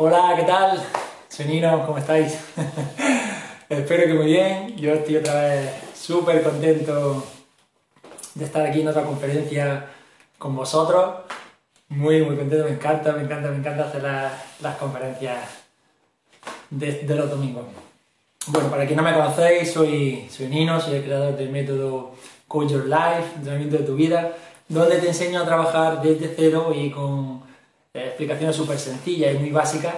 Hola, ¿qué tal? Soy Nino, ¿cómo estáis? Espero que muy bien. Yo estoy otra vez súper contento de estar aquí en otra conferencia con vosotros. Muy, muy contento, me encanta, me encanta, me encanta hacer las, conferencias de, los domingos. Bueno, para quien no me conocéis, soy, soy Nino, soy el creador del método Coach Your Life, entrenamiento de tu vida, donde te enseño a trabajar desde cero y con explicaciones súper sencillas y muy básicas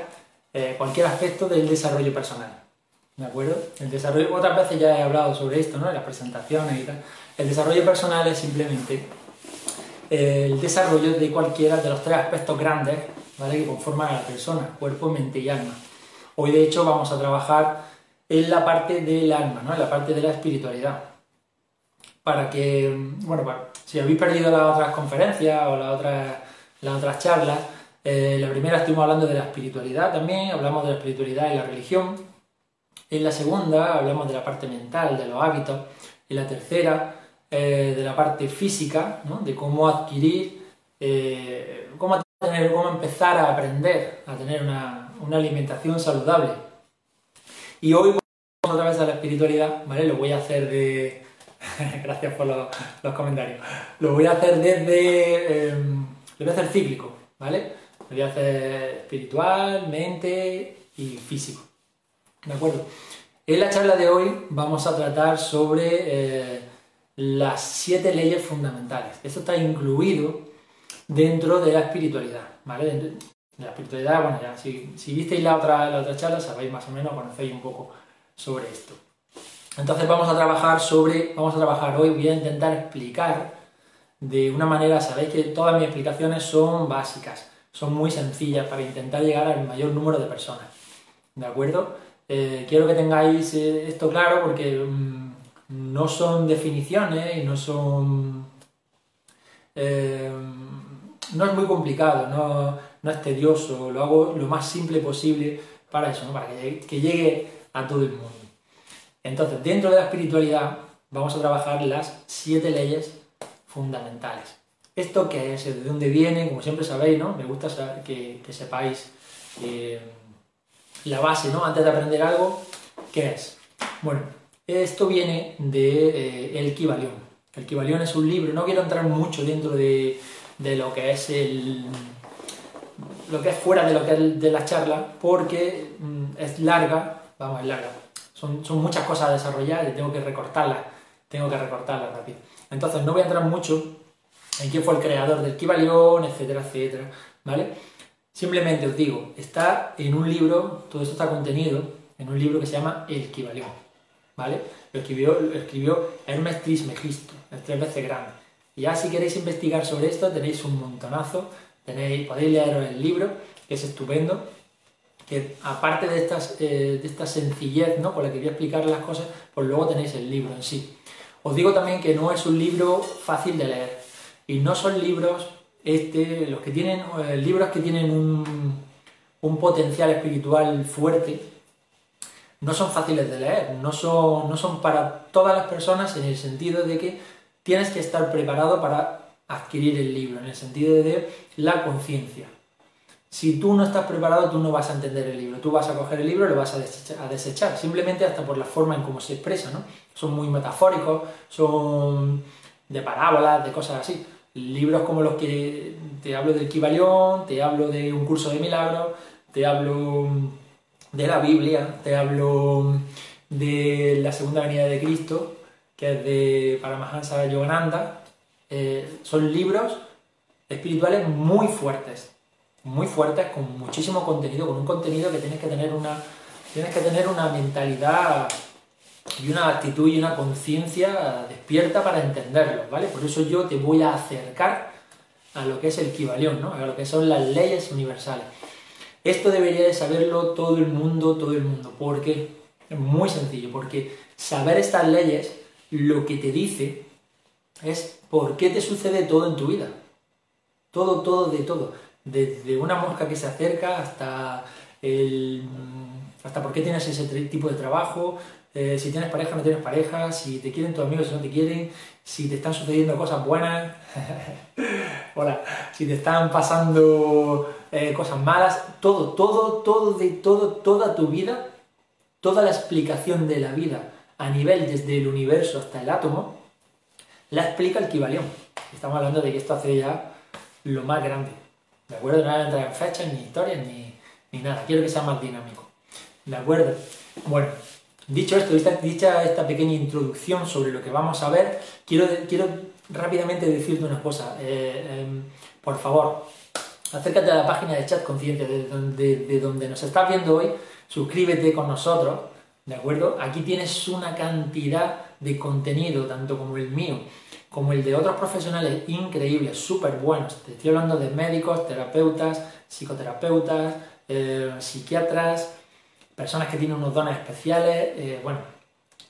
eh, cualquier aspecto del desarrollo personal. ¿De acuerdo? El desarrollo, otras veces ya he hablado sobre esto, ¿no? En las presentaciones y tal. El desarrollo personal es simplemente eh, el desarrollo de cualquiera de los tres aspectos grandes ¿vale? que conforman a la persona, cuerpo, mente y alma. Hoy de hecho vamos a trabajar en la parte del alma, ¿no? en la parte de la espiritualidad. Para que, bueno, si habéis perdido las otras conferencias o las otras, las otras charlas, eh, la primera estuvimos hablando de la espiritualidad también, hablamos de la espiritualidad y la religión. En la segunda hablamos de la parte mental, de los hábitos. En la tercera, eh, de la parte física, de cómo adquirir, eh, cómo, tener, cómo empezar a aprender a tener una, alimentación saludable. Y hoy vamos otra vez a la espiritualidad, ¿vale? Lo voy a hacer de... Gracias por los, comentarios. Lo voy a hacer desde... lo voy a hacer cíclico, ¿vale? Hacer espiritual, mente y físico. ¿De acuerdo? En la charla de hoy vamos a tratar sobre eh, las siete leyes fundamentales. Esto está incluido dentro de la espiritualidad, ¿vale? De la espiritualidad, bueno, ya si, visteis la otra, la otra charla sabéis más o menos, conocéis un poco sobre esto. Entonces vamos a trabajar sobre, vamos a trabajar hoy, voy a intentar explicar de una manera, sabéis que todas mis explicaciones son básicas, son muy sencillas para intentar llegar al mayor número de personas. ¿De acuerdo? Eh, quiero que tengáis eh, esto claro porque mm, no son definiciones y no son... Eh, no es muy complicado, no, es tedioso, lo hago lo más simple posible para eso, para que, que llegue a todo el mundo. Entonces, dentro de la espiritualidad vamos a trabajar las siete leyes fundamentales. ¿Esto qué es? ¿De dónde viene? Como siempre sabéis, ¿no? Me gusta que, sepáis eh, la base, ¿no? Antes de aprender algo, ¿qué es? Bueno, esto viene de eh, El Kibalión. El Kibalión es un libro, no quiero entrar mucho dentro de, lo que es el lo que es fuera de lo que es de la charla, porque mm, es larga, vamos, es larga. Son, son muchas cosas a desarrollar y tengo que recortarlas, tengo que recortarlas rápido. Entonces no voy a entrar mucho quién fue el creador del Kibalión, etcétera, etcétera, ¿vale? Simplemente os digo, está en un libro, todo esto está contenido en un libro que se llama El Kibalión, ¿vale? Lo escribió, lo escribió Hermes Trismegisto, es tres veces grande. Y ya si queréis investigar sobre esto tenéis un montonazo, tenéis, podéis leer el libro, que es estupendo, que aparte de, eh, esta sencillez ¿no? con la que voy a explicar las cosas, pues luego tenéis el libro en sí. Os digo también que no es un libro fácil de leer, y no son libros, este, los que tienen, eh, libros que tienen un, potencial espiritual fuerte, no son fáciles de leer, no son, no son para todas las personas en el sentido de que tienes que estar preparado para adquirir el libro, en el sentido de la conciencia. Si tú no estás preparado, tú no vas a entender el libro. Tú vas a coger el libro y lo vas a desechar, a desechar, simplemente hasta por la forma en cómo se expresa, ¿no? Son muy metafóricos, son de parábolas, de cosas así libros como los que te hablo del Kibalión, te hablo de un curso de milagros, te hablo de la Biblia, te hablo de la segunda venida de Cristo, que es de Paramahansa Yogananda, eh, son libros espirituales muy fuertes, muy fuertes, con muchísimo contenido, con un contenido que tienes que tener una, tienes que tener una mentalidad y una actitud y una conciencia despierta para entenderlo, ¿vale? Por eso yo te voy a acercar a lo que es el Kibalión, ¿no? A lo que son las leyes universales. Esto debería de saberlo todo el mundo, todo el mundo. ¿Por qué? Es muy sencillo, porque saber estas leyes lo que te dice es por qué te sucede todo en tu vida. Todo, todo, de todo. Desde una mosca que se acerca hasta el, hasta por qué tienes ese tipo de trabajo, eh, si tienes pareja, no tienes pareja, si te quieren tus amigos, si no te quieren, si te están sucediendo cosas buenas, hola, si te están pasando eh, cosas malas, todo, todo, todo, de todo, toda tu vida, toda la explicación de la vida a nivel desde el universo hasta el átomo, la explica el Kibalión. Estamos hablando de que esto hace ya lo más grande. ¿De acuerdo? No voy a entrar en fechas, ni historias, ni, ni nada. Quiero que sea más dinámico. ¿De acuerdo? Bueno, dicho esto, dicha esta pequeña introducción sobre lo que vamos a ver, quiero, quiero rápidamente decirte una cosa. Eh, em, por favor, acércate a la página de Chat donde, de donde nos estás viendo hoy, suscríbete con nosotros, ¿de acuerdo? Aquí tienes una cantidad de contenido, tanto como el mío, como el de otros profesionales increíbles, súper buenos. Te estoy hablando de médicos, terapeutas, psicoterapeutas, eh, psiquiatras, personas que tienen unos dones especiales, eh, bueno,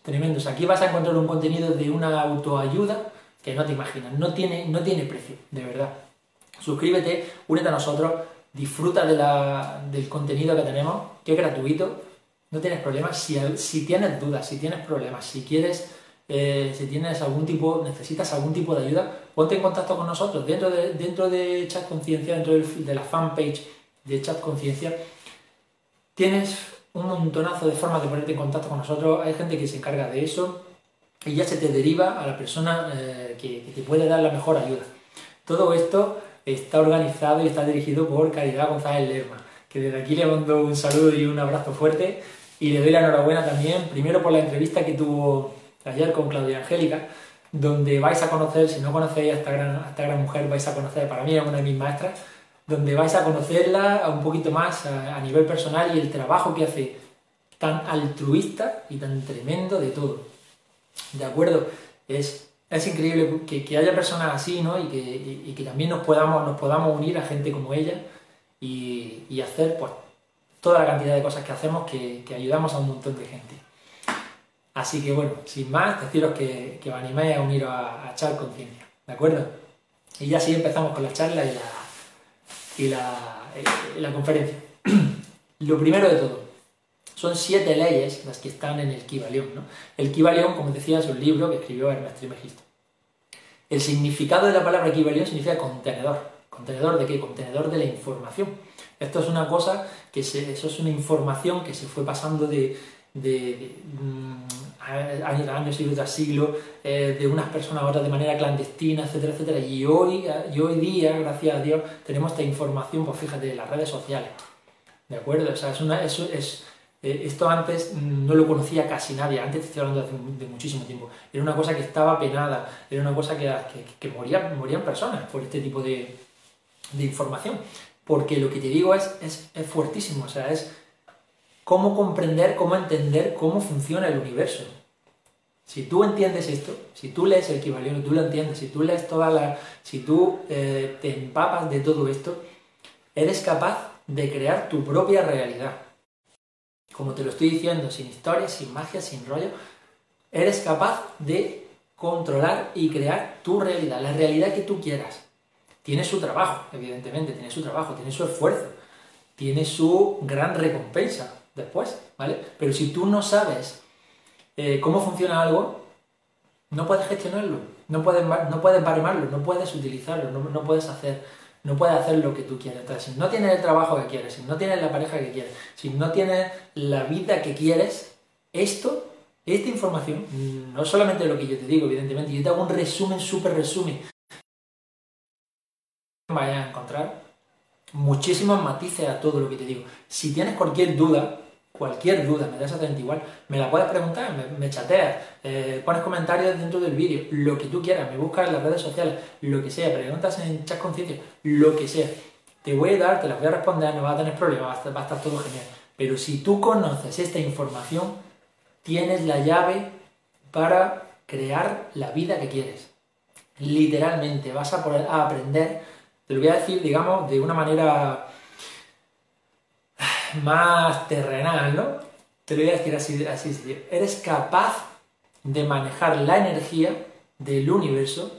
tremendos. Aquí vas a encontrar un contenido de una autoayuda que no te imaginas, no tiene, no tiene precio, de verdad. Suscríbete, únete a nosotros, disfruta del contenido que tenemos, que es gratuito, no tienes problemas. Si, tienes dudas, si tienes problemas, si quieres eh, si tienes algún tipo, necesitas algún tipo de ayuda, ponte en contacto con nosotros dentro de, dentro de Chat Conciencia, dentro de la fanpage de Chat Conciencia. Tienes un montonazo de formas de ponerte en contacto con nosotros. Hay gente que se encarga de eso y ya se te deriva a la persona eh, que, te puede dar la mejor ayuda. Todo esto está organizado y está dirigido por Caridad González Lerma, que desde aquí le mando un saludo y un abrazo fuerte y le doy la enhorabuena también, primero por la entrevista que tuvo ayer con Claudia Angélica, donde vais a conocer, si no conocéis a esta gran, esta gran mujer, vais a conocer, para mí es una de mis maestras, donde vais a conocerla un poquito más a, nivel personal y el trabajo que hace tan altruista y tan tremendo de todo. ¿De acuerdo? Es, es increíble que, haya personas así, ¿no? Y que, que, también nos podamos, nos podamos unir a gente como ella y, y hacer pues toda la cantidad de cosas que hacemos que, que ayudamos a un montón de gente. Así que bueno, sin más, deciros que, que os animéis a uniros a, a Char Conciencia, ¿de acuerdo? Y ya sí empezamos con la charla y la, y la, eh, la conferencia. Lo primero de todo, son siete leyes las que están en el Kibalión. ¿no? El Kibalión, como decía, es un libro que escribió Hermes Trismegisto. El significado de la palabra Kibalión significa contenedor. ¿Contenedor de qué? Contenedor de la información. Esto es una cosa que se, eso es una información que se fue pasando de, de, mm, años, años, siglo tras siglo, eh, de unas personas a otras de manera clandestina, etcétera, etcétera. Y hoy, y hoy día, gracias a Dios, tenemos esta información, pues fíjate, de las redes sociales. ¿De acuerdo? O sea, es una, eso es, eh, esto antes no lo conocía casi nadie, antes estoy hablando de, muchísimo tiempo. Era una cosa que estaba penada, era una cosa que, que, morían, morían personas por este tipo de, de información. Porque lo que te digo es, es, es fuertísimo, o sea, es cómo comprender, cómo entender cómo funciona el universo. Si tú entiendes esto, si tú lees el equivalente, tú lo entiendes, si tú lees toda la... si tú eh, te empapas de todo esto, eres capaz de crear tu propia realidad. Como te lo estoy diciendo, sin historia, sin magia, sin rollo, eres capaz de controlar y crear tu realidad, la realidad que tú quieras. Tiene su trabajo, evidentemente, tiene su trabajo, tiene su esfuerzo, tiene su gran recompensa, después, ¿vale? Pero si tú no sabes eh, cómo funciona algo, no puedes gestionarlo, no puedes, no puedes no puedes utilizarlo, no, puedes hacer, no puedes hacer lo que tú quieres. Entonces, si no tienes el trabajo que quieres, si no tienes la pareja que quieres, si no tienes la vida que quieres, esto, esta información, no solamente lo que yo te digo, evidentemente, yo te hago un resumen, súper resumen, vayas a encontrar muchísimos matices a todo lo que te digo. Si tienes cualquier duda, cualquier duda, me da exactamente igual, me la puedes preguntar, me, chateas, eh, pones comentarios dentro del vídeo, lo que tú quieras, me buscas en las redes sociales, lo que sea, preguntas en chat conciencia, lo que sea. Te voy a dar, te las voy a responder, no vas a tener problemas, va a, estar, va a estar todo genial. Pero si tú conoces esta información, tienes la llave para crear la vida que quieres. Literalmente, vas a poder aprender te lo voy a decir, digamos, de una manera más terrenal, ¿no? Te lo voy a decir así, así, eres capaz de manejar la energía del universo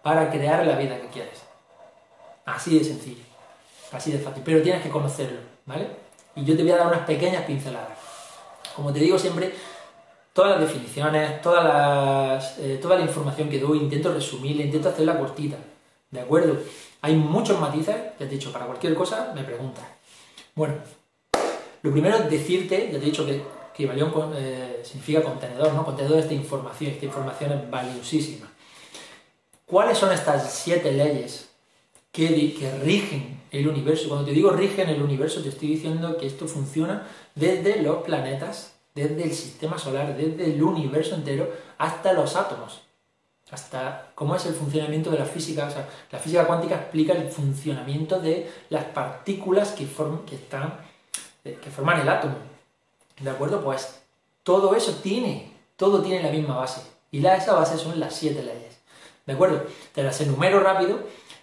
para crear la vida que quieres. Así de sencillo, así de fácil, pero tienes que conocerlo, ¿vale? Y yo te voy a dar unas pequeñas pinceladas. Como te digo siempre, todas las definiciones, todas eh, toda la información que doy, intento resumirla, intento hacerla cortita, ¿de acuerdo? Hay muchos matices, ya te he dicho, para cualquier cosa me preguntas. Bueno, lo primero es decirte, ya te he dicho que Kibalión eh, significa contenedor, ¿no? Contenedor de esta información, esta información es valiosísima. ¿Cuáles son estas siete leyes que, que rigen el universo? Cuando te digo rigen el universo, te estoy diciendo que esto funciona desde los planetas, desde el sistema solar, desde el universo entero, hasta los átomos hasta cómo es el funcionamiento de la física. La física cuántica explica el funcionamiento de las partículas que, que, están, eh, que forman el átomo. ¿De acuerdo? Pues todo eso tiene, todo tiene la misma base. Y la, esa base son las siete leyes. ¿De acuerdo? Te las enumero rápido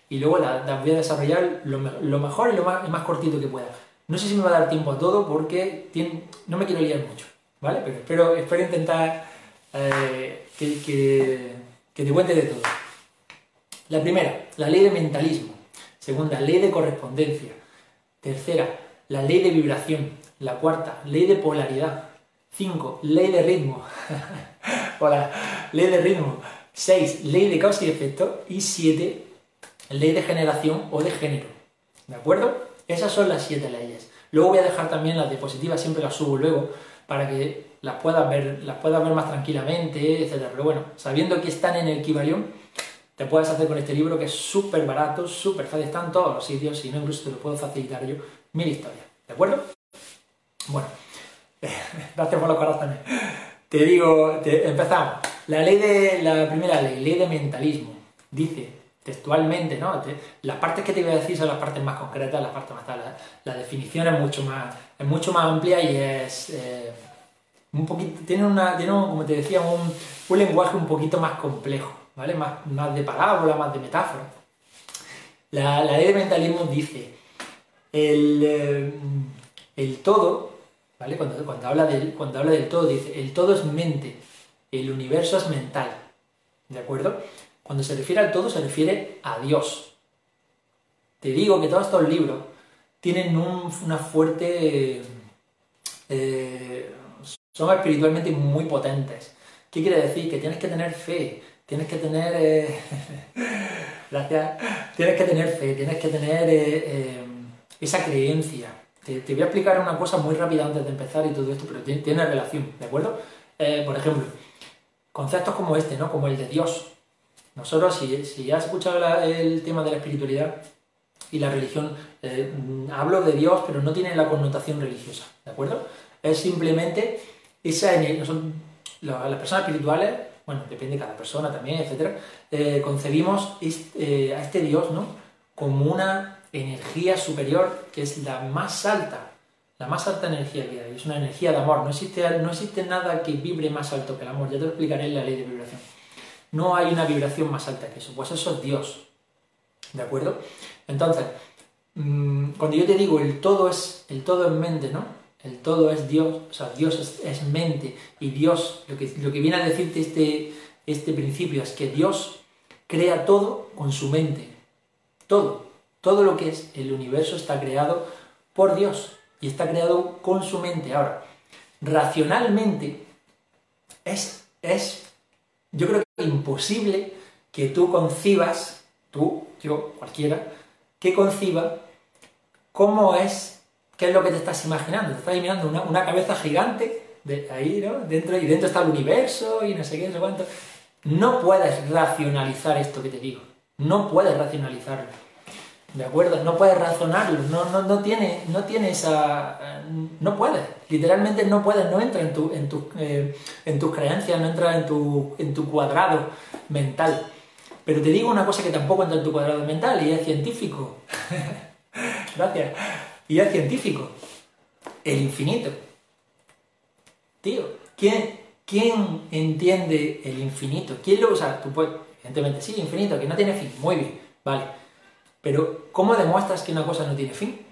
y luego las, voy a desarrollar lo, mejor y lo más, cortito que pueda. No sé si me va a dar tiempo a todo porque no me quiero liar mucho, ¿vale? Pero espero, espero intentar eh, que te cuente de todo. La primera, la ley de mentalismo. Segunda, ley de correspondencia. Tercera, la ley de vibración. La cuarta, ley de polaridad. Cinco, ley de ritmo. Hola, ley de ritmo. Seis, ley de causa y efecto. Y siete, ley de generación o de género. ¿De acuerdo? Esas son las siete leyes. Luego voy a dejar también las diapositivas, siempre las subo luego, para que las puedas ver, las puedas ver más tranquilamente, etc. Pero bueno, sabiendo que están en el Kibalión, te puedes hacer con este libro que es súper barato, súper fácil, está en todos los sitios, si no incluso te lo puedo facilitar yo, mil historias, ¿de acuerdo? Bueno, gracias por los corazones. Te digo, empezamos. La ley de, la primera ley, ley de mentalismo, dice textualmente, ¿no? las partes que te voy a decir son las partes más concretas, las partes más tal. La, definición es mucho más, es mucho más amplia y es eh, un poquito, tiene, una, como te decía, un, un, lenguaje un poquito más complejo, ¿vale? Más, más de parábola, más de metáfora. La, la ley de mentalismo dice, el, eh, el todo, ¿vale? Cuando, cuando, habla del, cuando habla del todo, dice, el todo es mente, el universo es mental, ¿de acuerdo? Cuando se refiere al todo, se refiere a Dios. Te digo que todos estos libros tienen una fuerte... Eh, son espiritualmente muy potentes. ¿Qué quiere decir? Que tienes que tener fe, tienes que tener... Eh, gracias. Tienes que tener fe, tienes que tener eh, esa creencia. Te, voy a explicar una cosa muy rápida antes de empezar y todo esto, pero tiene, tiene relación, ¿de acuerdo? por ejemplo, conceptos como este, ¿no? Como el de Dios. Nosotros, si, si has escuchado el tema de la espiritualidad y la religión, eh, hablo de Dios, pero no tiene la connotación religiosa, ¿de acuerdo? Es simplemente esa son las personas espirituales, bueno, depende de cada persona también, etc., eh, concebimos eh, a este Dios, ¿no? Como una energía superior que es la más alta, la más alta energía que hay, es una energía de amor, no existe, no existe nada que vibre más alto que el amor, ya te lo explicaré en la ley de vibración. No hay una vibración más alta que eso. Pues eso es Dios. ¿De acuerdo? Entonces, mm, cuando yo te digo el todo es, el todo es mente, ¿no? El todo es Dios, o sea, Dios es, mente. Y Dios, lo que, lo que viene a decirte este, este principio es que Dios crea todo con su mente. Todo. Todo lo que es el universo está creado por Dios y está creado con su mente. Ahora, racionalmente es, es yo creo que es imposible que tú concibas, tú, yo, cualquiera, que conciba cómo es, qué es lo que te estás imaginando. Te estás imaginando una, cabeza gigante ahí, ¿no? Dentro, y dentro está el universo y no sé qué, no sé cuánto. No puedes racionalizar esto que te digo. No puedes racionalizarlo. ¿De acuerdo? No puedes razonarlo, no, no, no, tiene, no tiene esa... No puedes, literalmente no puedes, no entra en, tu, en, tu, eh, en tus creencias, no entra en tu, en tu cuadrado mental. Pero te digo una cosa que tampoco entra en tu cuadrado mental y es científico. Gracias. Y es científico. El infinito. Tío, ¿quién, ¿quién entiende el infinito? ¿Quién lo usa? Tú puedes, evidentemente, sí, infinito, que no tiene fin. Muy bien, vale. Pero, ¿cómo demuestras que una cosa no tiene fin?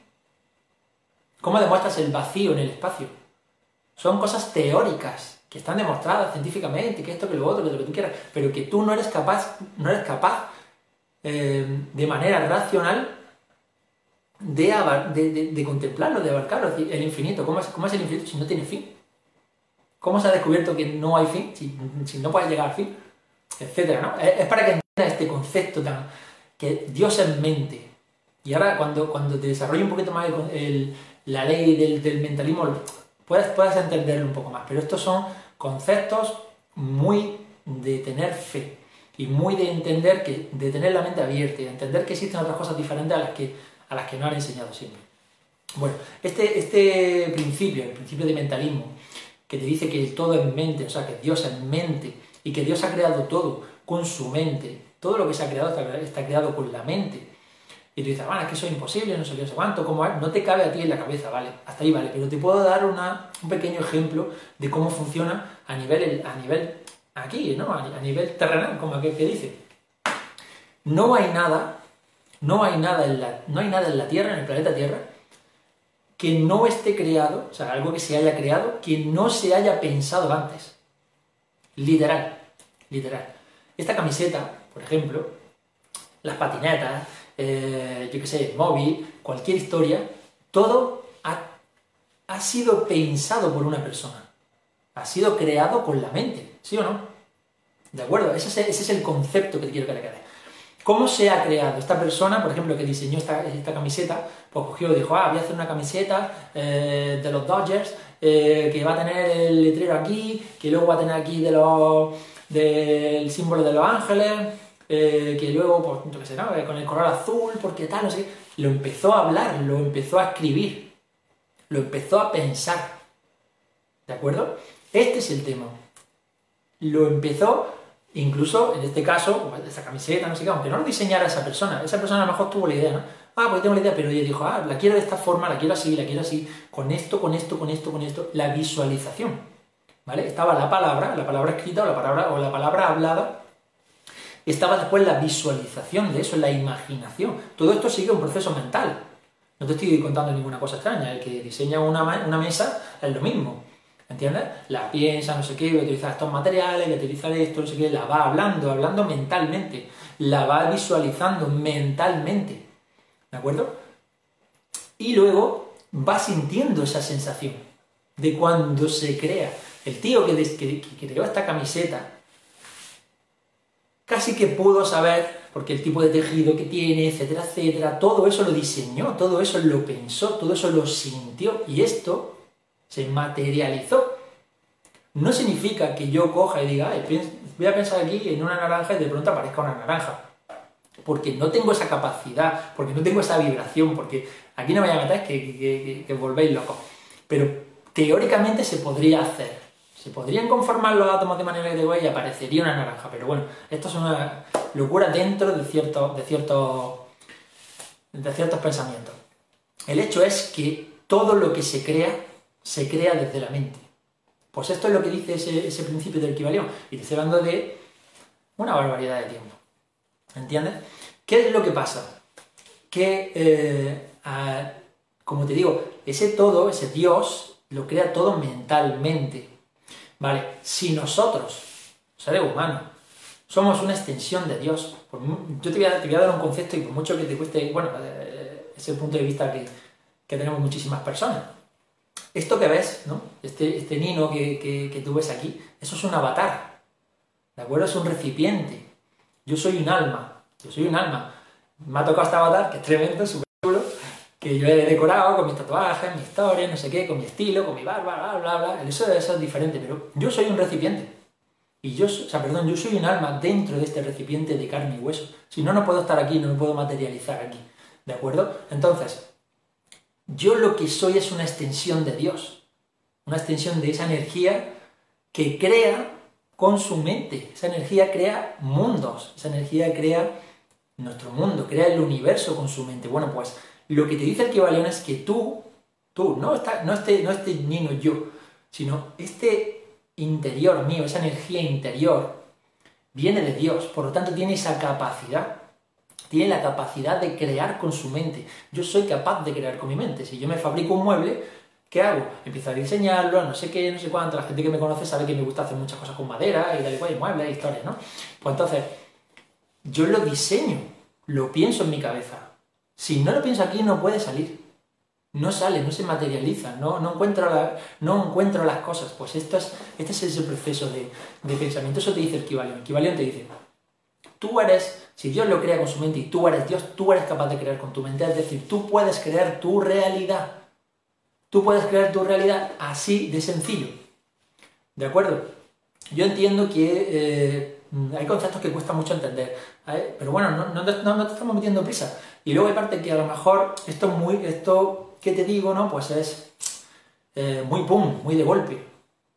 ¿Cómo demuestras el vacío en el espacio? Son cosas teóricas, que están demostradas científicamente, que esto, que lo otro, que lo que tú quieras, pero que tú no eres capaz, no eres capaz eh, de manera racional de, de, contemplarlo, de abarcarlo, el infinito. ¿Cómo es, ¿Cómo es, el infinito si no tiene fin? ¿Cómo se ha descubierto que no hay fin si, no puedes llegar al fin? Etcétera, ¿no? Es, es para que entiendas este concepto tan, que Dios es mente. Y ahora cuando, cuando te desarrollo un poquito más la ley del, mentalismo, puedes, puedes entenderlo un poco más. Pero estos son conceptos muy de tener fe y muy de entender que, de tener la mente abierta y de entender que existen otras cosas diferentes a las que, a las que no han enseñado siempre. Bueno, este, este principio, el principio de mentalismo, que te dice que el todo es mente, o sea, que Dios es mente y que Dios ha creado todo con su mente, todo lo que se ha creado está, creado con la mente. Y tú dices, bueno, es que eso es imposible, no sé qué, no sé cuánto, ¿cómo no te cabe a ti en la cabeza, vale, hasta ahí vale, pero te puedo dar una, un pequeño ejemplo de cómo funciona a nivel, a nivel aquí, ¿no? A, nivel terrenal, como aquel que dice. No hay nada, no hay nada en la, no hay nada en la Tierra, en el planeta Tierra, que no esté creado, o sea, algo que se haya creado, que no se haya pensado antes. Literal, literal. Esta camiseta, por ejemplo, las patinetas, eh, yo qué sé, el móvil, cualquier historia, todo ha, ha sido pensado por una persona. Ha sido creado con la mente, ¿sí o no? ¿De acuerdo? Ese es, el concepto que te quiero que le quede. ¿Cómo se ha creado? Esta persona, por ejemplo, que diseñó esta, camiseta, pues cogió y dijo, ah, voy a hacer una camiseta eh, de los Dodgers, eh, que va a tener el letrero aquí, que luego va a tener aquí de los, del símbolo de los ángeles, eh, que luego, pues, yo qué sé, ¿no? con el color azul, porque tal, no sé Lo empezó a hablar, lo empezó a escribir, lo empezó a pensar. ¿De acuerdo? Este es el tema. Lo empezó Incluso en este caso, esa camiseta, no sé qué, aunque no lo diseñara esa persona, esa persona a lo mejor tuvo la idea, ¿no? Ah, pues tengo la idea, pero ella dijo, ah, la quiero de esta forma, la quiero así, la quiero así, con esto, con esto, con esto, con esto, la visualización, ¿vale? Estaba la palabra, la palabra escrita o la palabra, o la palabra hablada, estaba después la visualización de eso, la imaginación. Todo esto sigue un proceso mental. No te estoy contando ninguna cosa extraña, el que diseña una, una mesa es lo mismo. ¿Entiendes? La piensa, no sé qué, voy a utilizar estos materiales, voy a utilizar esto, no sé qué, la va hablando, hablando mentalmente, la va visualizando mentalmente, ¿de acuerdo? Y luego va sintiendo esa sensación de cuando se crea. El tío que, que, creó esta camiseta casi que pudo saber, porque el tipo de tejido que tiene, etcétera, etcétera, todo eso lo diseñó, todo eso lo pensó, todo eso lo sintió, y esto se materializó. No significa que yo coja y diga, voy a pensar aquí en una naranja y de pronto aparezca una naranja. Porque no tengo esa capacidad, porque no tengo esa vibración, porque aquí no me voy a meter que, volvéis locos. Pero teóricamente se podría hacer. Se podrían conformar los átomos de manera que y aparecería una naranja. Pero bueno, esto es una locura dentro de, cierto, de, ciertos, de ciertos pensamientos. El hecho es que todo lo que se crea se crea desde la mente. Pues esto es lo que dice ese, principio del equivalión. Y te estoy hablando de una barbaridad de tiempo. ¿Entiendes? ¿Qué es lo que pasa? Que, eh, como te digo, ese todo, ese Dios, lo crea todo mentalmente. ¿Vale? Si nosotros, seres humanos, somos una extensión de Dios, yo te voy, a, dar un concepto y por mucho que te cueste, bueno, eh, es el punto de vista que, que tenemos muchísimas personas. Esto que ves, ¿no? Este, este nino que, tú ves aquí, eso es un avatar. ¿De acuerdo? Es un recipiente. Yo soy un alma. Yo soy un alma. Me ha tocado este avatar, que es tremendo, súper chulo, que yo he decorado con mis tatuajes, mi historia, no sé qué, con mi estilo, con mi barba, bla, bla, bla. Eso, eso es diferente, pero yo soy un recipiente. Y yo, o sea, perdón, yo soy un alma dentro de este recipiente de carne y hueso. Si no, no puedo estar aquí, no me puedo materializar aquí. ¿De acuerdo? Entonces, yo lo que soy es una extensión de Dios, una extensión de esa energía que crea con su mente. Esa energía crea mundos, esa energía crea nuestro mundo, crea el universo con su mente. Bueno, pues lo que te dice el Kibalión es que tú, tú, no, no, este, no este niño yo, sino este interior mío, esa energía interior, viene de Dios, por lo tanto tiene esa capacidad tiene la capacidad de crear con su mente. Yo soy capaz de crear con mi mente. Si yo me fabrico un mueble, ¿qué hago? Empiezo a diseñarlo, no sé qué, no sé cuánto. La gente que me conoce sabe que me gusta hacer muchas cosas con madera y tal y cual, y muebles, historias, ¿no? Pues entonces, yo lo diseño, lo pienso en mi cabeza. Si no lo pienso aquí, no puede salir. No sale, no se materializa, no, no, encuentro, no encuentro las cosas. Pues esto es, este es ese proceso de, pensamiento. Eso te dice el Kibalión. El Kibalión te dice, tú eres, si Dios lo crea con su mente y tú eres Dios, tú eres capaz de crear con tu mente. Es decir, tú puedes crear tu realidad. Tú puedes crear tu realidad así de sencillo. ¿De acuerdo? Yo entiendo que eh, hay conceptos que cuesta mucho entender, pero bueno, no, te estamos metiendo prisa. Y luego hay parte que a lo mejor esto muy, esto que te digo, ¿no? Pues es eh, muy pum, muy de golpe.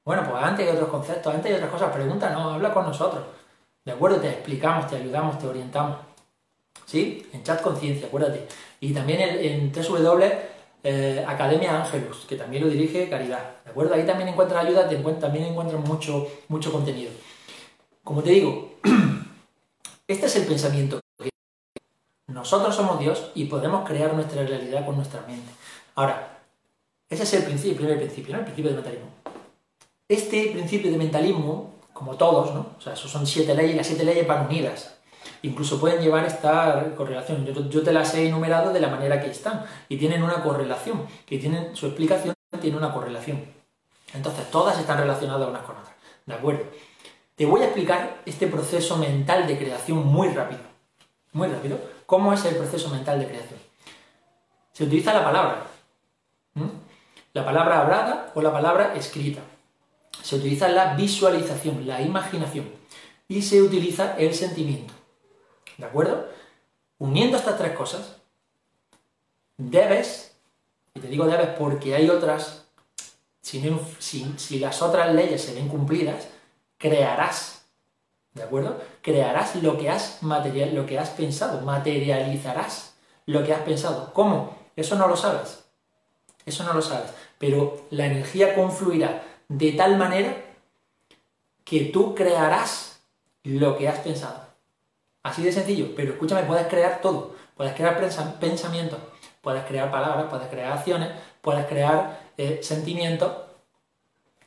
Bueno, pues antes hay otros conceptos, antes hay otras cosas, pregúntanos, habla con nosotros. ¿De acuerdo? Te explicamos, te ayudamos, te orientamos. ¿Sí? En chat conciencia, acuérdate. Y también en, www eh, Academia Ángelus, que también lo dirige Caridad. ¿De acuerdo? Ahí también encuentras ayuda, también encuentras mucho, mucho contenido. Como te digo, este es el pensamiento. Nosotros somos Dios y podemos crear nuestra realidad con nuestra mente. Ahora, ese es el, principio, el primer principio. El principio de mentalismo. Este principio de mentalismo, como todos, ¿no? O sea, esos son siete leyes, las siete leyes van unidas incluso pueden llevar esta correlación. Yo, te las he enumerado de la manera que están y tienen una correlación, que tienen su explicación, tiene una correlación. Entonces, todas están relacionadas unas con otras. ¿De acuerdo? Te voy a explicar este proceso mental de creación muy rápido. Muy rápido. ¿Cómo es el proceso mental de creación? Se utiliza la palabra. La palabra hablada o la palabra escrita. Se utiliza la visualización, la imaginación. Y se utiliza el sentimiento. ¿De acuerdo? Uniendo estas tres cosas, debes, y te digo debes porque hay otras, si, las otras leyes se ven cumplidas, crearás, ¿de acuerdo? Crearás lo que has material, lo que has pensado, materializarás lo que has pensado. ¿Cómo? Eso no lo sabes. Eso no lo sabes. Pero la energía confluirá de tal manera que tú crearás lo que has pensado. Así de sencillo, pero escúchame, puedes crear todo. Puedes crear pensamientos, puedes crear palabras, puedes crear acciones, puedes crear eh, sentimientos,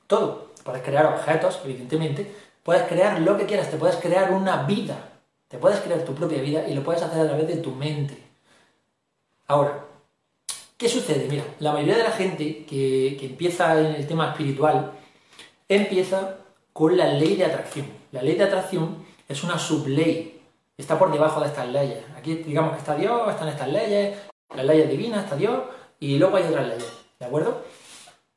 todo. Puedes crear objetos, evidentemente. Puedes crear lo que quieras, te puedes crear una vida. Te puedes crear tu propia vida y lo puedes hacer a través de tu mente. Ahora, ¿qué sucede? Mira, la mayoría de la gente que, que empieza en el tema espiritual empieza con la ley de atracción. La ley de atracción es una subley está por debajo de estas leyes. Aquí digamos que está Dios, están estas leyes, las leyes divinas, está Dios, y luego hay otras leyes, ¿de acuerdo?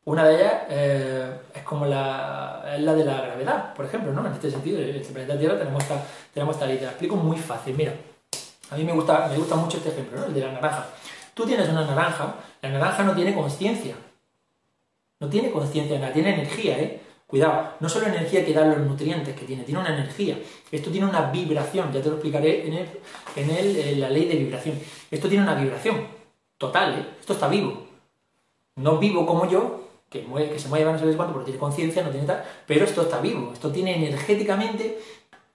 Una de ellas eh, es como la, es la de la gravedad, por ejemplo, ¿no? En este sentido, en este planeta Tierra tenemos esta, tenemos esta ley, te la explico muy fácil, mira. A mí me gusta, me gusta mucho este ejemplo, ¿no? El de la naranja. Tú tienes una naranja, la naranja no tiene conciencia. No tiene conciencia, tiene energía, ¿eh? Cuidado, no solo energía que dan los nutrientes que tiene, tiene una energía. Esto tiene una vibración, ya te lo explicaré en, en, la ley de vibración. Esto tiene una vibración total, ¿eh? esto está vivo. No vivo como yo, que, que se mueve no sé cuánto, porque tiene conciencia, no tiene tal, pero esto está vivo, esto tiene energéticamente,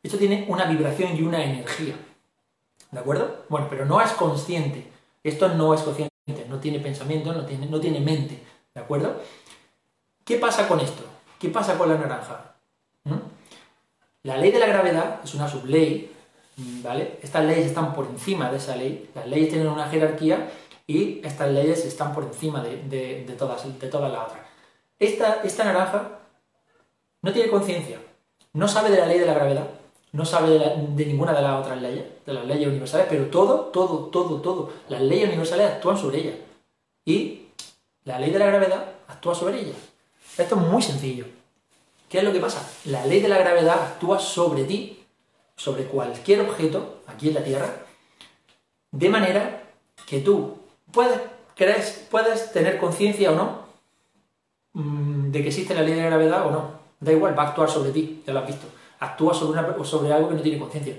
esto tiene una vibración y una energía. ¿De acuerdo? Bueno, pero no es consciente. Esto no es consciente, no tiene pensamiento, no tiene, no tiene mente. ¿De acuerdo? ¿Qué pasa con esto? ¿Qué pasa con la naranja? ¿Mm? La ley de la gravedad es una subley, ¿vale? Estas leyes están por encima de esa ley, las leyes tienen una jerarquía y estas leyes están por encima de, todas, de todas las otras. Esta, esta naranja no tiene conciencia, no sabe de la ley de la gravedad, no sabe de, ninguna de las otras leyes, de las leyes universales, pero todo, todo, todo, todo, las leyes universales actúan sobre ella. Y la ley de la gravedad actúa sobre ella. Esto es muy sencillo. ¿Qué es lo que pasa? La ley de la gravedad actúa sobre ti, sobre cualquier objeto aquí en la Tierra, de manera que tú puedes, crees, puedes tener conciencia o no mm, de que existe la ley de la gravedad o no. Da igual, va a actuar sobre ti, ya lo has visto. Actúa sobre, una, sobre algo que no tiene conciencia.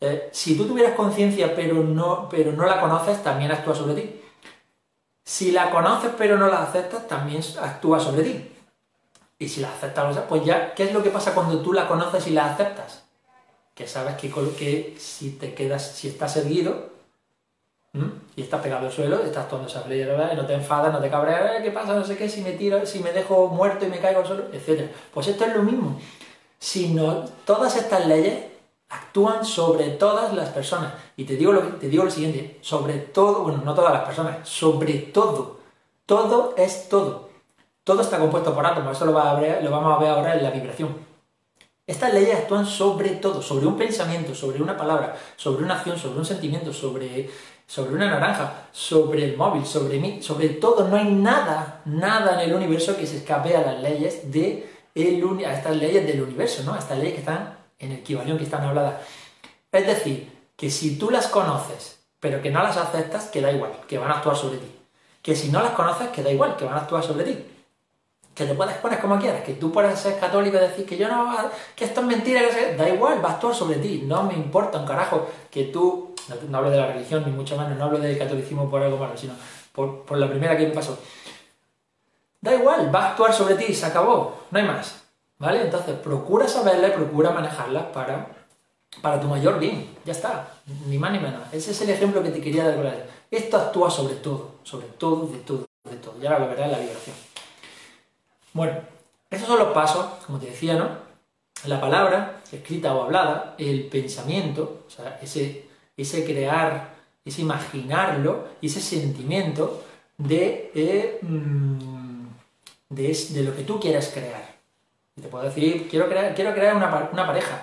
Eh, si tú tuvieras conciencia pero no, pero no la conoces, también actúa sobre ti. Si la conoces pero no la aceptas, también actúa sobre ti. Y si la aceptas, pues ya, ¿qué es lo que pasa cuando tú la conoces y la aceptas? Que sabes que, si te quedas, si estás erguido y estás pegado al suelo, estás tomando esa ley no te enfadas, no te cabreas, ¿qué pasa? No sé qué, si me tiro, si me dejo muerto y me caigo al suelo, etc. Pues esto es lo mismo. Si no, todas estas leyes actúan sobre todas las personas. Y te digo, lo, te digo lo siguiente, sobre todo, bueno, no todas las personas, sobre todo. Todo es todo. Todo está compuesto por átomos, eso lo, vamos a ver ahora en la vibración. Estas leyes actúan sobre todo, sobre un pensamiento, sobre una palabra, sobre una acción, sobre un sentimiento, sobre, sobre una naranja, sobre el móvil, sobre mí, sobre todo. No hay nada, nada en el universo que se escape a las leyes de el, a estas leyes del universo, ¿no? A estas leyes que están en el Kibalión, que están habladas. Es decir, que si tú las conoces, pero que no las aceptas, que da igual, que van a actuar sobre ti. Que si no las conoces, que da igual, que van a actuar sobre ti que te puedes poner como quieras, que tú puedes ser católico y decir que yo no, que esto es mentira, que da igual, va a actuar sobre ti, no me importa un carajo que tú, no, hablo de la religión ni mucho menos, no hablo del catolicismo por algo malo, sino por, por la primera que me pasó. Da igual, va a actuar sobre ti, se acabó, no hay más, ¿vale? Entonces procura saberla y procura manejarla para, para tu mayor bien, ya está, ni más ni menos. Ese es el ejemplo que te quería dar. Esto actúa sobre todo, sobre todo, de todo, de todo. Y ahora lo verás en la vibración. Bueno, esos son los pasos, como te decía, ¿no? La palabra, escrita o hablada, el pensamiento, o sea, ese, ese crear, ese imaginarlo, y ese sentimiento de, eh, mm, de, lo que tú quieras crear. Y te puedo decir, quiero crear, quiero crear una, una pareja.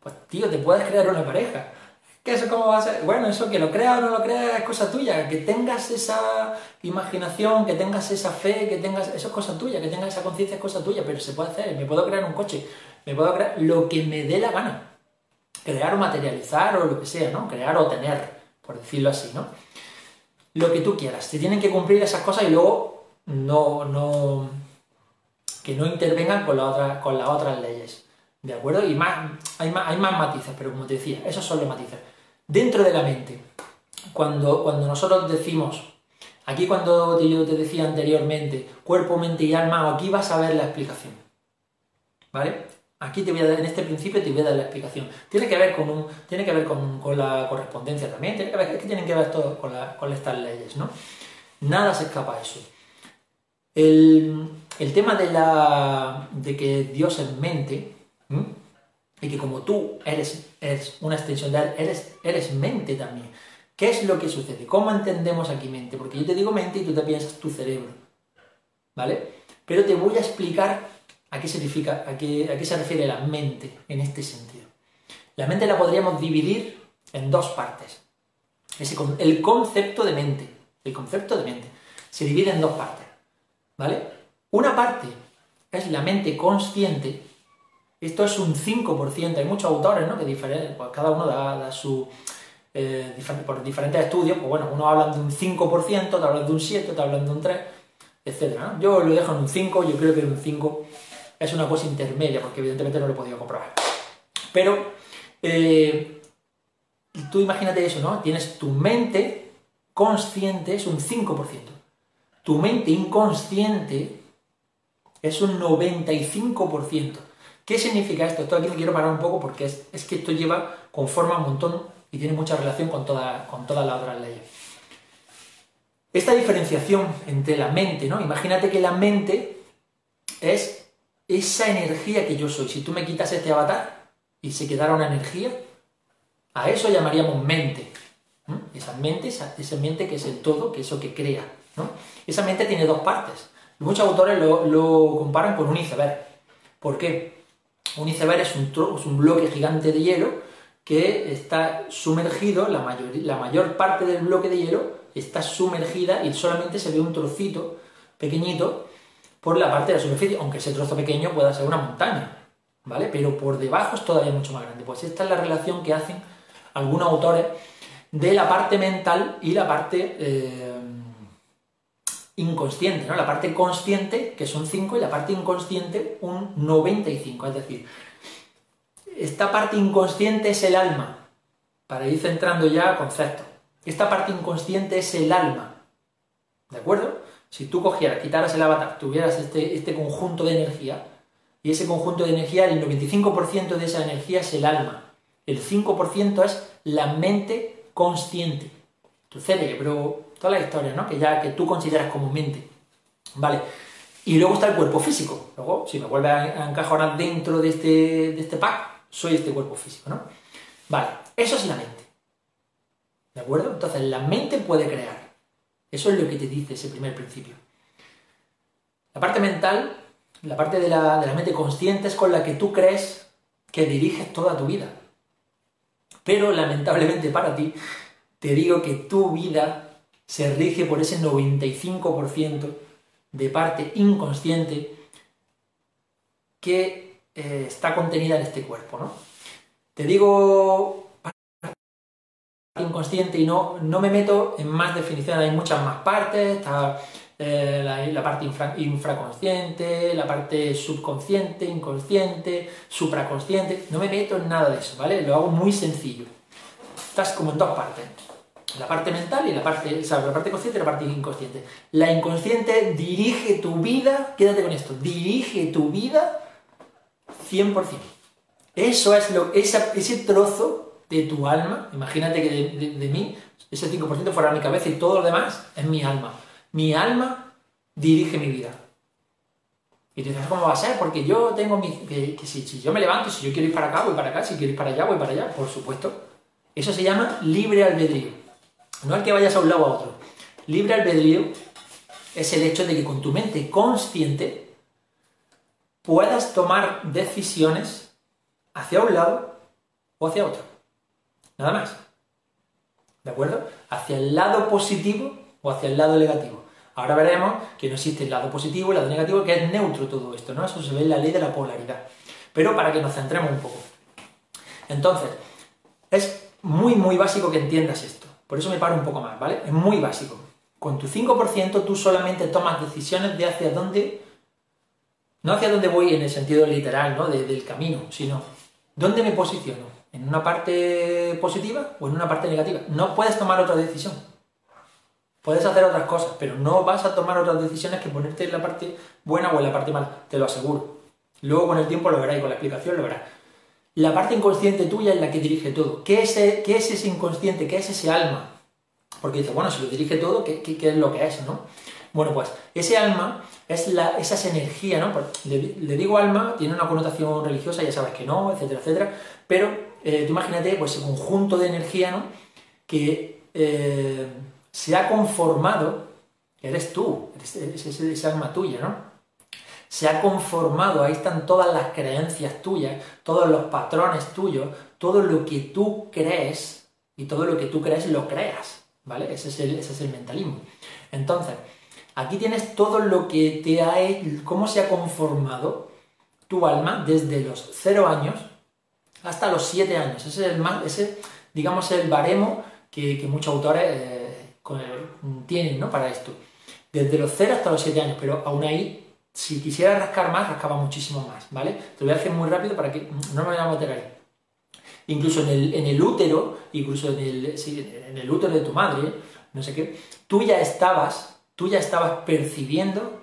Pues tío, te puedes crear una pareja. ¿Qué eso cómo va a ser? Bueno, eso que lo creas o no lo creas es cosa tuya. Que tengas esa imaginación, que tengas esa fe, que tengas. Eso es cosa tuya, que tengas esa conciencia es cosa tuya, pero se puede hacer. Me puedo crear un coche, me puedo crear lo que me dé la gana. Crear o materializar o lo que sea, ¿no? Crear o tener, por decirlo así, ¿no? Lo que tú quieras. Te tienen que cumplir esas cosas y luego no. no que no intervengan con, la otra, con las otras leyes. ¿De acuerdo? Y más hay, más, hay más matices, pero como te decía, esos son los matices dentro de la mente. Cuando, cuando nosotros decimos, aquí cuando yo te decía anteriormente, cuerpo, mente y alma, aquí vas a ver la explicación. ¿Vale? Aquí te voy a dar, en este principio te voy a dar la explicación. Tiene que ver con, un, tiene que ver con, la correspondencia también, tiene que ver, es que tienen que ver todo con, con estas leyes, ¿no? Nada se escapa a eso. El, tema de, la, de que Dios es mente, y que como tú eres, eres una extensión de él, eres, eres mente también. ¿Qué es lo que sucede? ¿Cómo entendemos aquí mente? Porque yo te digo mente y tú te piensas tu cerebro. ¿Vale? Pero te voy a explicar a qué significa, a qué, a qué se refiere la mente en este sentido. La mente la podríamos dividir en dos partes. el concepto de mente. El concepto de mente se divide en dos partes. ¿Vale? Una parte es la mente consciente esto es un 5%. Hay muchos autores, ¿no? Que pues cada uno da, su... Eh, por diferentes estudios, pues bueno, unos hablan de un 5%, otros hablan de un 7, otros hablan de un 3, etc. Yo lo dejo en un 5, yo creo que un 5 es una cosa intermedia, porque evidentemente no lo he podido comprobar. Pero eh, tú imagínate eso, ¿no? Tienes tu mente consciente, es un 5%. Tu mente inconsciente es un 95%. ¿Qué significa esto? Esto aquí me quiero parar un poco porque es, que esto lleva, conforma un montón y tiene mucha relación con, toda, con todas las otras leyes. Esta diferenciación entre la mente, ¿no? Imagínate que la mente es esa energía que yo soy. Si tú me quitas este avatar y se quedara una energía, a eso llamaríamos mente. Esa mente, esa, mente que es el todo, que es eso que crea. ¿No? Esa mente tiene dos partes. Muchos autores lo, comparan con un iceberg. ¿Por qué? Un iceberg es un, bloque gigante de hielo que está sumergido, la mayor, la mayor parte del bloque de hielo está sumergida y solamente se ve un trocito pequeñito por la parte de la superficie, aunque ese trozo pequeño pueda ser una montaña, ¿vale? Pero por debajo es todavía mucho más grande. Pues esta es la relación que hacen algunos autores de la parte mental y la parte eh, inconsciente, ¿no? La parte consciente, que son 5, y la parte inconsciente, un 95. Es decir, esta parte inconsciente es el alma, para ir centrando ya conceptos. Esta parte inconsciente es el alma. ¿De acuerdo? Si tú cogieras, quitaras el avatar, tuvieras este, este conjunto de energía, y ese conjunto de energía, el 95% de esa energía es el alma. El 5% es la mente consciente. Tu cerebro, toda la historia, ¿no? Que ya que tú consideras como mente. ¿Vale? Y luego está el cuerpo físico. Luego, si me vuelve a encajar dentro de este, de este pack, soy este cuerpo físico, ¿no? Vale, eso es la mente. ¿De acuerdo? Entonces, la mente puede crear. Eso es lo que te dice ese primer principio. La parte mental, la parte de la, de la mente consciente es con la que tú crees que diriges toda tu vida. Pero lamentablemente para ti, te digo que tu vida se rige por ese 95% de parte inconsciente que eh, está contenida en este cuerpo. ¿no? Te digo inconsciente y no, no me meto en más definiciones, hay muchas más partes, está eh, la, parte infraconsciente, la parte subconsciente, inconsciente, supraconsciente, no me meto en nada de eso, ¿vale? Lo hago muy sencillo. Estás como en dos partes. La parte mental y la parte, la parte consciente y la parte inconsciente. La inconsciente dirige tu vida, quédate con esto, dirige tu vida 100%. Eso es lo, ese trozo de tu alma, imagínate que de, mí, ese 5% fuera mi cabeza y todo lo demás es mi alma. Mi alma dirige mi vida. Y te dices, ¿cómo va a ser? Porque yo tengo mi... Que, si, si, yo me levanto, si yo quiero ir para acá, voy para acá, si quiero ir para allá, voy para allá, por supuesto. Eso se llama libre albedrío. No el que vayas a un lado a otro. Libre albedrío es el hecho de que con tu mente consciente puedas tomar decisiones hacia un lado o hacia otro. Nada más. ¿De acuerdo? Hacia el lado positivo o hacia el lado negativo. Ahora veremos que no existe el lado positivo el lado negativo, que es neutro todo esto, ¿no? Eso se ve en la ley de la polaridad. Pero para que nos centremos un poco. Entonces, es muy, muy básico que entiendas esto. Por eso me paro un poco más, ¿vale? Es muy básico. Con tu 5% tú solamente tomas decisiones de hacia dónde no hacia dónde voy en el sentido literal, ¿no? del camino, sino dónde me posiciono. ¿En una parte positiva o en una parte negativa? No puedes tomar otra decisión. Puedes hacer otras cosas, pero no vas a tomar otras decisiones que ponerte en la parte buena o en la parte mala, te lo aseguro. Luego con el tiempo lo verás y con la explicación lo verás. La parte inconsciente tuya es la que dirige todo. ¿Qué es, qué es ese inconsciente? ¿Qué es ese alma? Porque dice, bueno, si lo dirige todo, ¿qué, qué es lo que es, no? Bueno, pues ese alma es la, esa energía, ¿no? Le, digo alma, tiene una connotación religiosa, ya sabes que no, etcétera, etcétera, pero eh, tú imagínate pues ese conjunto de energía, ¿no? Que eh, se ha conformado, eres tú, es esa alma tuya, ¿no? Se ha conformado, ahí están todas las creencias tuyas, todos los patrones tuyos, todo lo que tú crees y todo lo que tú crees lo creas, ¿vale? Ese es el, ese es el mentalismo. Entonces, Aquí tienes todo lo que te ha cómo se ha conformado tu alma desde los 0 años hasta los 7 años. Ese es el ese, digamos, el baremo que, muchos autores eh, tienen ¿no? para esto. Desde los 0 hasta los 7 años, pero aún ahí, si quisiera rascar más, rascaba muchísimo más, ¿vale? Te lo voy a hacer muy rápido para que no me vaya a meter ahí. Incluso en el, en el útero, incluso en el, en el útero de tu madre, no sé qué, tú ya estabas tú ya estabas percibiendo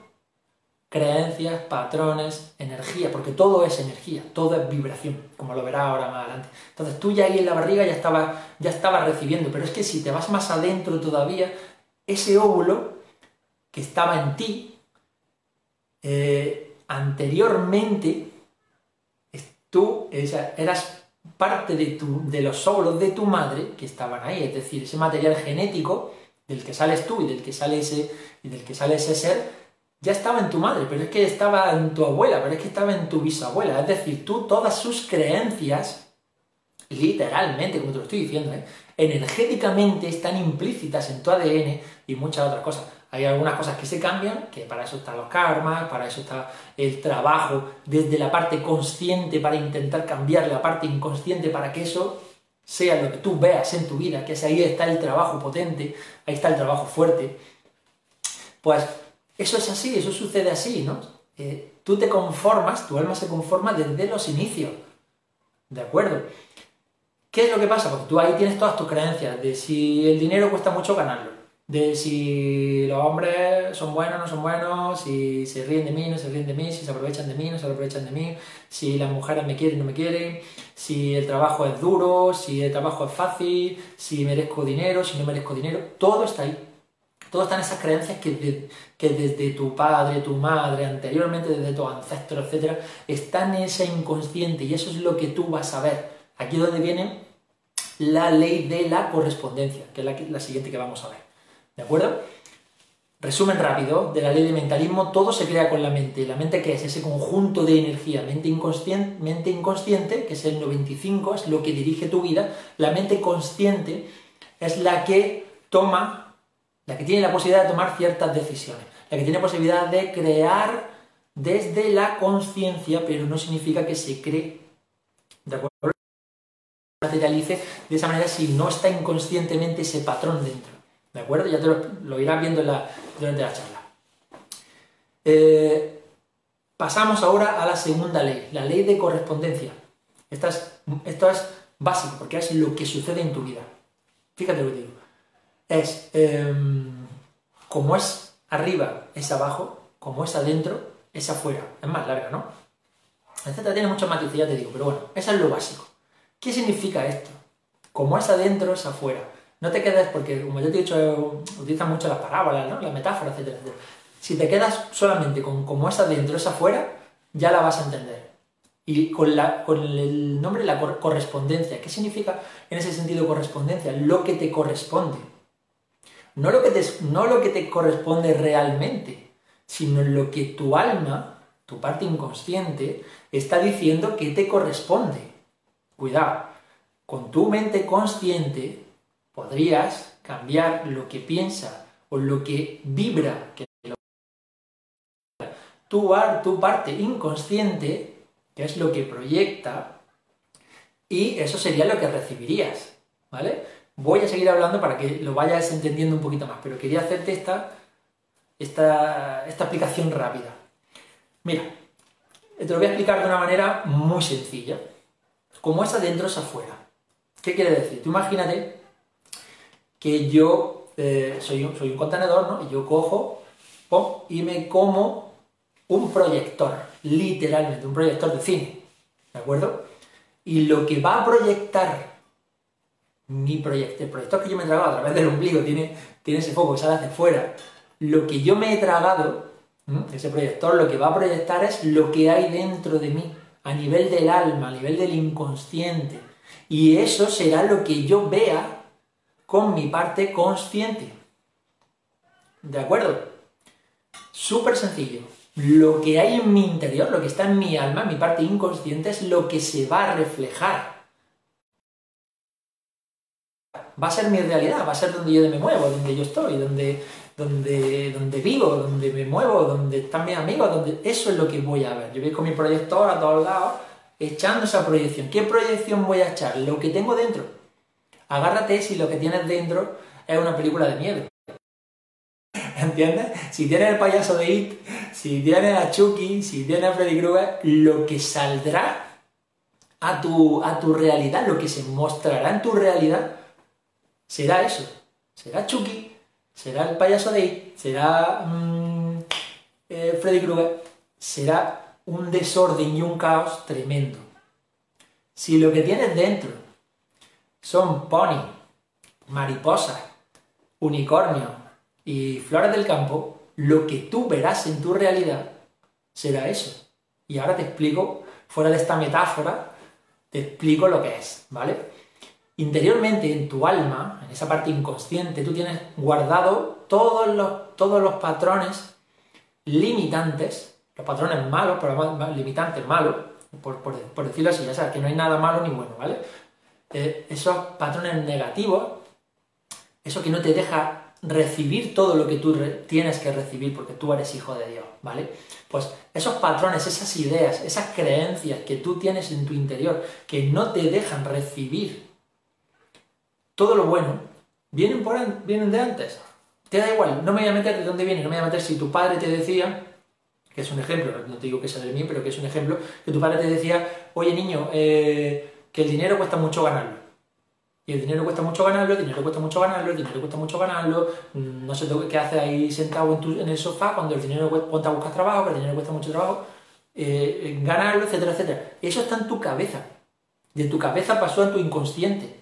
creencias, patrones, energía, porque todo es energía, todo es vibración, como lo verás ahora más adelante. Entonces tú ya ahí en la barriga ya estabas ya estaba recibiendo, pero es que si te vas más adentro todavía, ese óvulo que estaba en ti, eh, anteriormente, tú eras parte de, tu, de los óvulos de tu madre que estaban ahí, es decir, ese material genético del que sales tú y del que sale ese, y del que sale ese ser, ya estaba en tu madre, pero es que estaba en tu abuela, pero es que estaba en tu bisabuela. Es decir, tú todas sus creencias, literalmente, como te lo estoy diciendo, ¿eh? Energéticamente están implícitas en tu ADN y muchas otras cosas. Hay algunas cosas que se cambian, que para eso están los karmas, para eso está el trabajo desde la parte consciente para intentar cambiar la parte inconsciente para que eso sea lo que tú veas en tu vida, que es ahí está el trabajo potente, ahí está el trabajo fuerte, pues eso es así, eso sucede así, ¿no? Eh, tú te conformas, tu alma se conforma desde los inicios, ¿de acuerdo? ¿Qué es lo que pasa? Porque tú ahí tienes todas tus creencias de si el dinero cuesta mucho ganarlo, de si los hombres son buenos, no son buenos, si se ríen de mí, no se ríen de mí, si se aprovechan de mí, no se aprovechan de mí, si las mujeres me quieren, no me quieren, si el trabajo es duro, si el trabajo es fácil, si merezco dinero, si no merezco dinero, todo está ahí. Todo están esas creencias que, que desde tu padre, tu madre, anteriormente desde tu ancestro, etc., están en ese inconsciente y eso es lo que tú vas a ver. Aquí es donde viene la ley de la correspondencia, que es la, siguiente que vamos a ver. ¿De acuerdo? Resumen rápido de la ley de mentalismo, todo se crea con la mente. ¿La mente qué es? Ese conjunto de energía, mente inconsciente, mente inconsciente, que es el 95, es lo que dirige tu vida. La mente consciente es la que toma, la que tiene la posibilidad de tomar ciertas decisiones, la que tiene posibilidad de crear desde la conciencia, pero no significa que se cree. ¿De acuerdo? Materialice de esa manera si no está inconscientemente ese patrón dentro. ¿De acuerdo? Ya te lo, irás viendo durante la charla. Eh, pasamos ahora a la segunda ley, la ley de correspondencia. Esta es, esto es básico, porque es lo que sucede en tu vida. Fíjate lo que digo. Es em, como es arriba, es abajo, como es adentro, es afuera. Es más larga, ¿no? Etcétera, tiene muchos matices, ya te digo, pero bueno, eso es lo básico. ¿Qué significa esto? Como es adentro, es afuera. No te quedes, porque como yo te he dicho, utilizan mucho las parábolas, ¿no? las metáforas, etcétera, Si te quedas solamente con como es adentro, es afuera, ya la vas a entender. Y con, la, con el nombre la correspondencia. ¿Qué significa en ese sentido correspondencia? Lo que te corresponde. No lo que te, no lo que te corresponde realmente, sino lo que tu alma, tu parte inconsciente, está diciendo que te corresponde. Cuidado, con tu mente consciente podrías cambiar lo que piensa o lo que vibra que tu, tu parte inconsciente, que es lo que proyecta, y eso sería lo que recibirías, ¿vale? Voy a seguir hablando para que lo vayas entendiendo un poquito más, pero quería hacerte esta, esta, esta explicación rápida. Mira, te lo voy a explicar de una manera muy sencilla. Como es adentro, es afuera. ¿Qué quiere decir? Tú imagínate que yo eh, soy, un, contenedor, ¿no? Y yo cojo y me como un proyector, literalmente, un proyector de cine, ¿de acuerdo? Y lo que va a proyectar mi proyecto, el proyector que yo me he tragado a través del ombligo, tiene, tiene ese foco que sale hacia fuera, lo que yo me he tragado, ese proyector, lo que va a proyectar es lo que hay dentro de mí a nivel del alma, a nivel del inconsciente. Y eso será lo que yo vea con mi parte consciente. ¿De acuerdo? Súper sencillo. Lo que hay en mi interior, lo que está en mi alma, mi parte inconsciente, es lo que se va a reflejar. Va a ser mi realidad, va a ser donde yo me muevo, donde yo estoy, donde donde, donde vivo, donde me muevo, donde están mis amigos, donde eso es lo que voy a ver. Yo voy con mi proyector a todos lados echando esa proyección. ¿Qué proyección voy a echar? Lo que tengo dentro. Agárrate si lo que tienes dentro es una película de miedo. ¿Entiendes? Si tienes el payaso de It, si tienes a Chucky, si tienes a Freddy Krueger, lo que saldrá a tu, a tu realidad, lo que se mostrará en tu realidad, será eso. Será Chucky, será el payaso de será mm, eh, Freddy Krueger, será un desorden y un caos tremendo. Si lo que tienes dentro son pony, mariposas, unicornios y flores del campo, lo que tú verás en tu realidad será eso. Y ahora te explico, fuera de esta metáfora, te explico lo que es, ¿vale? Interiormente en tu alma, en esa parte inconsciente, tú tienes guardado todos los, patrones limitantes, los patrones malos, pero limitantes malos, por, decirlo así, ya sabes que no hay nada malo ni bueno, ¿vale? Eh, esos patrones negativos, eso que no te deja recibir todo lo que tú tienes que recibir porque tú eres hijo de Dios, ¿vale? Pues esos patrones, esas ideas, esas creencias que tú tienes en tu interior que no te dejan recibir todo lo bueno, vienen, por, vienen de antes. Te da igual, no me voy a meter de dónde viene, no me voy a meter si tu padre te decía, que es un ejemplo, no te digo que sea de mí, pero que es un ejemplo, que tu padre te decía, oye niño, eh, que el dinero cuesta mucho ganarlo. Y el dinero cuesta mucho ganarlo, el dinero cuesta mucho ganarlo, el dinero cuesta mucho ganarlo, mm, no sé qué haces ahí sentado en, el sofá cuando el dinero cuesta buscar trabajo, que el dinero cuesta mucho trabajo, eh, ganarlo, etcétera, etcétera. Eso está en tu cabeza. De tu cabeza pasó a tu inconsciente.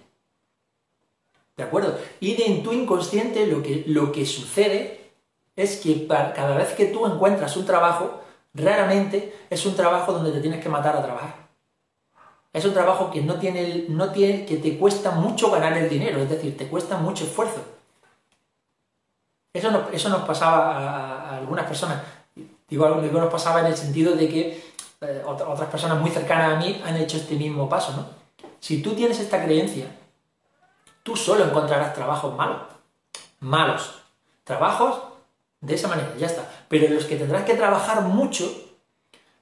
¿De acuerdo? Y de en tu inconsciente lo que, lo que sucede es que cada vez que tú encuentras un trabajo, raramente es un trabajo donde te tienes que matar a trabajar. Es un trabajo que no tiene, no tiene, que te cuesta mucho ganar el dinero, es decir, te cuesta mucho esfuerzo. Eso eso nos pasaba a, algunas personas. Digo, algo que nos pasaba en el sentido de que eh, otras personas muy cercanas a mí han hecho este mismo paso, ¿no? Si tú tienes esta creencia, tú solo encontrarás trabajos malos. Malos. Trabajos de esa manera, ya está. Pero en los que tendrás que trabajar mucho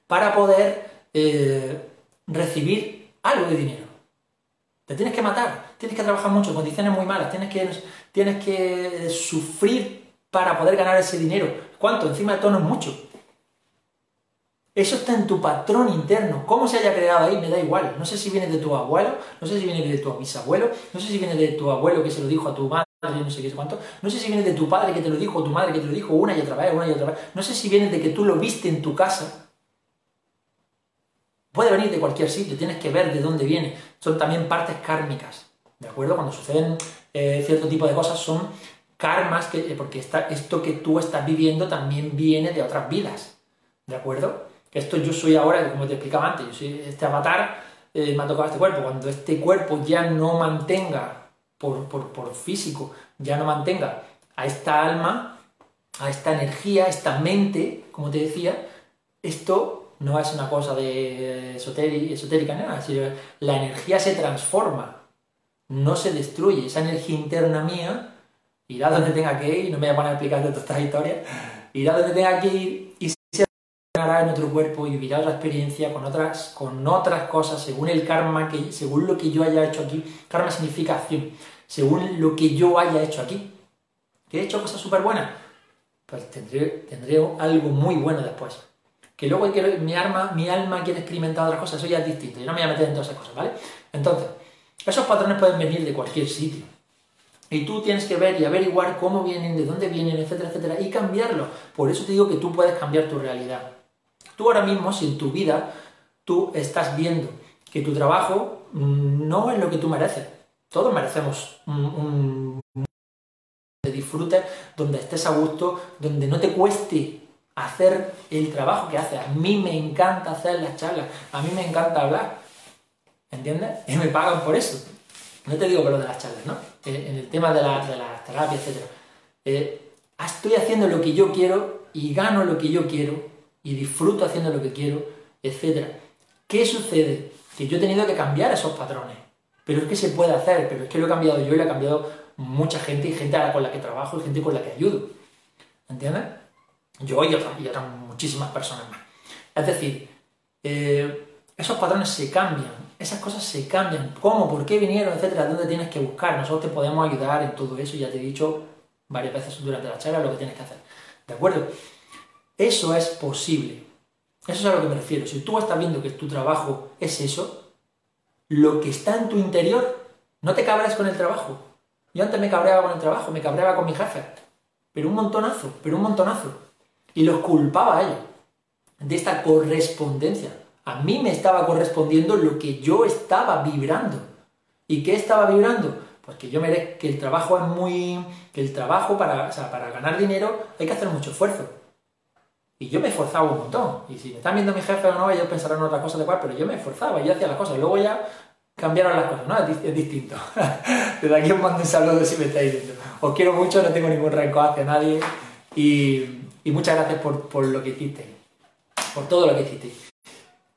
para poder eh, recibir algo de dinero. Te tienes que matar, tienes que trabajar mucho, condiciones muy malas, tienes que, tienes que sufrir para poder ganar ese dinero. ¿Cuánto? Encima de todo no es mucho. Eso está en tu patrón interno. ¿Cómo se haya creado ahí? Me da igual. No sé si viene de tu abuelo, no sé si viene de tu bisabuelo, no sé si viene de tu abuelo que se lo dijo a tu madre, no sé qué cuánto. No sé si viene de tu padre que te lo dijo, o tu madre que te lo dijo una y otra vez, una y otra vez. No sé si viene de que tú lo viste en tu casa Puede venir de cualquier sitio, tienes que ver de dónde viene. Son también partes kármicas, ¿de acuerdo? Cuando suceden eh, cierto tipo de cosas son karmas, que, eh, porque esto que tú estás viviendo también viene de otras vidas, ¿de acuerdo? Esto yo soy ahora, como te explicaba antes, este avatar, eh, me ha tocado este cuerpo. Cuando este cuerpo ya no mantenga, por, por físico, ya no mantenga a esta alma, a esta energía, a esta mente, como te decía, esto no es una cosa de esotérica, nada, sino la energía se transforma, no se destruye. Esa energía interna mía irá donde tenga que ir, no me voy a poner a explicar todas estas historias, irá donde tenga que ir en otro cuerpo y vivirá otra experiencia con otras, con otras cosas, según el karma, que, según lo que yo haya hecho aquí. Karma significa acción, según lo que yo haya hecho aquí. ¿Que he hecho cosas súper buenas? Pues tendré, tendré algo muy bueno después. Que luego mi, alma, mi alma quiere experimentar otras cosas, eso ya es distinto, yo no me voy a meter en todas esas cosas, ¿vale? Entonces, esos patrones pueden venir de cualquier sitio. Y tú tienes que ver y averiguar cómo vienen, de dónde vienen, etcétera, etcétera, y cambiarlo. Por eso te digo que tú puedes cambiar tu realidad. Tú ahora mismo, si en tu vida tú estás viendo que tu trabajo no es lo que tú mereces, todos merecemos un, un de disfrute, donde estés a gusto, donde no te cueste hacer el trabajo que hace. A mí me encanta hacer las charlas, a mí me encanta hablar, ¿entiendes? Y me pagan por eso. No te digo por lo de las charlas, ¿no? Eh, en el tema de la, de la terapia, etc. Eh, estoy haciendo lo que yo quiero y gano lo que yo quiero y disfruto haciendo lo que quiero, etc. ¿Qué sucede? Que yo he tenido que cambiar esos patrones. Pero es que se puede hacer, pero es que lo he cambiado yo y lo ha cambiado mucha gente y gente con la que trabajo y gente con la que ayudo. ¿Entiendes? Yo y otras, muchísimas personas más. Es decir, eh, esos patrones se cambian, esas cosas se cambian. ¿Cómo? ¿Por qué vinieron? Etcétera. ¿Dónde tienes que buscar? Nosotros te podemos ayudar en todo eso. Ya te he dicho varias veces durante la charla lo que tienes que hacer. ¿De acuerdo? Eso es posible. Eso es a lo que me refiero. Si tú estás viendo que tu trabajo es eso, lo que está en tu interior, no te cabres con el trabajo. Yo antes me cabreaba con el trabajo, me cabreaba con mi jefe. Pero un montonazo, pero un montonazo y los culpaba a ellos de esta correspondencia. A mí me estaba correspondiendo lo que yo estaba vibrando. ¿Y qué estaba vibrando? Pues que yo que el trabajo es muy. que el trabajo para, para ganar dinero hay que hacer mucho esfuerzo. Y yo me esforzaba un montón. Y si me están viendo mi jefe o no, ellos pensarán otra cosa de cual, pero yo me esforzaba, yo hacía las cosas. Luego ya cambiaron las cosas, ¿no? Es, distinto. Desde aquí os mando un saludo si me estáis viendo. Os quiero mucho, no tengo ningún rencor hacia nadie. Y y muchas gracias por, lo que hiciste, por todo lo que hiciste.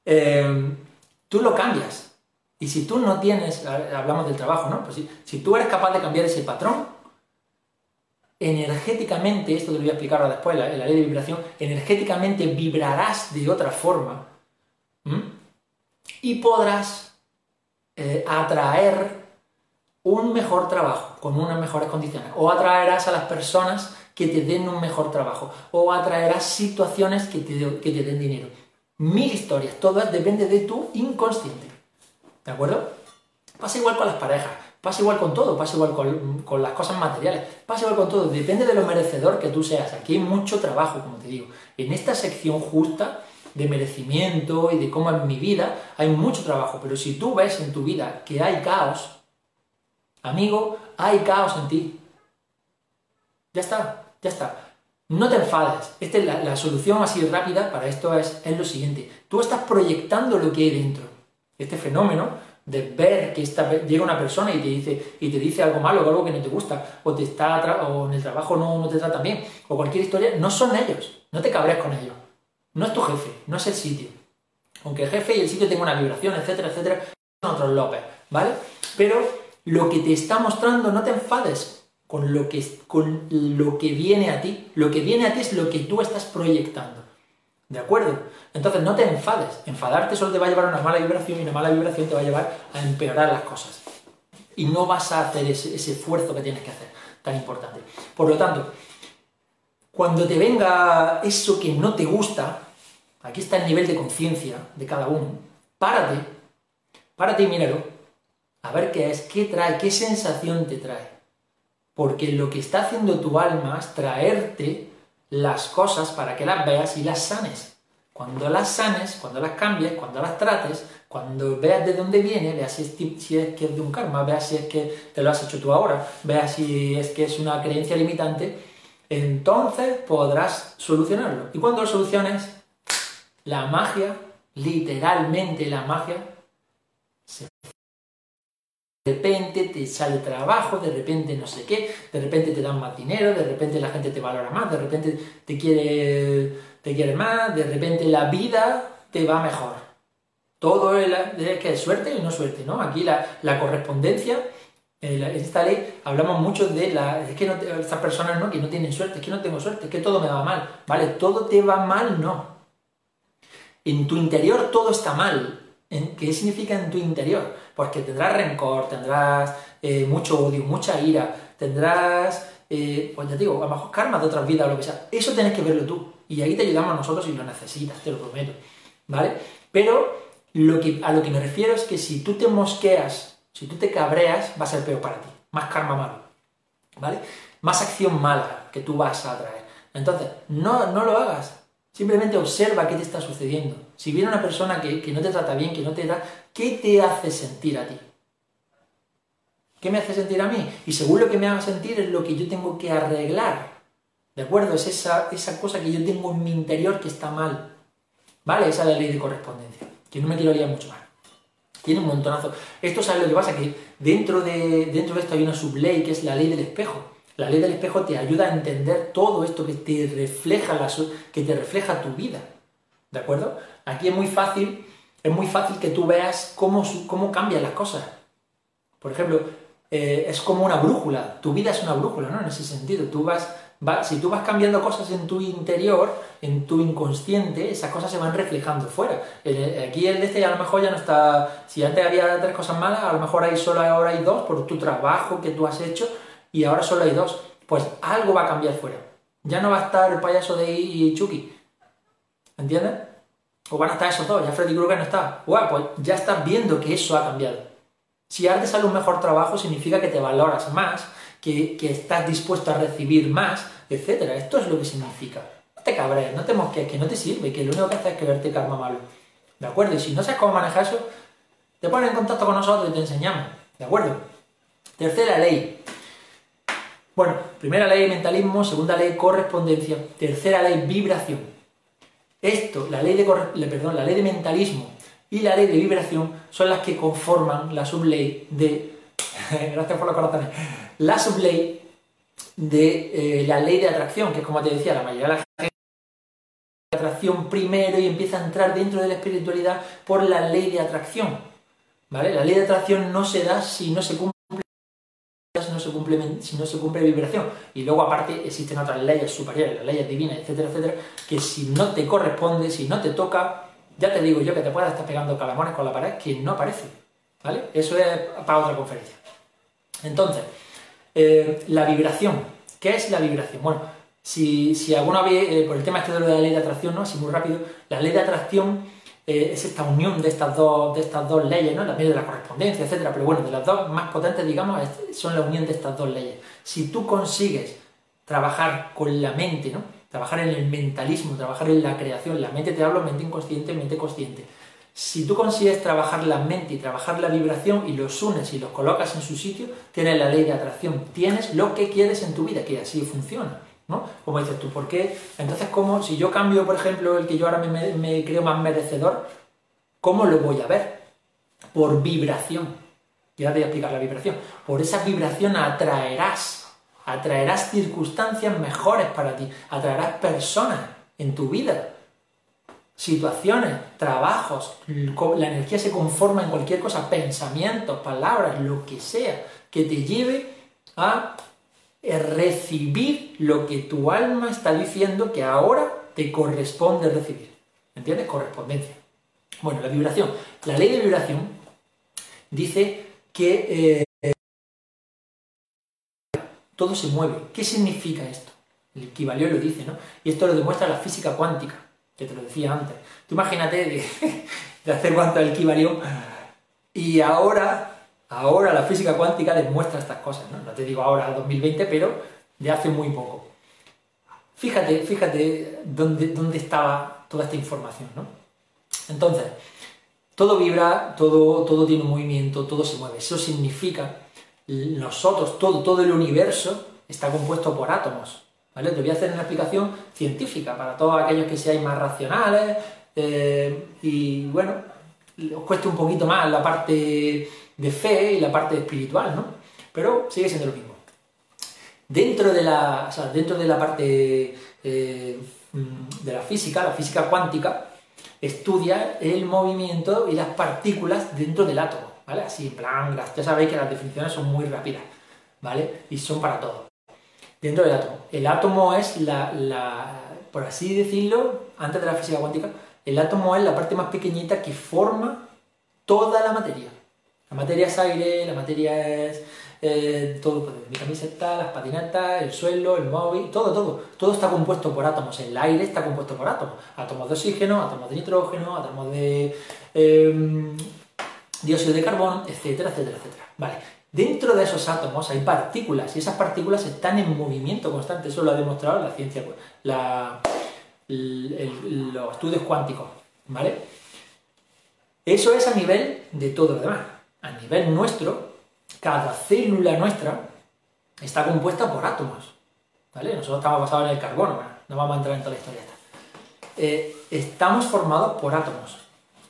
Eh, tú lo cambias. Y si tú no tienes, hablamos del trabajo, ¿no? Pues si, tú eres capaz de cambiar ese patrón, energéticamente, esto te lo voy a explicar ahora después, la, la ley de vibración, energéticamente vibrarás de otra forma y podrás eh, atraer un mejor trabajo con unas mejores condiciones o atraerás a las personas que te den un mejor trabajo o atraerás situaciones que te, que te den dinero. Mil historias, todas depende de tu inconsciente. ¿De acuerdo? Pasa igual con las parejas, pasa igual con todo, pasa igual con, las cosas materiales, pasa igual con todo, depende de lo merecedor que tú seas. Aquí hay mucho trabajo, como te digo. En esta sección justa de merecimiento y de cómo es mi vida, hay mucho trabajo, pero si tú ves en tu vida que hay caos, amigo, hay caos en ti. Ya está, ya está. No te enfades. Esta es la, solución así rápida para esto es, es, lo siguiente. Tú estás proyectando lo que hay dentro. Este fenómeno de ver que esta, llega una persona y te dice y te dice algo malo o algo que no te gusta o te está o en el trabajo no, no te trata bien o cualquier historia no son ellos. No te cabres con ellos. No es tu jefe no es el sitio. Aunque el jefe y el sitio tengan una vibración etcétera etcétera son otros López vale pero lo que te está mostrando no te enfades con lo que con lo que viene a ti. Lo que viene a ti es lo que tú estás proyectando ¿De acuerdo? Entonces no te enfades. Enfadarte solo te va a llevar a una mala vibración y una mala vibración te va a llevar a empeorar las cosas. Y no vas a hacer ese, esfuerzo que tienes que hacer, tan importante. Por lo tanto, cuando te venga eso que no te gusta, aquí está el nivel de conciencia de cada uno, párate, párate y míralo, a ver qué es, qué trae, qué sensación te trae. Porque lo que está haciendo tu alma es traerte las cosas para que las veas y las sanes. Cuando las sanes, cuando las cambies, cuando las trates, cuando veas de dónde viene, veas si es, que es de un karma, veas si es que te lo has hecho tú ahora, veas si es que es una creencia limitante, entonces podrás solucionarlo. Y cuando lo soluciones, la magia, literalmente la magia, de repente te sale trabajo, de repente no sé qué, de repente te dan más dinero, de repente la gente te valora más, de repente te quiere, te quiere más, de repente la vida te va mejor. Todo es, que es suerte y no suerte, ¿no? Aquí la, correspondencia, en esta ley hablamos mucho de la, es que no, estas personas no, que no tienen suerte, es que no tengo suerte, es que todo me va mal, ¿vale? Todo te va mal, no. En tu interior todo está mal, ¿Qué significa en tu interior? Porque tendrás rencor, tendrás eh, mucho odio, mucha ira, tendrás, eh, pues ya digo, a lo mejor karma de otras vidas o lo que sea. Eso tienes que verlo tú. Y ahí te ayudamos nosotros si lo necesitas, te lo prometo. ¿Vale? Pero a lo que me refiero es que si tú te mosqueas, si tú te cabreas, va a ser peor para ti. Más karma malo. ¿Vale? Más acción mala que tú vas a traer. Entonces, no, no lo hagas. Simplemente observa qué te está sucediendo. Si viene una persona que, no te trata bien, que no te da, ¿qué te hace sentir a ti? ¿Qué me hace sentir a mí? Y según lo que me haga sentir es lo que yo tengo que arreglar. ¿De acuerdo? Es esa, esa cosa que yo tengo en mi interior que está mal. ¿Vale? Esa es la ley de correspondencia. Que no me quiero liar mucho más. Tiene un montonazo. Esto sabe lo que pasa, que dentro de, dentro de esto hay una subley que es la ley del espejo. La ley del espejo te ayuda a entender todo esto que te refleja, la, que te refleja tu vida. ¿De acuerdo? Aquí es muy fácil, es muy fácil que tú veas cómo, cómo cambian las cosas. Por ejemplo, eh, es como una brújula. Tu vida es una brújula, ¿no? En ese sentido. Tú vas, si tú vas cambiando cosas en tu interior, en tu inconsciente, esas cosas se van reflejando fuera. aquí el de este a lo mejor ya no está. Si antes había tres cosas malas, a lo mejor hay solo ahora hay dos por tu trabajo que tú has hecho y ahora solo hay dos, pues algo va a cambiar fuera. Ya no va a estar el payaso de y Chucky. ¿Entiendes? O van a estar esos dos, ya Freddy Krueger no está. Bueno, pues ya estás viendo que eso ha cambiado. Si ahora te sale mejor trabajo, significa que te valoras más, que, estás dispuesto a recibir más, etc. Esto es lo que significa. No te cabres, no te mosques, que no te sirve, que lo único que hace es que verte karma malo. ¿De acuerdo? Y si no sabes cómo manejar eso, te pones en contacto con nosotros y te enseñamos. ¿De acuerdo? Tercera ley. Bueno, primera ley mentalismo, segunda ley correspondencia, tercera ley vibración. Esto, la ley de, perdón, la ley de mentalismo y la ley de vibración son las que conforman la subley de... gracias por los corazones. La subley de eh, la ley de atracción, que es como te decía, la mayoría de la gente atracción primero y empieza a entrar dentro de la espiritualidad por la ley de atracción. ¿Vale? La ley de atracción no se da si no se cumple si no se cumple, si no se cumple vibración. Y luego aparte existen otras leyes superiores, las leyes divinas, etcétera, etcétera, que si no te corresponde, si no te toca, ya te digo yo que te puedas estar pegando calamones con la pared que no aparece. ¿Vale? Eso es para otra conferencia. Entonces, eh, la vibración. ¿Qué es la vibración? Bueno, si, si alguna vez, eh, por el tema este de la ley de atracción, ¿no? Así muy rápido, la ley de atracción eh, es esta unión de estas dos, de estas dos leyes, ¿no? También de la correspondencia, etcétera, pero bueno, de las dos más potentes, digamos, son la unión de estas dos leyes. Si tú consigues trabajar con la mente, ¿no? Trabajar en el mentalismo, trabajar en la creación, la mente te hablo mente inconsciente, mente consciente. Si tú consigues trabajar la mente y trabajar la vibración y los unes y los colocas en su sitio, tienes la ley de atracción, tienes lo que quieres en tu vida, que así funciona. ¿No? Como dices tú, ¿por qué? Entonces, ¿cómo, si yo cambio, por ejemplo, el que yo ahora me, creo más merecedor, ¿cómo lo voy a ver? por vibración. Ya te voy a explicar la vibración. Por esa vibración atraerás, atraerás circunstancias mejores para ti, atraerás personas en tu vida, situaciones, trabajos, la energía se conforma en cualquier cosa, pensamientos, palabras, lo que sea, que te lleve a recibir lo que tu alma está diciendo que ahora te corresponde recibir. ¿Entiendes? Correspondencia. Bueno, la vibración. La ley de vibración dice que eh, todo se mueve. ¿Qué significa esto? El equivalió lo dice, ¿no? Y esto lo demuestra la física cuántica, que te lo decía antes. Tú imagínate de, hacer cuánto el equivalió y ahora, ahora la física cuántica demuestra estas cosas, ¿no? No te digo ahora 2020, pero de hace muy poco. Fíjate, fíjate dónde, dónde estaba toda esta información, ¿no? Entonces, todo vibra, todo, todo tiene un movimiento, todo se mueve. Eso significa, nosotros, todo, todo el universo está compuesto por átomos. ¿vale? Te voy a hacer una explicación científica para todos aquellos que seáis más racionales eh, y, bueno, os cueste un poquito más la parte de fe y la parte espiritual, ¿no? Pero sigue siendo lo mismo. Dentro de la, dentro de la parte eh, de la física, la física cuántica, estudia el movimiento y las partículas dentro del átomo, ¿vale? Así, plan, ya sabéis que las definiciones son muy rápidas, ¿vale? Y son para todo. Dentro del átomo. El átomo es la, por así decirlo, antes de la física cuántica, el átomo es la parte más pequeñita que forma toda la materia. La materia es aire, la materia es eh, todo, pues, mi camiseta, las patinetas, el suelo, el móvil, todo, todo. Todo está compuesto por átomos. El aire está compuesto por átomos. Átomos de oxígeno, átomos de nitrógeno, átomos de em, dióxido de carbono, etcétera, etcétera, etcétera. Vale. Dentro de esos átomos hay partículas y esas partículas están en movimiento constante. Eso lo ha demostrado la ciencia, pues, los estudios cuánticos. ¿Vale? Eso es a nivel de todo lo demás. A nivel nuestro, cada célula nuestra está compuesta por átomos. ¿Vale? Nosotros estamos basados en el carbono, no vamos a entrar en toda la historia. Eh, estamos formados por átomos.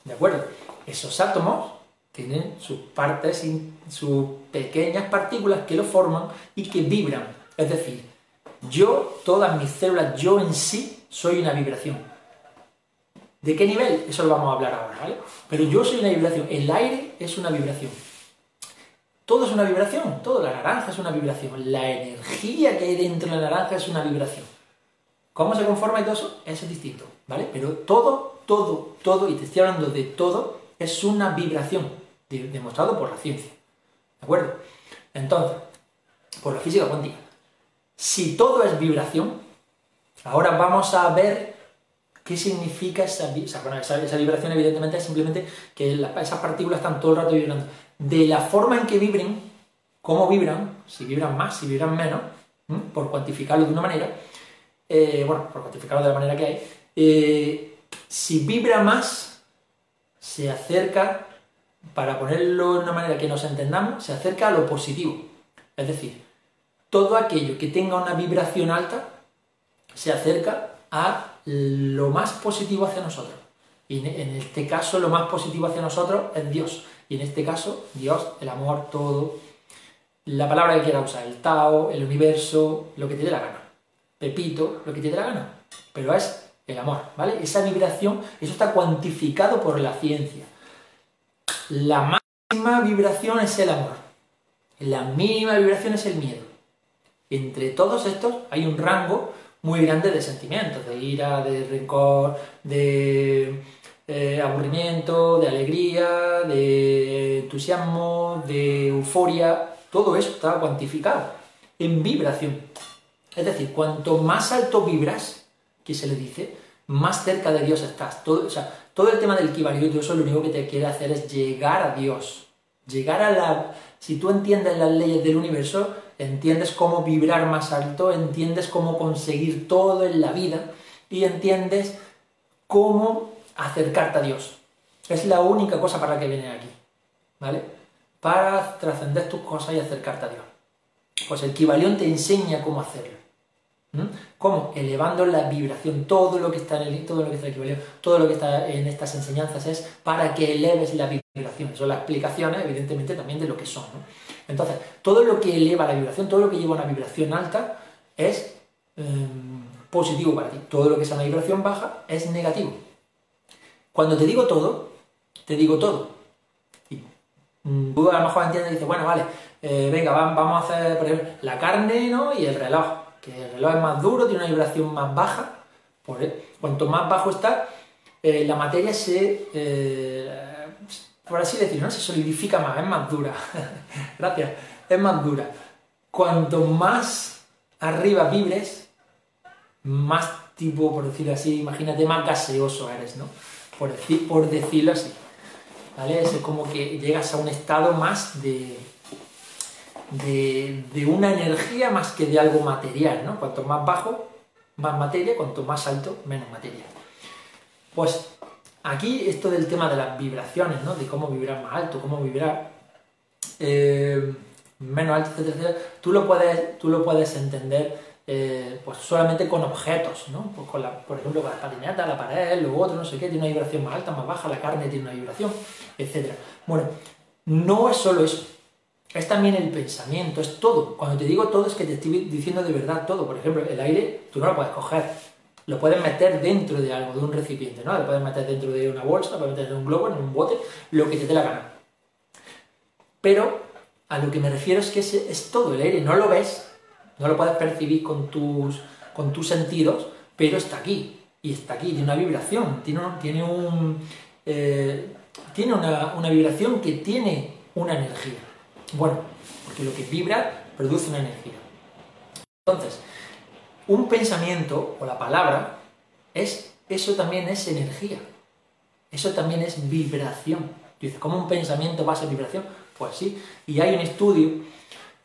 ¿De acuerdo? Esos átomos tienen sus partes, sus pequeñas partículas que lo forman y que vibran. Es decir, yo, todas mis células, yo en sí, soy una vibración. ¿De qué nivel? Eso lo vamos a hablar ahora, ¿vale? Pero yo soy una vibración. El aire es una vibración. Todo es una vibración, todo, la naranja es una vibración, la energía que hay dentro de la naranja es una vibración. ¿Cómo se conforma y todo eso? Eso es distinto, ¿vale? Pero todo, todo, todo, y te estoy hablando de todo, es una vibración, demostrado por la ciencia, ¿de acuerdo? Entonces, por la física cuántica, si todo es vibración, ahora vamos a ver qué significa esa, o esa, vibración, evidentemente es simplemente que esas partículas están todo el rato vibrando. De la forma en que vibren, cómo vibran, si vibran más, si vibran menos, por cuantificarlo de una manera, eh, bueno, por cuantificarlo de la manera que hay, eh, si vibra más, se acerca, para ponerlo de una manera que nos entendamos, se acerca a lo positivo. Es decir, todo aquello que tenga una vibración alta se acerca a lo más positivo hacia nosotros. Y en este caso, lo más positivo hacia nosotros es Dios. Y en este caso, Dios, el amor, todo, la palabra que quiera usar, el Tao, el universo, lo que te dé la gana. Pepito, lo que te dé la gana. Pero es el amor, ¿vale? Esa vibración, eso está cuantificado por la ciencia. La máxima vibración es el amor. La mínima vibración es el miedo. Entre todos estos hay un rango muy grande de sentimientos, de ira, de rencor, de de aburrimiento, de alegría, de entusiasmo, de euforia, todo eso está cuantificado en vibración. Es decir, cuanto más alto vibras, que se le dice, más cerca de Dios estás. Todo, o sea, todo el tema del equivalio y todo lo único que te quiere hacer es llegar a Dios. Llegar a la... Si tú entiendes las leyes del universo, entiendes cómo vibrar más alto, entiendes cómo conseguir todo en la vida y entiendes cómo acercarte a Dios. Es la única cosa para la que viene aquí, ¿vale? Para trascender tus cosas y acercarte a Dios. Pues el Kibalión te enseña cómo hacerlo, ¿Cómo? Elevando la vibración. Todo lo que está en el, todo lo que está en todo lo que está en estas enseñanzas es para que eleves la vibración. Son las explicaciones, evidentemente, también de lo que son. Entonces, todo lo que eleva la vibración, todo lo que lleva una vibración alta, es em, positivo para ti. Todo lo que sea una vibración baja es negativo. Cuando te digo todo, te digo todo. Y, mm, tú a lo mejor entiendes y dices, bueno, vale, eh, venga, vamos a hacer, por ejemplo, la carne ¿no? y el reloj. Que el reloj es más duro, tiene una vibración más baja. Por, cuanto más bajo está, eh, la materia se, eh, por así decirlo, ¿no? se solidifica más, es más dura. Gracias, es más dura. Cuanto más arriba vibres, más tipo, por decirlo así, imagínate, más gaseoso eres, ¿no? Por, decir, por decirlo así. ¿Vale? Es como que llegas a un estado más de, de, una energía más que de algo material, ¿no? Cuanto más bajo, más materia, cuanto más alto, menos materia. Pues aquí esto del tema de las vibraciones, ¿no? De cómo vibrar más alto, cómo vibrar eh, menos alto, etcétera, Tú lo puedes, tú lo puedes entender eh, pues solamente con objetos, ¿no? Pues la, por ejemplo, con la patineta, la pared, lo otro, no sé qué, tiene una vibración más alta, más baja, la carne tiene una vibración, etcétera. Bueno, no es solo eso es también el pensamiento, es todo. Cuando te digo todo es que te estoy diciendo de verdad todo. Por ejemplo, el aire tú no lo puedes coger, lo puedes meter dentro de algo, de un recipiente, ¿no? Lo puedes meter dentro de una bolsa, lo puedes meter en un globo, en un bote, lo que te dé la gana. Pero a lo que me refiero es que es, todo el aire, no lo ves, no lo puedes percibir con tus, con tus sentidos, pero está aquí, y está aquí, tiene una vibración, tiene, tiene, un, eh, tiene una, una vibración que tiene una energía. Bueno, porque lo que vibra produce una energía. Entonces, un pensamiento o la palabra es eso también es energía. Eso también es vibración. Dice, ¿cómo un pensamiento va a ser vibración? Pues sí. Y hay un estudio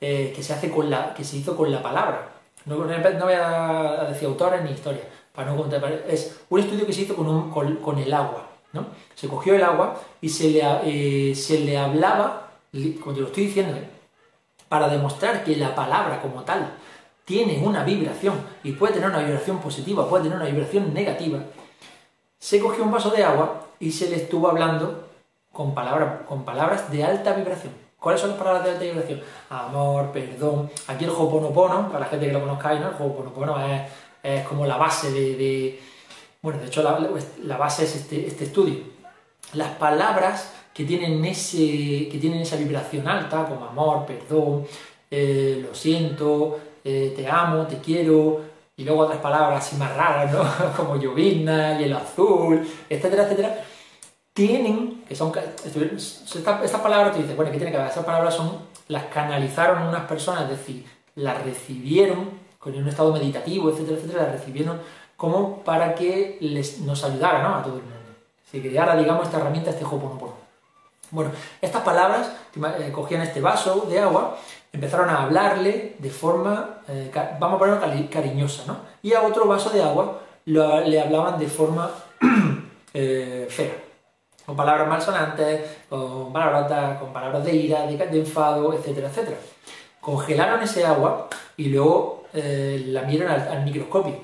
eh, que se hace con la que se hizo con la palabra. No, voy a decir autores ni historia, para no contar. Es un estudio que se hizo con, el agua. ¿no? Se cogió el agua y se le, eh, se le hablaba como te lo estoy diciendo, ¿eh? para demostrar que la palabra como tal tiene una vibración y puede tener una vibración positiva, puede tener una vibración negativa, se cogió un vaso de agua y se le estuvo hablando con, palabras, con palabras de alta vibración. ¿Cuáles son las palabras de alta vibración? Amor, perdón. Aquí el Ho'oponopono, para la gente que lo conozcáis, ¿no? El Ho'oponopono es, es como la base de, Bueno, de hecho la, base es este, este estudio. Las palabras que tienen, ese, que tienen esa vibración alta, como amor, perdón, eh, lo siento, eh, te amo, te quiero, y luego otras palabras así más raras, ¿no? como llovizna, hielo azul, etcétera, etcétera, tienen, que son, estas palabras te dicen, bueno, ¿qué tiene que ver? Esas palabras son, las canalizaron unas personas, es decir, las recibieron con un estado meditativo, etcétera, etcétera, las recibieron como para que les, nos ayudara a todo el mundo. Así que ahora, digamos, esta herramienta, este Ho'oponopono. Bueno, estas palabras, eh, cogían este vaso de agua, empezaron a hablarle de forma, eh, vamos a ponerlo cariñosa, ¿no? Y a otro vaso de agua le hablaban de forma eh, fea, con palabras malsonantes, con palabras, con palabras de ira, de, enfado, etcétera, etcétera. Congelaron ese agua y luego la miraron al microscopio.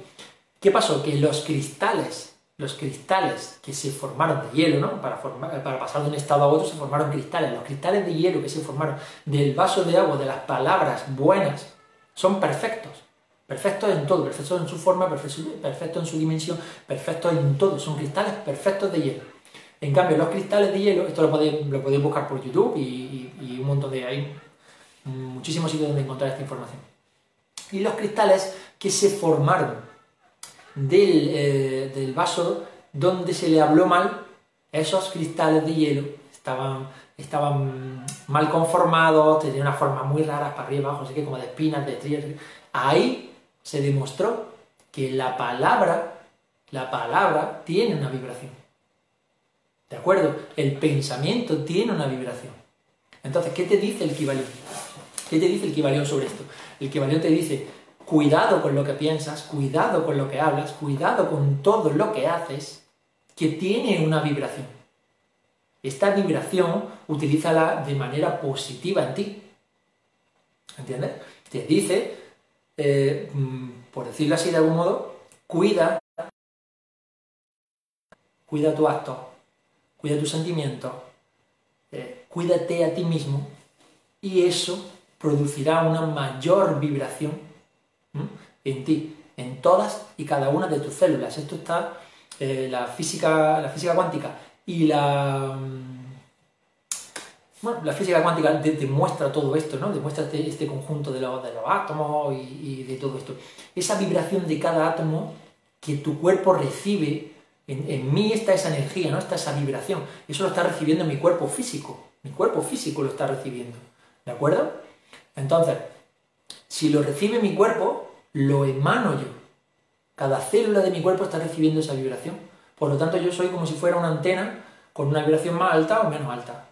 ¿Qué pasó? Que los cristales los cristales que se formaron de hielo, ¿no? Para, pasar de un estado a otro se formaron cristales. Los cristales de hielo que se formaron del vaso de agua, de las palabras buenas, son perfectos. Perfectos en todo, perfectos en su forma, perfectos en su dimensión, perfectos en todo. Son cristales perfectos de hielo. En cambio, los cristales de hielo, esto lo podéis, lo podéis buscar por YouTube y, y un montón de... Hay muchísimos sitios donde encontrar esta información. Y los cristales que se formaron eh, del, vaso donde se le habló mal, esos cristales de hielo estaban, estaban mal conformados, tenían una forma muy rara para arriba, abajo, así que como de espinas, de estrías. Ahí se demostró que la palabra, la palabra tiene una vibración. ¿De acuerdo? El pensamiento tiene una vibración. Entonces, ¿qué te dice el Kibalión? ¿Qué te dice el Kibalión sobre esto? El Kibalión te dice, cuidado con lo que piensas, cuidado con lo que hablas, cuidado con todo lo que haces, que tiene una vibración. Esta vibración utilízala de manera positiva en ti. ¿Entiendes? Te dice, eh, mm, por decirlo así de algún modo, cuida, cuida tu acto, cuida tus sentimientos, eh, cuídate a ti mismo y eso producirá una mayor vibración en ti, en todas y cada una de tus células. Esto está eh, la, física, la física cuántica y la... Mm, bueno, la física cuántica demuestra todo esto, ¿no? Demuestra este, este conjunto de los, de los átomos y, de todo esto. Esa vibración de cada átomo que tu cuerpo recibe, en, en, mí está esa energía, ¿no? Está esa vibración. Eso lo está recibiendo mi cuerpo físico. Mi cuerpo físico lo está recibiendo. ¿De acuerdo? Entonces, si lo recibe mi cuerpo, lo emano yo. Cada célula de mi cuerpo está recibiendo esa vibración. Por lo tanto, yo soy como si fuera una antena con una vibración más alta o menos alta.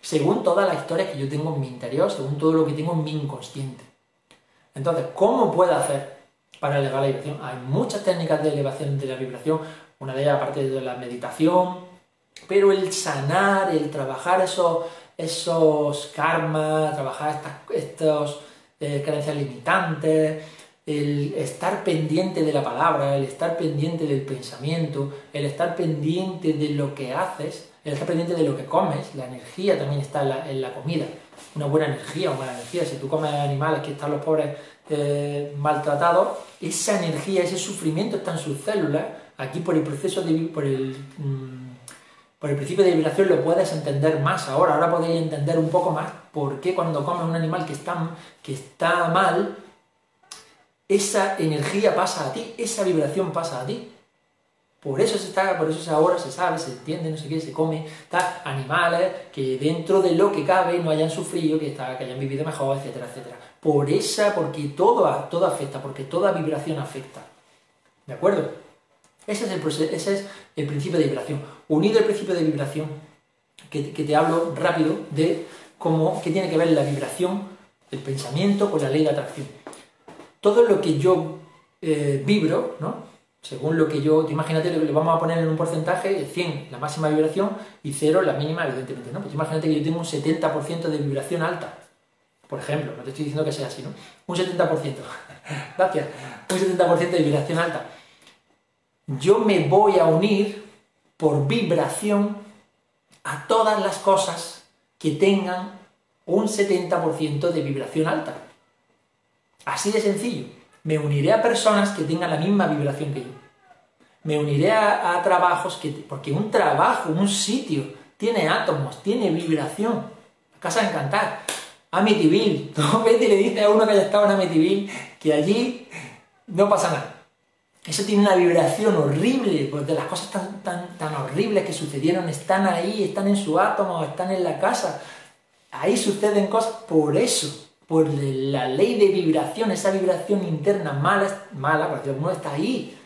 Según toda la historia que yo tengo en mi interior, según todo lo que tengo en mi inconsciente. Entonces, ¿cómo puedo hacer para elevar la vibración? Hay muchas técnicas de elevación de la vibración. Una de ellas, aparte de la meditación, pero el sanar, el trabajar esos, esos karmas, trabajar estos, eh, creencias limitantes, el estar pendiente de la palabra, el estar pendiente del pensamiento, el estar pendiente de lo que haces, el estar pendiente de lo que comes, la energía también está en la, comida, una buena energía, una mala energía, si tú comes animales que están los pobres eh, maltratados, esa energía, ese sufrimiento está en sus células, aquí por el proceso de, por el, mm, por el principio de vibración lo puedes entender más ahora, ahora podéis entender un poco más por qué cuando comes un animal que está, que está mal, esa energía pasa a ti, esa vibración pasa a ti. Por eso se está, por eso ahora se sabe, se entiende, no sé qué, se come, está animales que dentro de lo que cabe no hayan sufrido, que, está, que hayan vivido mejor, etcétera, etcétera. Por esa, porque todo, todo afecta, porque toda vibración afecta. ¿De acuerdo? Ese es, el, ese es el principio de vibración. Unido al principio de vibración, que, te hablo rápido de cómo, qué tiene que ver la vibración, el pensamiento con la ley de atracción todo lo que yo eh, vibro, ¿no? Según lo que yo, imagínate, lo vamos a poner en un porcentaje, 100 la máxima vibración y 0 la mínima, evidentemente, ¿no? Pues imagínate que yo tengo un 70% de vibración alta, por ejemplo, no te estoy diciendo que sea así, ¿no? Un 70%, gracias, un 70% de vibración alta. Yo me voy a unir por vibración a todas las cosas que tengan un 70% de vibración alta. Así de sencillo. Me uniré a personas que tengan la misma vibración que yo. Me uniré a, trabajos que... Porque un trabajo, un sitio, tiene átomos, tiene vibración. Casa Encantar. Amityville. Tú ves y le dices a uno que haya estado en Amityville que allí no pasa nada. Eso tiene una vibración horrible, porque las cosas tan, tan, tan horribles que sucedieron están ahí, están en su átomo, están en la casa. Ahí suceden cosas por eso por la ley de vibración, esa vibración interna mala, mala, porque uno está ahí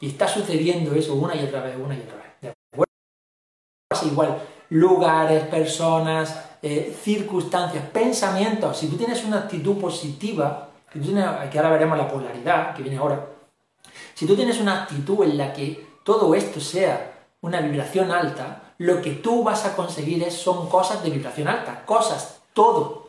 y está sucediendo eso una y otra vez, una y otra vez. ¿De acuerdo? Igual, lugares, personas, eh, circunstancias, pensamientos. Si tú tienes una actitud positiva, que, que ahora veremos la polaridad, que viene ahora, si tú tienes una actitud en la que todo esto sea una vibración alta, lo que tú vas a conseguir es, son cosas de vibración alta, cosas, todo,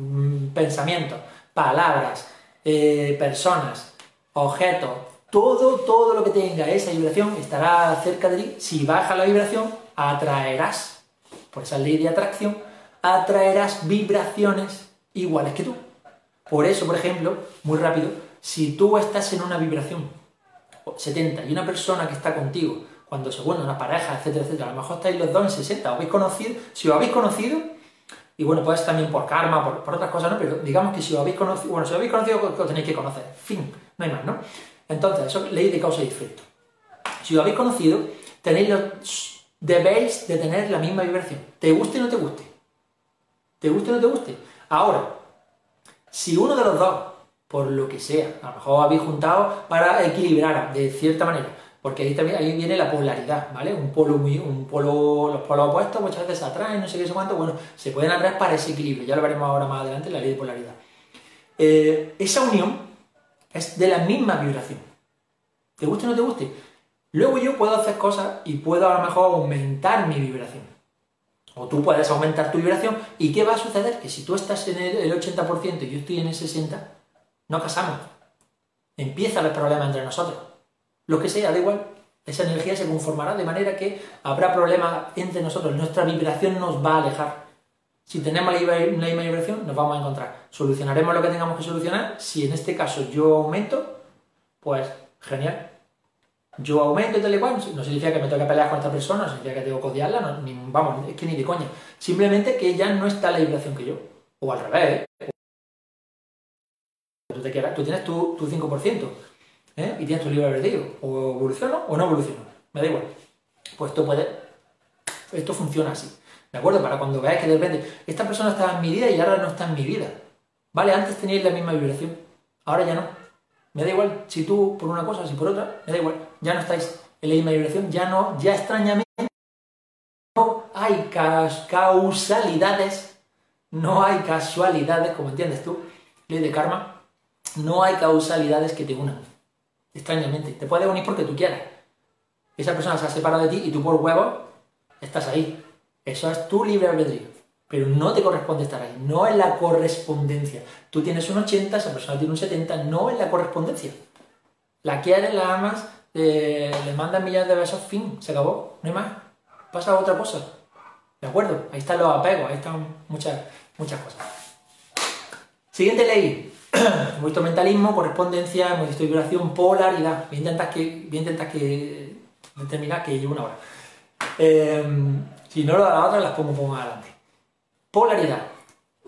Mm, pensamientos, palabras, eh, personas, objetos, todo, todo lo que tenga esa vibración estará cerca de ti. Si baja la vibración, atraerás, por esa ley de atracción, atraerás vibraciones iguales que tú. Por eso, por ejemplo, muy rápido, si tú estás en una vibración 70 y una persona que está contigo, cuando se vuelve una pareja, etcétera, etcétera, a lo mejor estáis los dos en 60, os habéis conocido, si os habéis conocido, y bueno, pues también por karma, por, otras cosas, ¿no? Pero digamos que si lo habéis conocido, bueno, si lo habéis conocido, lo tenéis que conocer. Fin, no hay más, ¿no? Entonces, eso es ley de causa y efecto. Si lo habéis conocido, tenéis los, debéis de tener la misma vibración. Te guste o no te guste. Te guste o no te guste. Ahora, si uno de los dos, por lo que sea, a lo mejor habéis juntado para equilibrar de cierta manera, porque ahí también ahí viene la polaridad, ¿vale? Un polo muy, un polo, los polos opuestos muchas veces atraen, no sé qué, sé cuánto, bueno, se pueden atraer para ese equilibrio, ya lo veremos ahora más adelante, la ley de polaridad. Eh, esa unión es de la misma vibración, te guste o no te guste. Luego yo puedo hacer cosas y puedo a lo mejor aumentar mi vibración. O tú puedes aumentar tu vibración. ¿Y qué va a suceder? Que si tú estás en el 80% y yo estoy en el 60%, no casamos. Empieza el problema entre nosotros. Lo que sea, da igual. Esa energía se conformará de manera que habrá problemas entre nosotros. Nuestra vibración nos va a alejar. Si tenemos la misma vibración, nos vamos a encontrar. Solucionaremos lo que tengamos que solucionar. Si en este caso yo aumento, pues genial. Yo aumento y tal y cual, no significa que me tenga que pelear con esta persona, no significa que tengo que odiarla, ni, vamos, es que ni de coña. Simplemente que ya no está la vibración que yo. O al revés. Tú, te tú tienes tu, tu 5%, ¿eh? Y tienes tu libre albedrío. O evoluciono o no evoluciono. Me da igual. Pues esto puede. Esto funciona así. ¿De acuerdo? Para cuando veáis que de repente esta persona estaba en mi vida y ahora no está en mi vida. Vale, antes teníais la misma vibración. Ahora ya no. Me da igual si tú por una cosa, si por otra, me da igual. Ya no estáis en la misma vibración, ya no, ya extrañamente no hay causalidades, no hay casualidades, como entiendes tú, ley de karma, no hay causalidades que te unan. Extrañamente. Te puedes unir porque tú quieras. Esa persona se ha separado de ti y tú por huevo estás ahí. Eso es tu libre albedrío. Pero no te corresponde estar ahí. No es la correspondencia. Tú tienes un 80, esa persona tiene un 70, no es la correspondencia. La quieres, la amas, le mandas millones de besos, fin, se acabó. No hay más. Pasa otra cosa. ¿De acuerdo? Ahí están los apegos, ahí están muchas, muchas cosas. Siguiente ley. visto mentalismo, correspondencia, visto vibración, polaridad. Voy a intentar que, voy a intentar que determinar que llevo una hora. Eh, si no, las otras las pongo más adelante. Polaridad.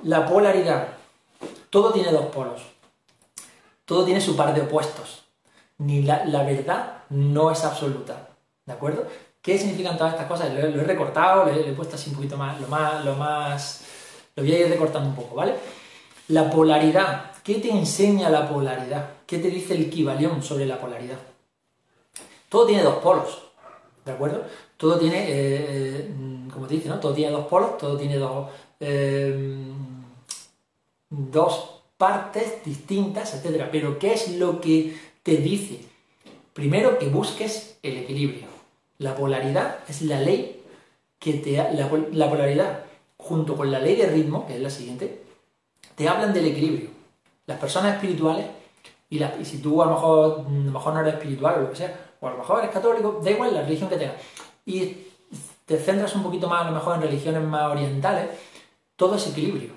La polaridad. Todo tiene dos polos. Todo tiene su par de opuestos. Ni la, verdad no es absoluta. ¿De acuerdo? ¿Qué significan todas estas cosas? Lo, he recortado, lo he, puesto así un poquito más, lo más, lo más. Lo voy a ir recortando un poco, ¿vale? La polaridad. ¿Qué te enseña la polaridad? ¿Qué te dice el equivalión sobre la polaridad? Todo tiene dos polos, ¿de acuerdo? Todo tiene eh, como te dice, ¿no? Todo tiene dos polos, todo tiene dos, eh, dos partes distintas, etc. Pero ¿qué es lo que te dice? Primero que busques el equilibrio. La polaridad es la ley que te... La, la polaridad junto con la ley de ritmo, que es la siguiente, te hablan del equilibrio. Las personas espirituales, y, y si tú a lo, mejor, a lo mejor no eres espiritual o lo que sea, o a lo mejor eres católico, da igual la religión que tengas. Y te centras un poquito más a lo mejor en religiones más orientales, todo es equilibrio.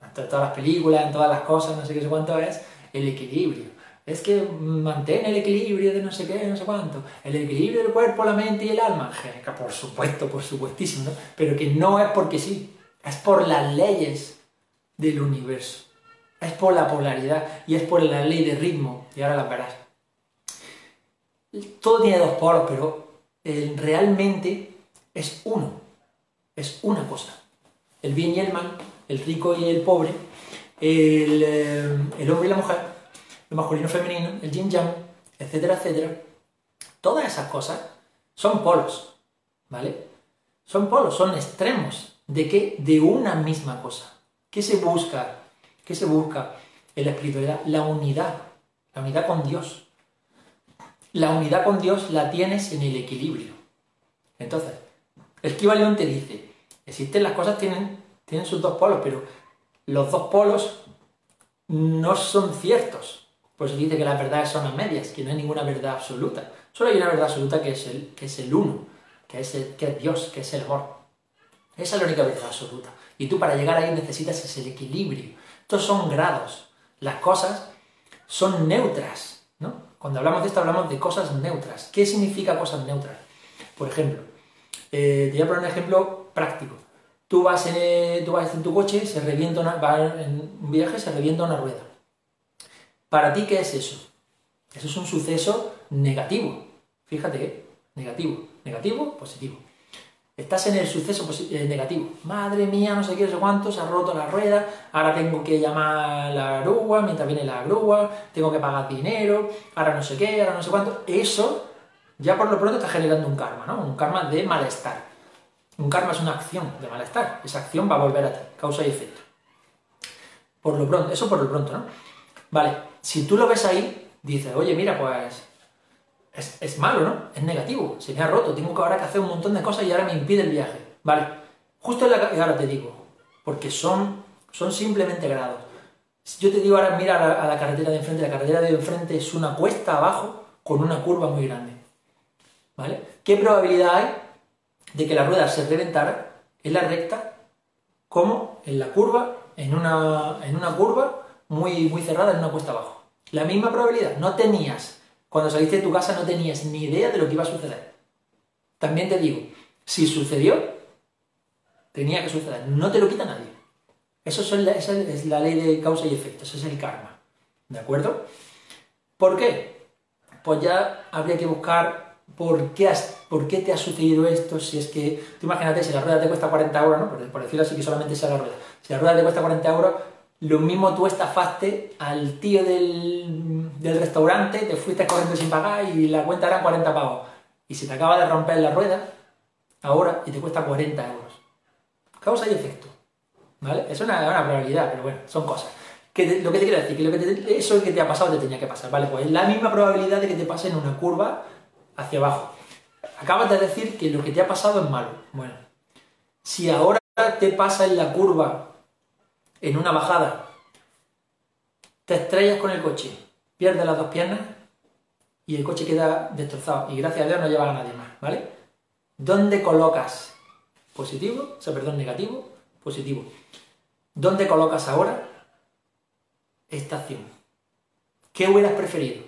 En todas las películas, en todas las cosas, no sé qué sé cuánto es, el equilibrio. Es que mantén el equilibrio de no sé qué, no sé cuánto. El equilibrio del cuerpo, la mente y el alma. Por supuesto, por supuestísimo, ¿no? Pero que no es porque sí, es por las leyes del universo. Es por la polaridad y es por la ley de ritmo. Y ahora la verás. Todo tiene dos polos, pero realmente es uno, es una cosa. El bien y el mal, el rico y el pobre, el, eh, el hombre y la mujer, el masculino y femenino, el yin yang, etcétera, etcétera. Todas esas cosas son polos, ¿vale? Son polos, son extremos. ¿De qué? De una misma cosa. ¿Qué se busca? ¿Qué se busca en la espiritualidad? La unidad, la unidad con Dios. La unidad con Dios la tienes en el equilibrio. Entonces, el te dice, existen las cosas, tienen, tienen sus dos polos, pero los dos polos no son ciertos. Por eso dice que las verdades son a medias, que no hay ninguna verdad absoluta. Solo hay una verdad absoluta que es el, que es el uno, que es, que es Dios, que es el amor. Esa es la única verdad absoluta. Y tú para llegar ahí necesitas ese equilibrio. Estos son grados. Las cosas son neutras. ¿no? Cuando hablamos de esto hablamos de cosas neutras. ¿Qué significa cosas neutras? Por ejemplo, eh, te voy a poner un ejemplo práctico. Tú vas, en, tú vas en tu coche, se revienta vas en un viaje, se revienta una rueda. ¿Para ti qué es eso? Eso es un suceso negativo. Fíjate, ¿eh? negativo. Negativo, positivo. Estás en el suceso eh, negativo. Madre mía, no sé qué, no sé cuánto, se ha roto la rueda, ahora tengo que llamar a la grúa, mientras viene la grúa, tengo que pagar dinero, ahora no sé qué, ahora no sé cuánto. Eso ya por lo pronto está generando un karma, ¿no? Un karma de malestar. Un karma es una acción de malestar. Esa acción va a volver a ti, causa y efecto. Por lo pronto, eso por lo pronto, ¿no? Vale, si tú lo ves ahí, dices, oye, mira, pues es, malo, ¿no? Es negativo, se me ha roto, tengo que ahora que hacer un montón de cosas y ahora me impide el viaje. Vale, justo en la, y ahora te digo, porque son, son simplemente grados. Si yo te digo ahora, mira a la, a la carretera de enfrente, la carretera de enfrente es una cuesta abajo con una curva muy grande. ¿Vale? ¿Qué probabilidad hay de que la rueda se reventara en la recta como en la curva, en una, en una curva muy, muy cerrada, en una cuesta abajo? La misma probabilidad. No tenías, cuando saliste de tu casa, no tenías ni idea de lo que iba a suceder. También te digo, si sucedió, tenía que suceder. No te lo quita nadie. Eso es la, esa es la ley de causa y efecto, eso es el karma. ¿De acuerdo? ¿Por qué? Pues ya habría que buscar por qué, has, por qué te ha sucedido esto, si es que, tú imagínate, si la rueda te cuesta 40 euros, ¿no? por, por decirlo así que solamente sea la rueda, si la rueda te cuesta 40 euros, lo mismo tú estafaste al tío del, del restaurante, te fuiste corriendo sin pagar y la cuenta era 40 pavos. Y se te acaba de romper la rueda, ahora, y te cuesta 40 euros. Causa y efecto. ¿Vale? Es una, una probabilidad, pero bueno, son cosas. Que te- lo que te quiero decir, que, lo que te- eso que te ha pasado te tenía que pasar, ¿vale? Pues es la misma probabilidad de que te pase en una curva hacia abajo. Acabas de decir que lo que te ha pasado es malo. Bueno, si ahora te pasa en la curva, en una bajada, te estrellas con el coche, pierdes las dos piernas y el coche queda destrozado. Y gracias a Dios no lleva a nadie más, ¿vale? ¿Dónde colocas positivo? O sea, perdón, negativo, positivo. ¿Dónde colocas ahora esta acción? ¿Qué hubieras preferido?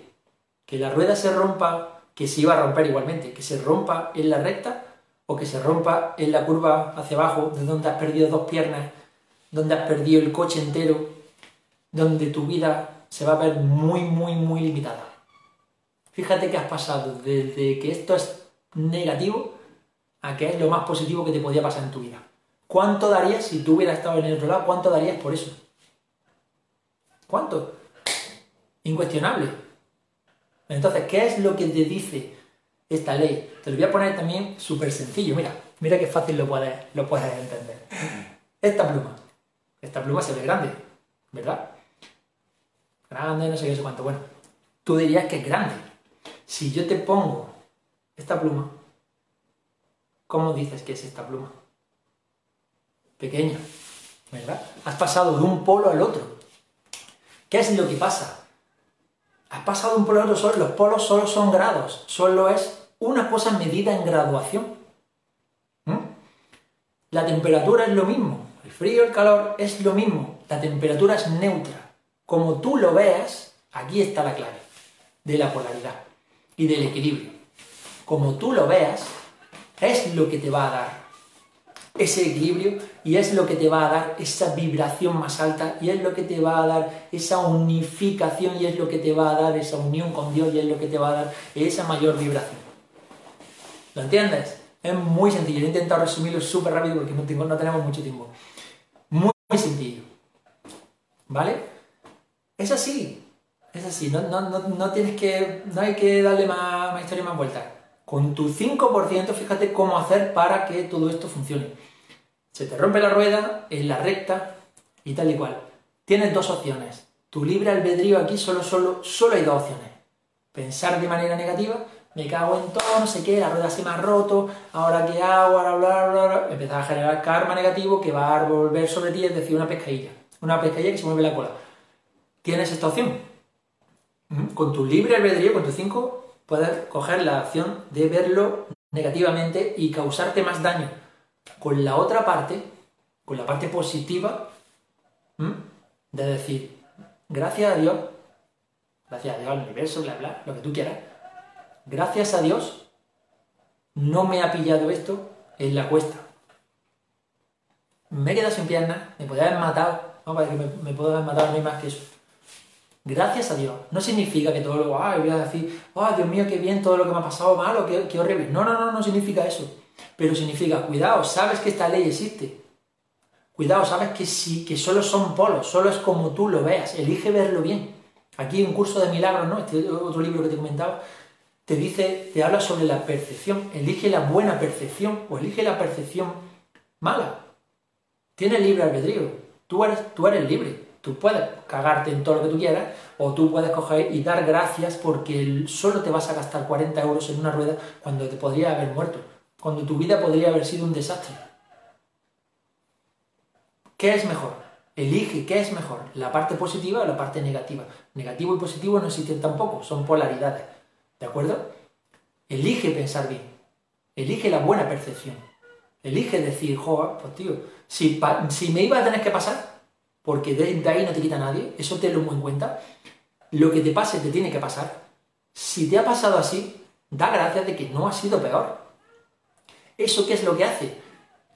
¿Que la rueda se rompa, que se iba a romper igualmente, que se rompa en la recta o que se rompa en la curva hacia abajo, de donde has perdido dos piernas, donde has perdido el coche entero, donde tu vida se va a ver muy, muy, muy limitada? Fíjate que has pasado desde que esto es negativo a que es lo más positivo que te podía pasar en tu vida. ¿Cuánto darías si tú hubieras estado en el otro lado? ¿Cuánto darías por eso? ¿Cuánto? Incuestionable. Entonces, ¿qué es lo que te dice esta ley? Te lo voy a poner también súper sencillo. Mira, mira qué fácil lo puedes, lo puedes entender. Esta pluma. Esta pluma se ve grande, ¿verdad? Grande, no sé qué, no sé cuánto. Bueno, tú dirías que es grande. Si yo te pongo esta pluma, ¿cómo dices que es esta pluma? Pequeña, ¿verdad? Has pasado de un polo al otro. ¿Qué es lo que pasa? Has pasado de un polo al otro, los polos solo son grados, solo es una cosa medida en graduación. ¿Mm? La temperatura es lo mismo, el frío, el calor es lo mismo, la temperatura es neutra. Como tú lo veas, aquí está la clave de la polaridad y del equilibrio. Como tú lo veas, es lo que te va a dar ese equilibrio y es lo que te va a dar esa vibración más alta y es lo que te va a dar esa unificación y es lo que te va a dar esa unión con Dios y es lo que te va a dar esa mayor vibración. ¿Lo entiendes? Es muy sencillo. He intentado resumirlo súper rápido porque no, tenemos mucho tiempo. Muy, sencillo. ¿Vale? Es así. Es así. No, no, no, no tienes que. No hay que darle más, más historia, más vueltas. Con tu 5%, fíjate cómo hacer para que todo esto funcione. Se te rompe la rueda en la recta y tal y cual. Tienes dos opciones. Tu libre albedrío aquí solo, solo, solo hay dos opciones. Pensar de manera negativa, me cago en todo, no sé qué, la rueda se me ha roto, ahora qué hago, ahora bla, bla, bla. Empezar a generar karma negativo que va a volver sobre ti, es decir, una pescadilla. Una pescadilla que se mueve la cola. Tienes esta opción. Con tu libre albedrío, con tu 5, puedes coger la opción de verlo negativamente y causarte más daño. Con la otra parte, con la parte positiva, de decir, gracias a Dios, gracias a Dios, al universo, bla, bla, lo que tú quieras, gracias a Dios, no me ha pillado esto en la cuesta. Me he quedado sin piernas, me podía haber matado, no, para que me, puedo haber matado, no hay más que eso. Gracias a Dios. No significa que todo lo ay, voy a decir, oh, Dios mío, qué bien todo lo que me ha pasado malo, qué, qué horrible. No, no, no, no significa eso. Pero significa, cuidado, sabes que esta ley existe. Cuidado, sabes que sí, que solo son polos, solo es como tú lo veas. Elige verlo bien. Aquí un curso de milagros, ¿no? Este otro libro que te comentaba, te dice, te habla sobre la percepción. Elige la buena percepción o elige la percepción mala. Tienes libre albedrío. Tú eres, tú eres libre. Tú puedes cagarte en todo lo que tú quieras o tú puedes coger y dar gracias porque solo te vas a gastar 40 euros en una rueda cuando te podría haber muerto, cuando tu vida podría haber sido un desastre. ¿Qué es mejor? Elige qué es mejor, la parte positiva o la parte negativa. Negativo y positivo no existen tampoco, son polaridades. ¿De acuerdo? Elige pensar bien. Elige la buena percepción. Elige decir, joder, pues tío, si, me iba a tener que pasar, porque de, ahí no te quita nadie, eso te lo en cuenta, lo que te pase te tiene que pasar. Si te ha pasado así, da gracias de que no ha sido peor. ¿Eso qué es lo que hace?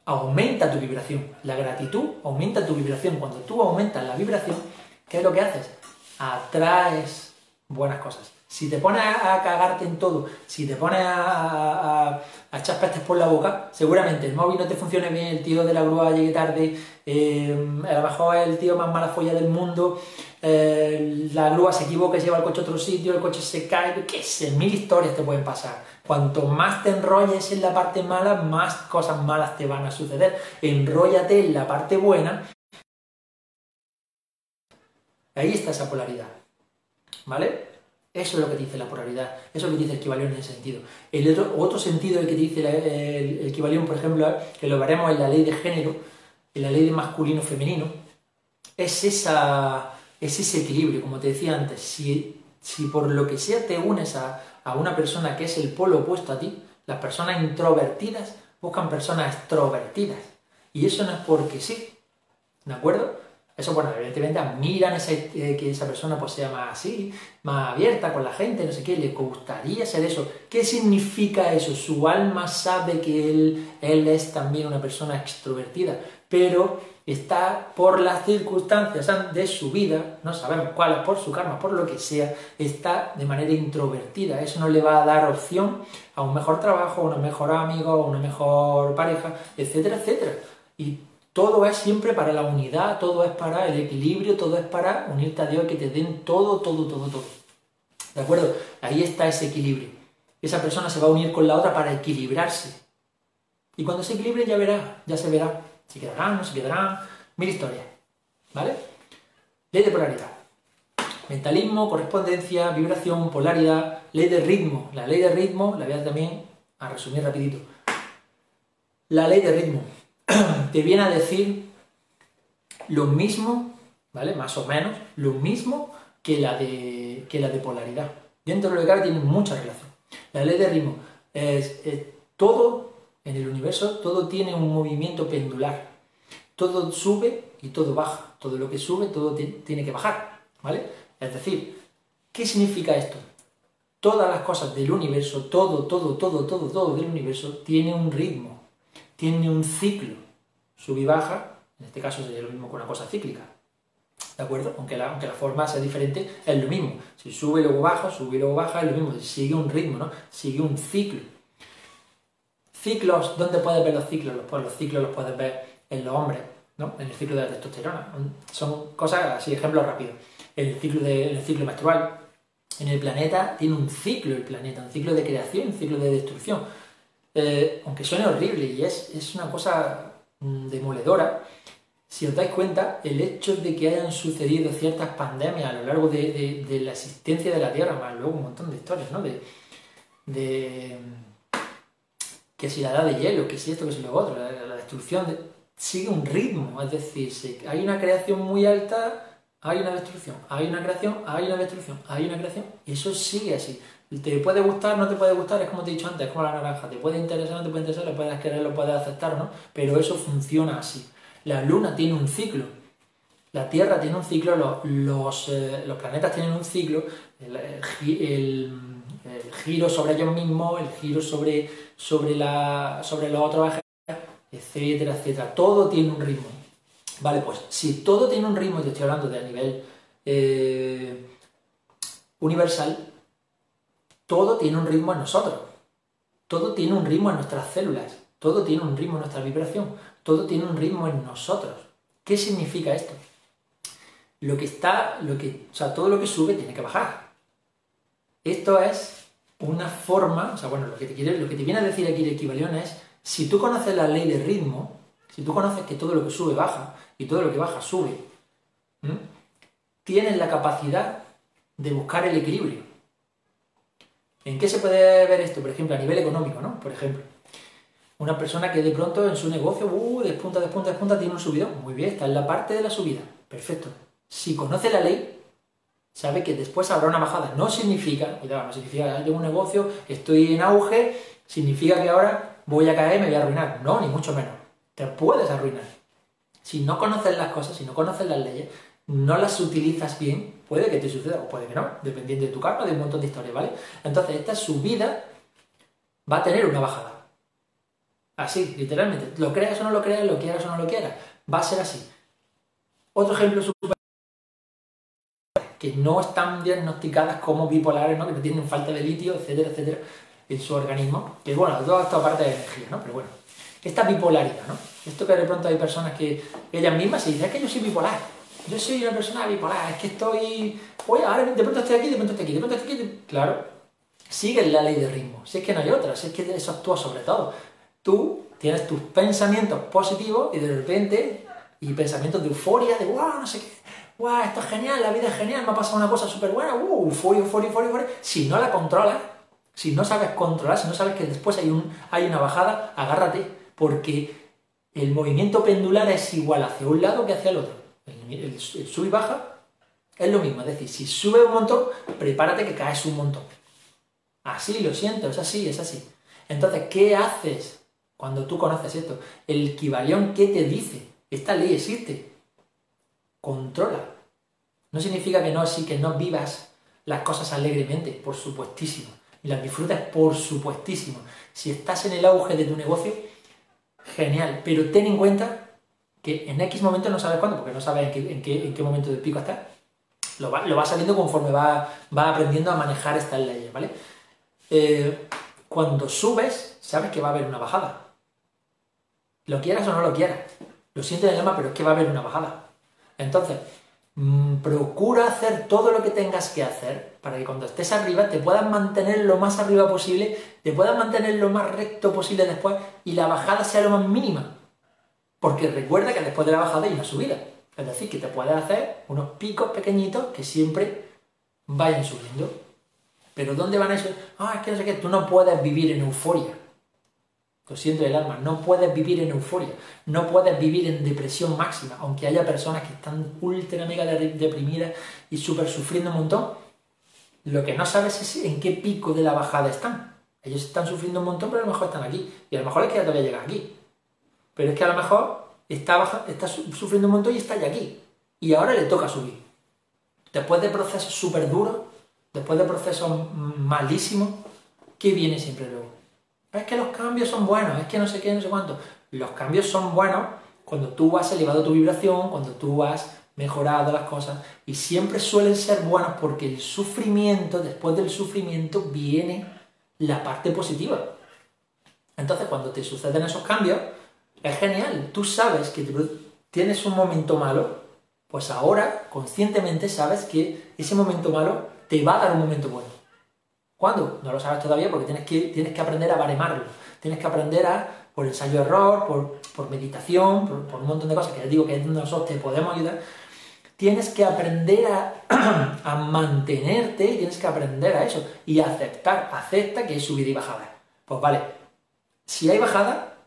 Aumenta tu vibración. La gratitud aumenta tu vibración. Cuando tú aumentas la vibración, ¿qué es lo que haces? Atraes buenas cosas. Si te pones a cagarte en todo, si te pones a, echar pestes por la boca, seguramente el móvil no te funcione bien, el tío de la grúa llegue tarde, eh, a lo mejor es el tío más mala folla del mundo, eh, la grúa se equivoca y lleva el coche a otro sitio, el coche se cae, qué sé, mil historias te pueden pasar. Cuanto más te enrolles en la parte mala, más cosas malas te van a suceder. Enróllate en la parte buena. Ahí está esa polaridad. ¿Vale? Eso es lo que dice la polaridad, eso es lo que dice el equivalión en ese sentido. El otro, otro sentido el que dice el, equivalión, por ejemplo, que lo veremos en la ley de género, en la ley de masculino-femenino, es, esa, es ese equilibrio, como te decía antes. Si, si por lo que sea te unes a, a una persona que es el polo opuesto a ti, las personas introvertidas buscan personas extrovertidas. Y eso no es porque sí, ¿de acuerdo? Eso, bueno, evidentemente admiran eh, que esa persona pues, sea más así, más abierta con la gente, no sé qué, le gustaría ser eso. ¿Qué significa eso? Su alma sabe que él, él es también una persona extrovertida, pero está por las circunstancias de su vida, no sabemos cuáles, por su karma, por lo que sea, está de manera introvertida. Eso no le va a dar opción a un mejor trabajo, a un mejor amigo, a una mejor pareja, etcétera, etcétera. Todo es siempre para la unidad, todo es para el equilibrio, todo es para unirte a Dios, que te den todo, todo, todo, todo. ¿De acuerdo? Ahí está ese equilibrio. Esa persona se va a unir con la otra para equilibrarse. Y cuando se equilibre ya verá, ya se verá. Se quedarán, no se quedarán, mil historias. ¿Vale? Ley de polaridad. Mentalismo, correspondencia, vibración, polaridad, ley de ritmo. La ley de ritmo la voy a también a resumir rapidito. La ley de ritmo te viene a decir lo mismo, ¿vale? Más o menos, lo mismo que la de, que la de polaridad. Dentro de cabe tiene mucha relación. La ley de ritmo es, todo en el universo, todo tiene un movimiento pendular. Todo sube y todo baja. Todo lo que sube, todo tiene que bajar, ¿vale? Es decir, ¿qué significa esto? Todas las cosas del universo, todo, todo, todo, todo, todo del universo tiene un ritmo tiene un ciclo, sub y baja, en este caso sería lo mismo que una cosa cíclica, ¿de acuerdo? Aunque la, aunque la forma sea diferente, es lo mismo. Si sube y luego baja, sube y luego baja, es lo mismo, sigue un ritmo, ¿no? Sigue un ciclo. Ciclos, ¿dónde puedes ver los ciclos? Pues los ciclos los puedes ver en los hombres, ¿no? En el ciclo de la testosterona. Son cosas así, ejemplos rápidos. El ciclo, de, el ciclo menstrual. En el planeta tiene un ciclo el planeta, un ciclo de creación, un ciclo de destrucción eh, aunque suene horrible y es, es una cosa mm, demoledora, si os dais cuenta, el hecho de que hayan sucedido ciertas pandemias a lo largo de, la existencia de la Tierra, más luego un montón de historias, ¿no? De que si la edad de hielo, que si esto, que si lo otro, la, destrucción, sigue un ritmo, es decir, hay una creación muy alta, hay una destrucción, hay una creación, hay una destrucción, hay una creación, y eso sigue así. Te puede gustar, no te puede gustar, es como te he dicho antes, es como la naranja. Te puede interesar, no te puede interesar, lo puedes querer, lo puedes aceptar, ¿no? Pero eso funciona así. La luna tiene un ciclo. La Tierra tiene un ciclo, los, eh, los, planetas tienen un ciclo, el, giro sobre ellos mismos, el giro sobre, sobre, la, sobre los otros etcétera, etcétera. Todo tiene un ritmo. Vale, pues si todo tiene un ritmo, y te estoy hablando de a nivel eh, universal, todo tiene un ritmo en nosotros. Todo tiene un ritmo en nuestras células. Todo tiene un ritmo en nuestra vibración. Todo tiene un ritmo en nosotros. ¿Qué significa esto? Lo que está, lo que, o sea, todo lo que sube tiene que bajar. Esto es una forma, o sea, bueno, lo que te, lo que te viene a decir aquí el equivalión es, si tú conoces la ley de ritmo, si tú conoces que todo lo que sube baja y todo lo que baja sube, tienes la capacidad de buscar el equilibrio. ¿En qué se puede ver esto? Por ejemplo, a nivel económico, ¿no? Por ejemplo, Una persona que de pronto en su negocio, uh, despunta, despunta, despunta, tiene un subidón. Muy bien, está en la parte de la subida. Perfecto. Si conoce la ley, sabe que después habrá una bajada. No significa, cuidado, no significa que tengo un negocio, estoy en auge, significa que ahora voy a caer y me voy a arruinar. No, ni mucho menos. Te puedes arruinar. Si no conoces las cosas, si no conoces las leyes, no las utilizas bien, puede que te suceda o puede que no, dependiendo de tu karma, de un montón de historias, ¿vale? Entonces, esta subida va a tener una bajada. Así, literalmente. Lo creas o no lo creas, lo quieras o no lo quieras. Va a ser así. Otro ejemplo super que no están diagnosticadas como bipolares, ¿no? que tienen falta de litio, etcétera, etcétera, en su organismo. Que bueno, todo esto aparte de energía, ¿no? Pero bueno, esta bipolaridad, ¿no? Esto que de pronto hay personas que ellas mismas se dicen, es que yo soy bipolar, yo soy una persona bipolar, es que estoy, oye, ahora de pronto estoy aquí, de pronto estoy aquí, de pronto estoy aquí, claro, sigue la ley de ritmo, si es que no hay otra, si es que eso actúa sobre todo tú tienes tus pensamientos positivos y de repente, y pensamientos de euforia, de wow, no sé qué, wow, esto es genial, la vida es genial, me ha pasado una cosa súper buena, uh, euforia, euforia, euforia, euforia. Si no la controlas, si no sabes controlar, si no sabes que después hay, un, hay una bajada, agárrate, porque el movimiento pendular es igual hacia un lado que hacia el otro. El, sub y baja es lo mismo, es decir, si sube un montón, prepárate que caes un montón. Así, lo siento, es así, es así. Entonces, ¿qué haces cuando tú conoces esto, el equivalión, ¿qué te dice? Esta ley existe. Controla. No significa que no, sí, que no vivas las cosas alegremente, por supuestísimo. Y las disfrutas, por supuestísimo. Si estás en el auge de tu negocio, genial. Pero ten en cuenta que en X momento no sabes cuándo, porque no sabes en qué, momento del pico estás. Lo va, lo saliendo conforme va, va, aprendiendo a manejar estas leyes, ¿vale? Eh, cuando subes, sabes que va a haber una bajada. Lo quieras o no lo quieras. Lo siento en el alma, pero es que va a haber una bajada. Entonces, mm, procura hacer todo lo que tengas que hacer para que cuando estés arriba te puedas mantener lo más arriba posible, te puedas mantener lo más recto posible después y la bajada sea lo más mínima. Porque recuerda que después de la bajada hay una subida. Es decir, que te puedes hacer unos picos pequeñitos que siempre vayan subiendo. Pero ¿dónde van a eso? Ah, es que no sé qué, tú no puedes vivir en euforia. Lo siento del alma, no puedes vivir en euforia, no puedes vivir en depresión máxima, aunque haya personas que están ultra mega deprimidas y súper sufriendo un montón. Lo que no sabes es en qué pico de la bajada están. Ellos están sufriendo un montón, pero a lo mejor están aquí. Y a lo mejor es que ya todavía llegar aquí. Pero es que a lo mejor está, está sufriendo un montón y está ya aquí. Y ahora le toca subir. Después de procesos súper duros, después de procesos malísimos, ¿qué viene siempre luego? es que los cambios son buenos, es que no sé qué, no sé cuánto. Los cambios son buenos cuando tú has elevado tu vibración, cuando tú has mejorado las cosas y siempre suelen ser buenos porque el sufrimiento, después del sufrimiento viene la parte positiva. Entonces cuando te suceden esos cambios, es genial, tú sabes que tienes un momento malo, pues ahora conscientemente sabes que ese momento malo te va a dar un momento bueno. ¿Cuándo? No lo sabes todavía porque tienes que, tienes que aprender a baremarlo. Tienes que aprender a, por ensayo-error, por, meditación, por, un montón de cosas que les digo que nosotros te podemos ayudar. Tienes que aprender a, mantenerte, tienes que aprender a eso y aceptar, acepta que hay subida y bajada. Pues vale, si hay bajada,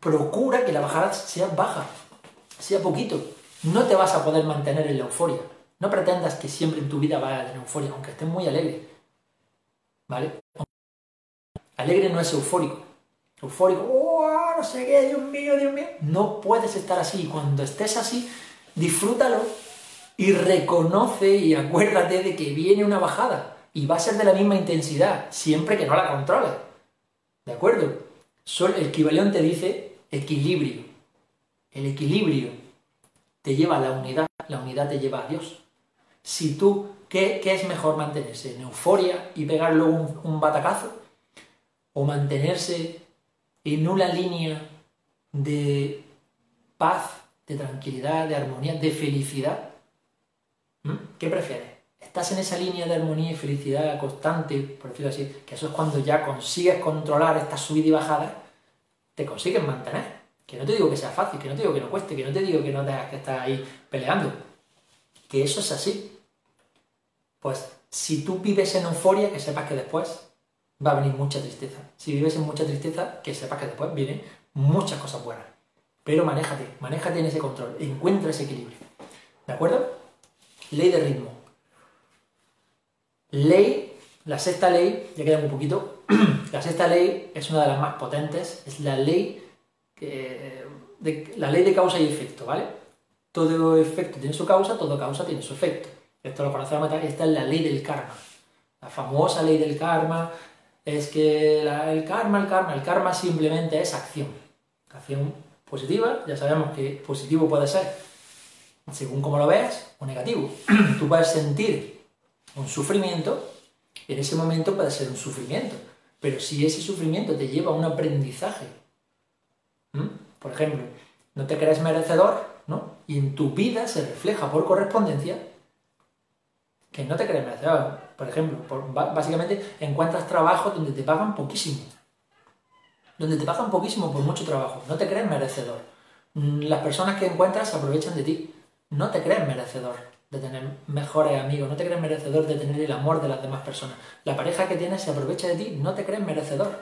procura que la bajada sea baja, sea poquito. No te vas a poder mantener en la euforia. No pretendas que siempre en tu vida vaya a tener euforia, aunque estés muy alegre. ¿Vale? Alegre no es eufórico. Eufórico, ¡oh, no sé qué, Dios mío, Dios mío! No puedes estar así. Cuando estés así, disfrútalo y reconoce y acuérdate de que viene una bajada y va a ser de la misma intensidad, siempre que no la controles. ¿De acuerdo? Sol, el equivalente dice equilibrio. El equilibrio te lleva a la unidad, la unidad te lleva a Dios. Si tú ¿Qué, es mejor mantenerse? ¿En euforia y pegarle un, un batacazo? ¿O mantenerse en una línea de paz, de tranquilidad, de armonía, de felicidad? ¿Qué prefieres? ¿Estás en esa línea de armonía y felicidad constante, por decirlo así, que eso es cuando ya consigues controlar esta subida y bajada, te consigues mantener? Que no te digo que sea fácil, que no te digo que no cueste, que no te digo que no tengas que estar ahí peleando. Que eso es así. Pues si tú vives en euforia, que sepas que después va a venir mucha tristeza. Si vives en mucha tristeza, que sepas que después vienen muchas cosas buenas. Pero manéjate, manéjate en ese control, encuentra ese equilibrio. ¿De acuerdo? Ley de ritmo. Ley, la sexta ley, ya queda un poquito, la sexta ley es una de las más potentes, es la ley, de, la ley de causa y efecto, ¿vale? Todo efecto tiene su causa, todo causa tiene su efecto. Esto lo conocemos, esta es la ley del karma. La famosa ley del karma es que el karma, el karma, el karma simplemente es acción. Acción positiva, ya sabemos que positivo puede ser según como lo veas o negativo. Tú puedes sentir un sufrimiento, en ese momento puede ser un sufrimiento, pero si ese sufrimiento te lleva a un aprendizaje, por ejemplo, no te crees merecedor, ¿no? Y en tu vida se refleja por correspondencia que no te crees merecedor. Por ejemplo, básicamente encuentras trabajo donde te pagan poquísimo. Donde te pagan poquísimo por mucho trabajo. No te crees merecedor. Mm, las personas que encuentras se aprovechan de ti. No te crees merecedor de tener mejores amigos, no te crees merecedor de tener el amor de las demás personas. La pareja que tienes se aprovecha de ti, no te crees merecedor.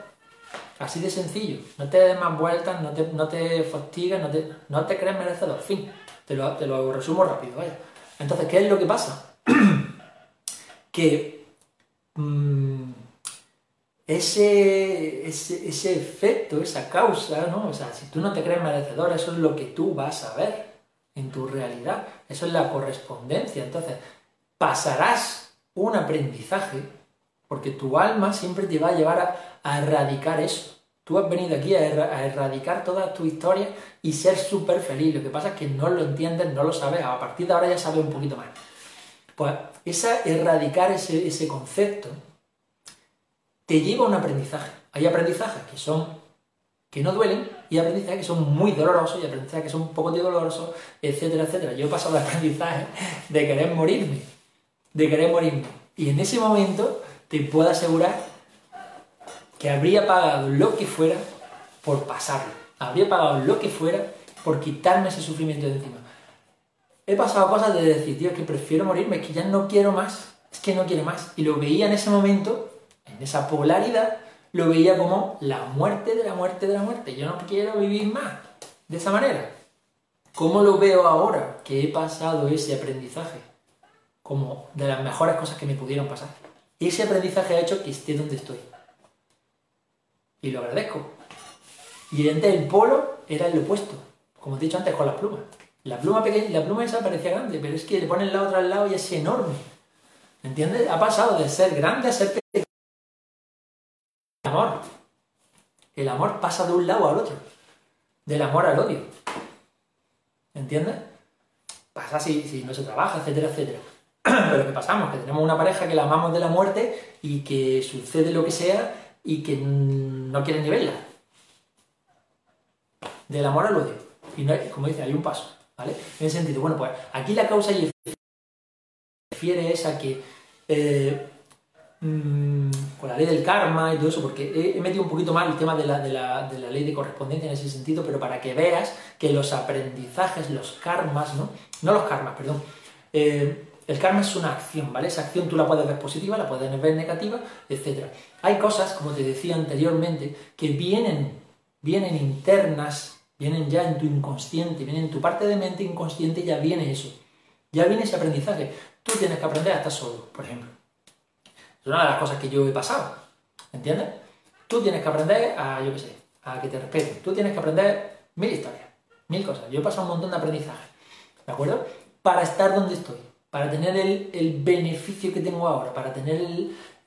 Así de sencillo. No te des más vueltas, no te, no te fastigues, no te, no te crees merecedor. Fin. Te lo, te lo resumo rápido, vaya. Entonces, ¿qué es lo que pasa? que mm, ese, ese, efecto, esa causa, ¿no? O sea, si tú no te crees merecedor, eso es lo que tú vas a ver en tu realidad. Eso es la correspondencia. Entonces, pasarás un aprendizaje porque tu alma siempre te va a llevar a, erradicar eso. Tú has venido aquí a, erradicar toda tu historia y ser súper feliz. Lo que pasa es que no lo entiendes, no lo sabes. A partir de ahora ya sabes un poquito más. Pues esa erradicar ese, ese concepto te lleva a un aprendizaje. Hay aprendizajes que son que no duelen y aprendizajes que son muy dolorosos y aprendizajes que son un poco dolorosos, etcétera, etcétera. Yo he pasado el aprendizaje de querer morirme, de querer morirme. Y en ese momento te puedo asegurar que habría pagado lo que fuera por pasarlo. Habría pagado lo que fuera por quitarme ese sufrimiento de encima he pasado cosas de decir, tío, que prefiero morirme, es que ya no quiero más, es que no quiero más. Y lo veía en ese momento, en esa polaridad, lo veía como la muerte de la muerte de la muerte. Yo no quiero vivir más de esa manera. ¿Cómo lo veo ahora que he pasado ese aprendizaje? Como de las mejores cosas que me pudieron pasar. Ese aprendizaje ha hecho que esté donde estoy. Y lo agradezco. Y antes el polo era el opuesto, como he dicho antes con las plumas. La pluma pequeña, la pluma esa parecía grande, pero es que le ponen la otra al lado y es enorme. ¿Me entiendes? Ha pasado de ser grande a ser pequeño. El amor. El amor pasa de un lado al otro. Del amor al odio. ¿Me entiendes? Pasa si, no se trabaja, etcétera, etcétera. Pero ¿qué pasamos? Que tenemos una pareja que la amamos de la muerte y que sucede lo que sea y que no quiere ni verla. Del amor al odio. Y no como dice, hay un paso. ¿vale? En ese sentido, bueno, pues aquí la causa y efecto refiere es a que eh, mm, con la ley del karma y todo eso, porque he, metido un poquito más el tema de la, de, la, de la, ley de correspondencia en ese sentido, pero para que veas que los aprendizajes, los karmas, ¿no? No los karmas, perdón. Eh, el karma es una acción, ¿vale? Esa acción tú la puedes ver positiva, la puedes ver negativa, etc. Hay cosas, como te decía anteriormente, que vienen, vienen internas vienen ya en tu inconsciente, vienen en tu parte de mente inconsciente, ya viene eso. Ya viene ese aprendizaje. Tú tienes que aprender a estar solo, por ejemplo. Es una de las cosas que yo he pasado. ¿Entiendes? Tú tienes que aprender a, yo qué sé, a que te respeten. Tú tienes que aprender mil historias, mil cosas. Yo he pasado un montón de aprendizaje. ¿De acuerdo? Para estar donde estoy. Para tener el, el beneficio que tengo ahora. Para tener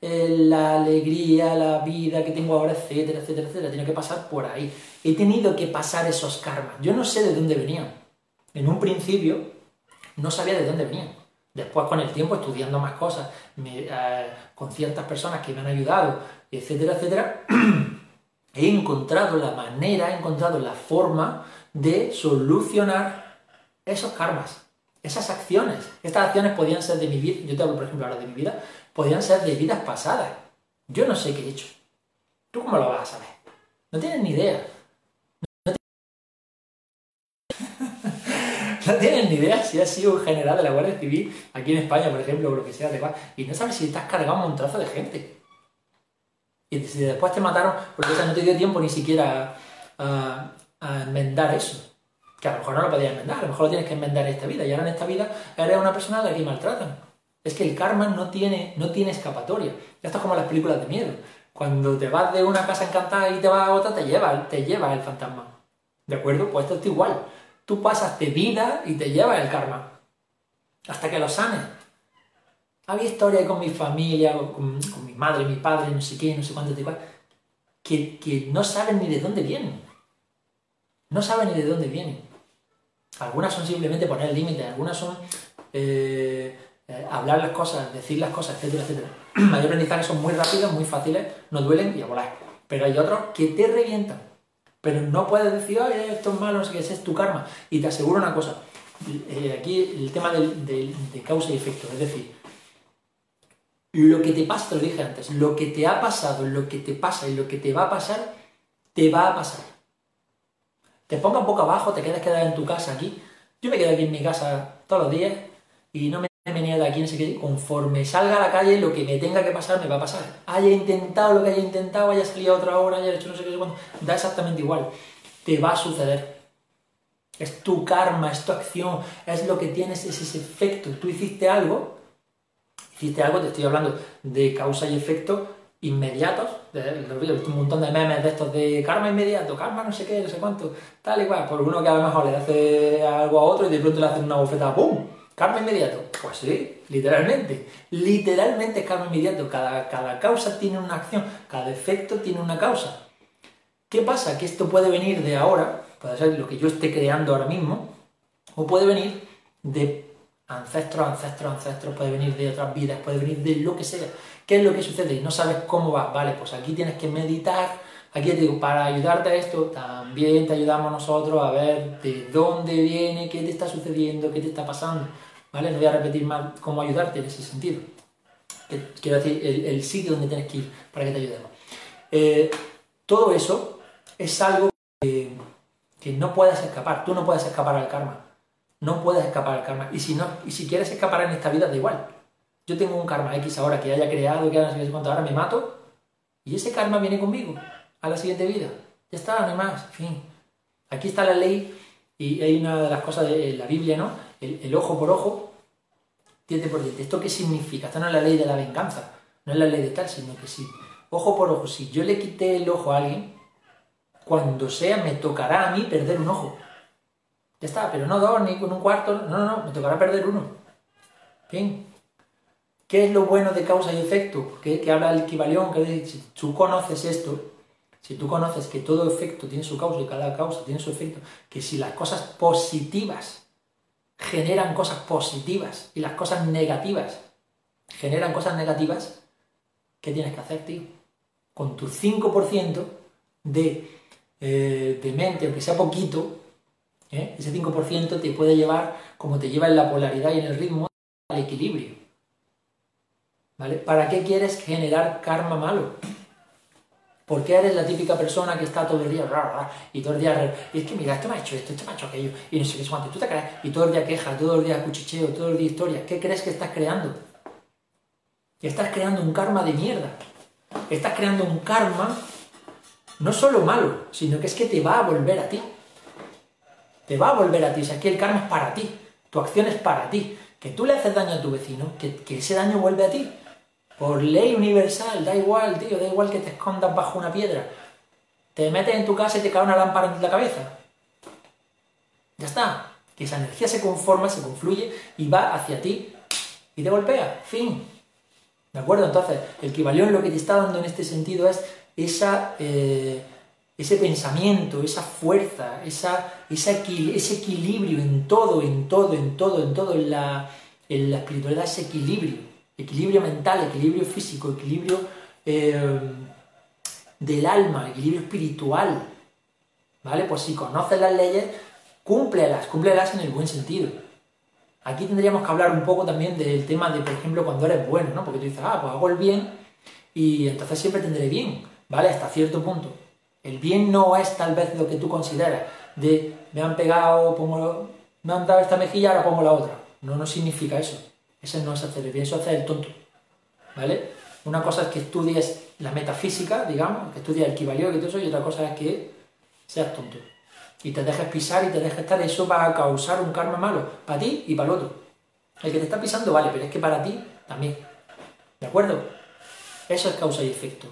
el, la alegría, la vida que tengo ahora, etcétera, etcétera, etcétera. Tiene que pasar por ahí. He tenido que pasar esos karmas. Yo no sé de dónde venían. En un principio no sabía de dónde venían. Después, con el tiempo, estudiando más cosas, eh, con ciertas personas que me han ayudado, etcétera, etcétera, he encontrado la manera, he encontrado la forma de solucionar esos karmas, esas acciones. Estas acciones podían ser de mi vida, yo te hablo, por ejemplo, ahora de mi vida, podían ser de vidas pasadas. Yo no sé qué he hecho. ¿Tú cómo lo vas a saber? No tienes ni idea. No, tienes ni idea si has sido un general de la Guardia Civil aquí en España, por ejemplo, o lo que sea, de y no sabes si estás cargado un montazo de gente. Y si después te mataron, porque no te dio tiempo ni siquiera a, enmendar eso. Que a lo mejor no lo podías enmendar, a lo mejor lo tienes que enmendar en esta vida. Y ahora en esta vida eres una persona a la que maltratan. Es que el karma no tiene, no tiene escapatoria. Esto es como las películas de miedo. Cuando te vas de una casa encantada y te vas a otra, te lleva, te lleva el fantasma. ¿De acuerdo? Pues esto es igual. Tú pasas de vida y te lleva el karma. Hasta que lo sanes. Había historias con mi familia, con, mi madre, mi padre, no sé qué, no sé cuánto, que, que no saben ni de dónde vienen. No saben ni de dónde vienen. Algunas son simplemente poner límites, algunas son eh, eh, hablar las cosas, decir las cosas, etcétera, etcétera. Hay aprendizajes son muy rápidos, muy fáciles, no duelen y a volar. Pero hay otros que te revientan. Pero no puedes decir, Ay, esto es malo, qué, ese es tu karma. Y te aseguro una cosa, eh, aquí el tema de causa y efecto, es decir, lo que te pasa, te lo dije antes, lo que te ha pasado, lo que te pasa y lo que te va a pasar, te va a pasar. Te pongas boca abajo, te quedas quedado en tu casa aquí. Yo me quedo aquí en mi casa todos los días y no me venía de aquí, no sé qué. Conforme salga a la calle, lo que me tenga que pasar, me va a pasar. Haya intentado lo que haya intentado, haya salido otra hora, haya hecho no sé qué, da exactamente igual. Te va a suceder. Es tu karma, es tu acción, es lo que tienes, es ese efecto. Tú hiciste algo hiciste algo, te estoy hablando de causa y efecto inmediatos, un montón de memes de estos de karma inmediato, karma no sé qué, no sé cuánto, tal y cual, por uno que a lo mejor le hace algo a otro y de pronto le hace una bofetada, ¡pum! Karma inmediato. Pues sí, literalmente. Literalmente es karma inmediato. Cada, cada causa tiene una acción, cada efecto tiene una causa. ¿Qué pasa? Que esto puede venir de ahora, puede ser lo que yo esté creando ahora mismo, o puede venir de ancestros, ancestros, ancestros, puede venir de otras vidas, puede venir de lo que sea. ¿Qué es lo que sucede? Y no sabes cómo va. Vale, pues aquí tienes que meditar. Aquí te digo, para ayudarte a esto, también te ayudamos nosotros a ver de dónde viene, qué te está sucediendo, qué te está pasando. ¿Vale? No voy a repetir más cómo ayudarte en ese sentido. Quiero decir, el, sitio donde tienes que ir para que te ayudemos. Eh, todo eso es algo que, no puedes escapar. Tú no puedes escapar al karma. No puedes escapar al karma. Y si, no, y si quieres escapar en esta vida, da igual. Yo tengo un karma X ahora que haya creado, que haya no sé cuánto, ahora me mato, y ese karma viene conmigo a la siguiente vida. Ya está, no hay más. Aquí está la ley, y hay una de las cosas de la Biblia, ¿no? El, ojo por ojo, diente por diente. ¿Esto qué significa? Esta no es la ley de la venganza, no es la ley de tal, sino que sí. Ojo por ojo, si yo le quité el ojo a alguien, cuando sea me tocará a mí perder un ojo. Ya está, pero no dos ni con un cuarto, no, no, no, me tocará perder uno. Bien. ¿Qué es lo bueno de causa y efecto? Que, habla el equivalión, que si tú conoces esto, si tú conoces que todo efecto tiene su causa y cada causa tiene su efecto, que si las cosas positivas generan cosas positivas y las cosas negativas generan cosas negativas, ¿qué tienes que hacer, tío? Con tu 5% de, eh, de mente, aunque sea poquito, ¿eh? Ese 5% te puede llevar, como te lleva en la polaridad y en el ritmo, al equilibrio. ¿Vale? ¿Para qué quieres generar karma malo? ¿Por qué eres la típica persona que está todo el día y todo el día y es que mira, esto me ha hecho esto, esto me ha hecho aquello y no sé qué cuánto, tú te crees y todo el día queja, todo el día cuchicheo, todo el día historia, ¿qué crees que estás creando? Estás creando un karma de mierda. Estás creando un karma no solo malo, sino que es que te va a volver a ti te va a volver a ti. Si aquí el karma es para ti, tu acción es para ti. Que tú le haces daño a tu vecino, que, ese daño vuelve a ti. Por ley universal, da igual, tío, da igual que te escondas bajo una piedra. Te metes en tu casa y te cae una lámpara en la cabeza. Ya está. Que esa energía se conforma, se confluye y va hacia ti y te golpea. Fin. ¿De acuerdo? Entonces, el equivalión lo que te está dando en este sentido es esa. Eh, ese pensamiento, esa fuerza, esa, ese equilibrio en todo, en todo, en todo, en todo, en la, en la espiritualidad, ese equilibrio, equilibrio mental, equilibrio físico, equilibrio eh, del alma, equilibrio espiritual. ¿Vale? Pues si conoces las leyes, cúmplelas, cúmplelas en el buen sentido. Aquí tendríamos que hablar un poco también del tema de, por ejemplo, cuando eres bueno, ¿no? Porque tú dices, ah, pues hago el bien y entonces siempre tendré bien, ¿vale? Hasta cierto punto. El bien no es tal vez lo que tú consideras, de me han pegado, pongo, me han dado esta mejilla, ahora pongo la otra. No, no significa eso. Ese no es hacer el bien, eso es hacer el tonto. ¿Vale? Una cosa es que estudies la metafísica, digamos, que estudia el Kibalión y todo eso, y otra cosa es que seas tonto. Y te dejes pisar y te dejes estar, eso va a causar un karma malo, para ti y para el otro. El que te está pisando vale, pero es que para ti también. ¿De acuerdo? Eso es causa y efecto.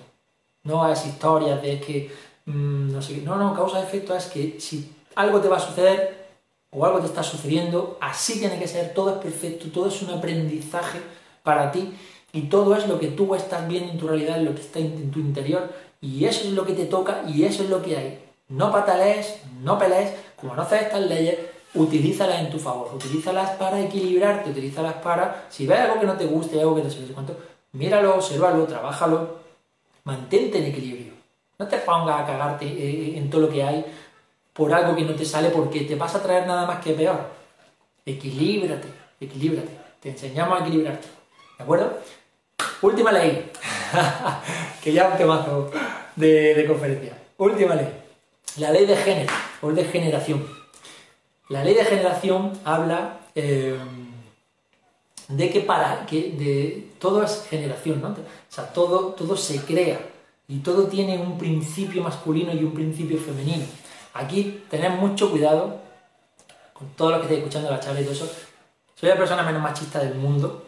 No es historias de que, mm, no sé, no, no, causa y efecto es que si algo te va a suceder o algo te está sucediendo, así tiene que ser, todo es perfecto, todo es un aprendizaje para ti y todo es lo que tú estás viendo en tu realidad, lo que está en tu interior y eso es lo que te toca y eso es lo que hay. No patalees, no pelees, como no haces estas leyes, utilízalas en tu favor, utilízalas para equilibrarte, utilízalas para, si ves algo que no te guste, algo que no sé cuánto, míralo, observalo, trabájalo, mantente en equilibrio. No te pongas a cagarte eh, en todo lo que hay por algo que no te sale porque te vas a traer nada más que peor. Equilíbrate, equilíbrate. Te enseñamos a equilibrarte. ¿De acuerdo? Última ley. que ya un temazo de, conferencia. Última ley. La ley de género o de generación. La ley de generación habla eh, de que para que de todo es generación, ¿no? O sea, todo, todo se crea y todo tiene un principio masculino y un principio femenino. Aquí tened mucho cuidado con todo lo que estáis escuchando la charla y todo eso. Soy la persona menos machista del mundo.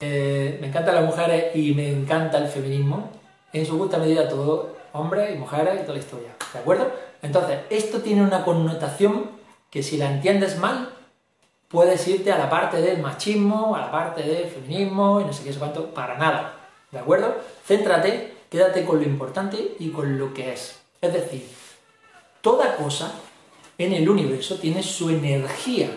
Eh, me encantan las mujeres y me encanta el feminismo. En su justa medida todo, hombres y mujeres y toda la historia. ¿De acuerdo? Entonces, esto tiene una connotación que si la entiendes mal, puedes irte a la parte del machismo, a la parte del feminismo y no sé qué, sé cuánto, para nada. ¿De acuerdo? Céntrate, quédate con lo importante y con lo que es. Es decir, toda cosa en el universo tiene su energía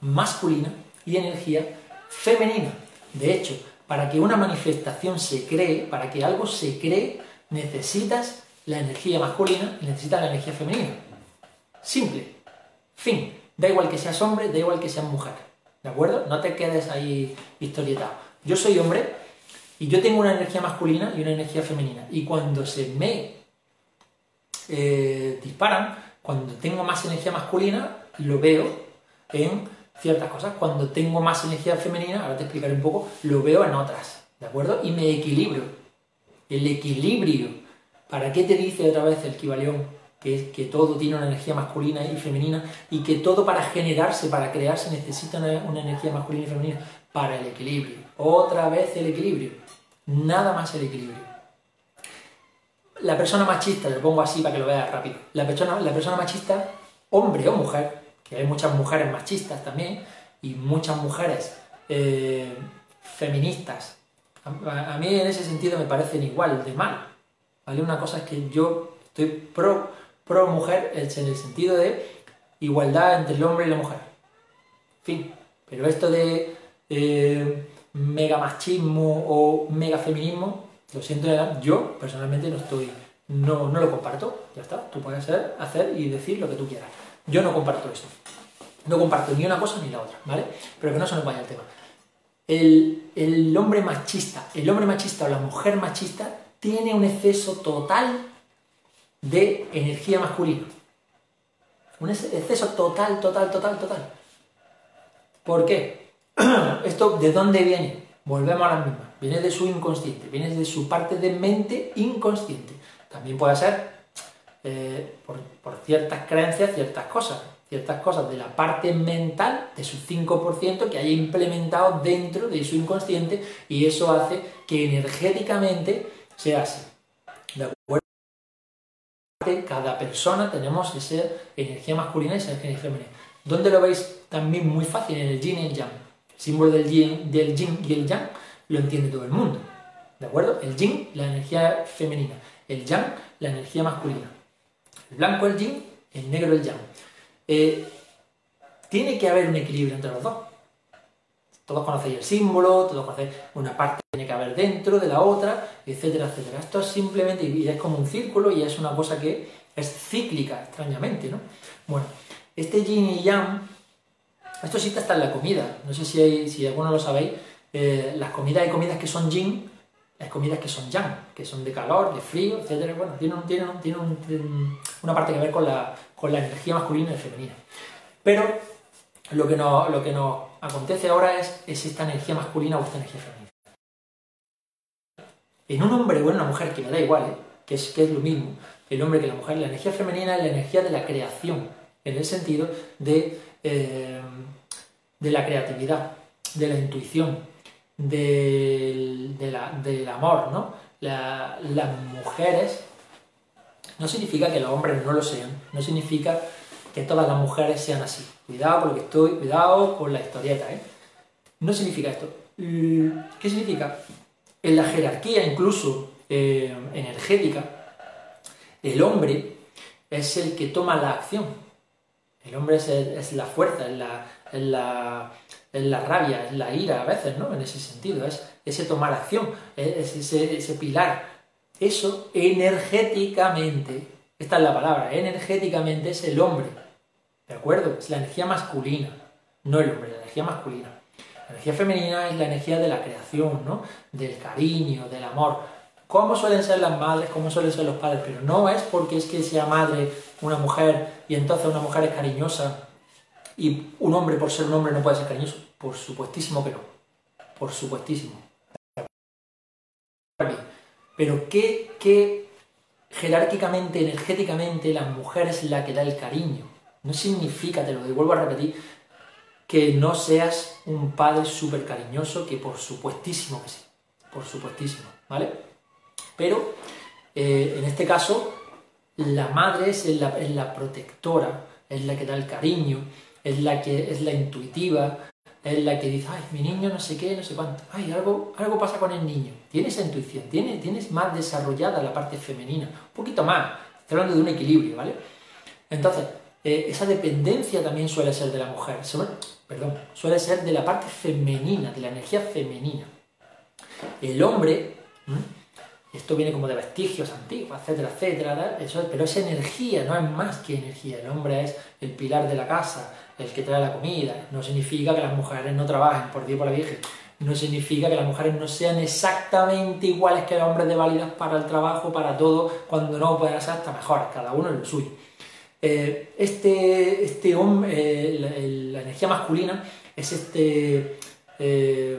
masculina y energía femenina. De hecho, para que una manifestación se cree, para que algo se cree, necesitas la energía masculina y necesitas la energía femenina. Simple. Fin. Da igual que seas hombre, da igual que seas mujer. ¿De acuerdo? No te quedes ahí historietado. Yo soy hombre y yo tengo una energía masculina y una energía femenina. Y cuando se me eh, disparan, cuando tengo más energía masculina, lo veo en ciertas cosas. Cuando tengo más energía femenina, ahora te explicaré un poco, lo veo en otras. ¿De acuerdo? Y me equilibro. El equilibrio. ¿Para qué te dice otra vez el Kibalión? Que, es, que todo tiene una energía masculina y femenina y que todo para generarse, para crearse, necesita una energía masculina y femenina para el equilibrio. Otra vez el equilibrio. Nada más el equilibrio la persona machista, lo pongo así para que lo veas rápido, la persona, la persona machista, hombre o mujer, que hay muchas mujeres machistas también, y muchas mujeres eh, feministas, a, mí en ese sentido me parecen igual de mal. ¿vale? Una cosa es que yo estoy pro, pro mujer en el sentido de igualdad entre el hombre y la mujer. Fin. Pero esto de eh, mega machismo o mega feminismo, lo siento, yo personalmente no estoy, no, no lo comparto, ya está, tú puedes hacer, hacer y decir lo que tú quieras. Yo no comparto eso. No comparto ni una cosa ni la otra, ¿vale? Pero que no se nos vaya el tema. El, el, hombre machista, el hombre machista o la mujer machista tiene un exceso total de energía masculina. Un exceso total, total, total, total. ¿Por qué? ¿Esto de dónde viene? Volvemos a la misma viene de su inconsciente, viene de su parte de mente inconsciente. También puede ser eh, por, ciertas creencias, ciertas cosas, ciertas cosas de la parte mental, de su 5% que haya implementado dentro de su inconsciente y eso hace que energéticamente sea así. ¿De acuerdo? Cada persona tenemos esa energía masculina y esa energía femenina. ¿Dónde lo veis? También muy fácil, en el yin y yang. Símbolo del yin, del yin y el yang lo entiende todo el mundo. ¿De acuerdo? El yin, la energía femenina. El yang, la energía masculina. El blanco el yin, el negro el yang. Eh, tiene que haber un equilibrio entre los dos. Todos conocéis el símbolo, todos conocéis una parte tiene que haber dentro de la otra, etcétera, etcétera. Esto es simplemente, es como un círculo y es una cosa que es cíclica, extrañamente, ¿no? Bueno, este yin y yang, esto sí está en la comida. No sé si, hay, si alguno lo sabéis, eh, las comidas, hay comidas que son yin, hay comidas que son yang, que son de calor, de frío, etc. Bueno, tienen, tienen, una parte que ver con la, con la energía masculina y femenina. Pero lo que, nos, lo que nos acontece ahora es, es esta energía masculina o esta energía femenina. en un hombre o en una mujer, que me da igual, ¿eh? que, es, que es lo mismo, el hombre que la mujer, la energía femenina es la energía de la creación, en el sentido de, eh, de la creatividad, de la intuición, del, del amor, ¿no? las mujeres, no significa que los hombres no lo sean, no significa que todas las mujeres sean así. Cuidado con lo que estoy, cuidado con la historieta, ¿eh? No significa esto. ¿Qué significa? En la jerarquía incluso eh, energética, el hombre es el que toma la acción. El hombre es, la fuerza, es la, la, rabia, es la ira a veces, ¿no? En ese sentido, es ese tomar acción, es ese, ese pilar. Eso energéticamente, esta es la palabra, energéticamente es el hombre. ¿De acuerdo? Es la energía masculina, no el hombre, la energía masculina. La energía femenina es la energía de la creación, ¿no? Del cariño, del amor. ¿Cómo suelen ser las madres? ¿Cómo suelen ser los padres? Pero no es porque es que sea madre una mujer y entonces una mujer es cariñosa y un hombre por ser un hombre no puede ser cariñoso. Por supuestísimo que no. Por supuestísimo. Pero ¿qué, qué jerárquicamente, energéticamente, la mujer es la que da el cariño? No significa, te lo vuelvo a repetir, que no seas un padre súper cariñoso, que por supuestísimo que sí, por supuestísimo, ¿vale? Pero eh, en este caso, la madre es la, es la, protectora, es la que da el cariño, es la que es la intuitiva, es la que dice, ay, mi niño no sé qué, no sé cuánto, ay, algo, algo pasa con el niño. Tienes esa intuición, tienes, tienes más desarrollada la parte femenina, un poquito más, estoy hablando de un equilibrio, ¿vale? Entonces, eh, esa dependencia también suele ser de la mujer, perdón, suele ser de la parte femenina, de la energía femenina. El hombre, esto viene como de vestigios antiguos, etcétera, etcétera, eso, pero es energía, no es más que energía. El hombre es el pilar de la casa, el que trae la comida. No significa que las mujeres no trabajen, por Dios por la Virgen. No significa que las mujeres no sean exactamente iguales que los hombres de válidas para el trabajo, para todo, cuando no pueden ser hasta mejores, cada uno en lo suyo. Eh, este, este hombre, eh, la, energía masculina es este, eh,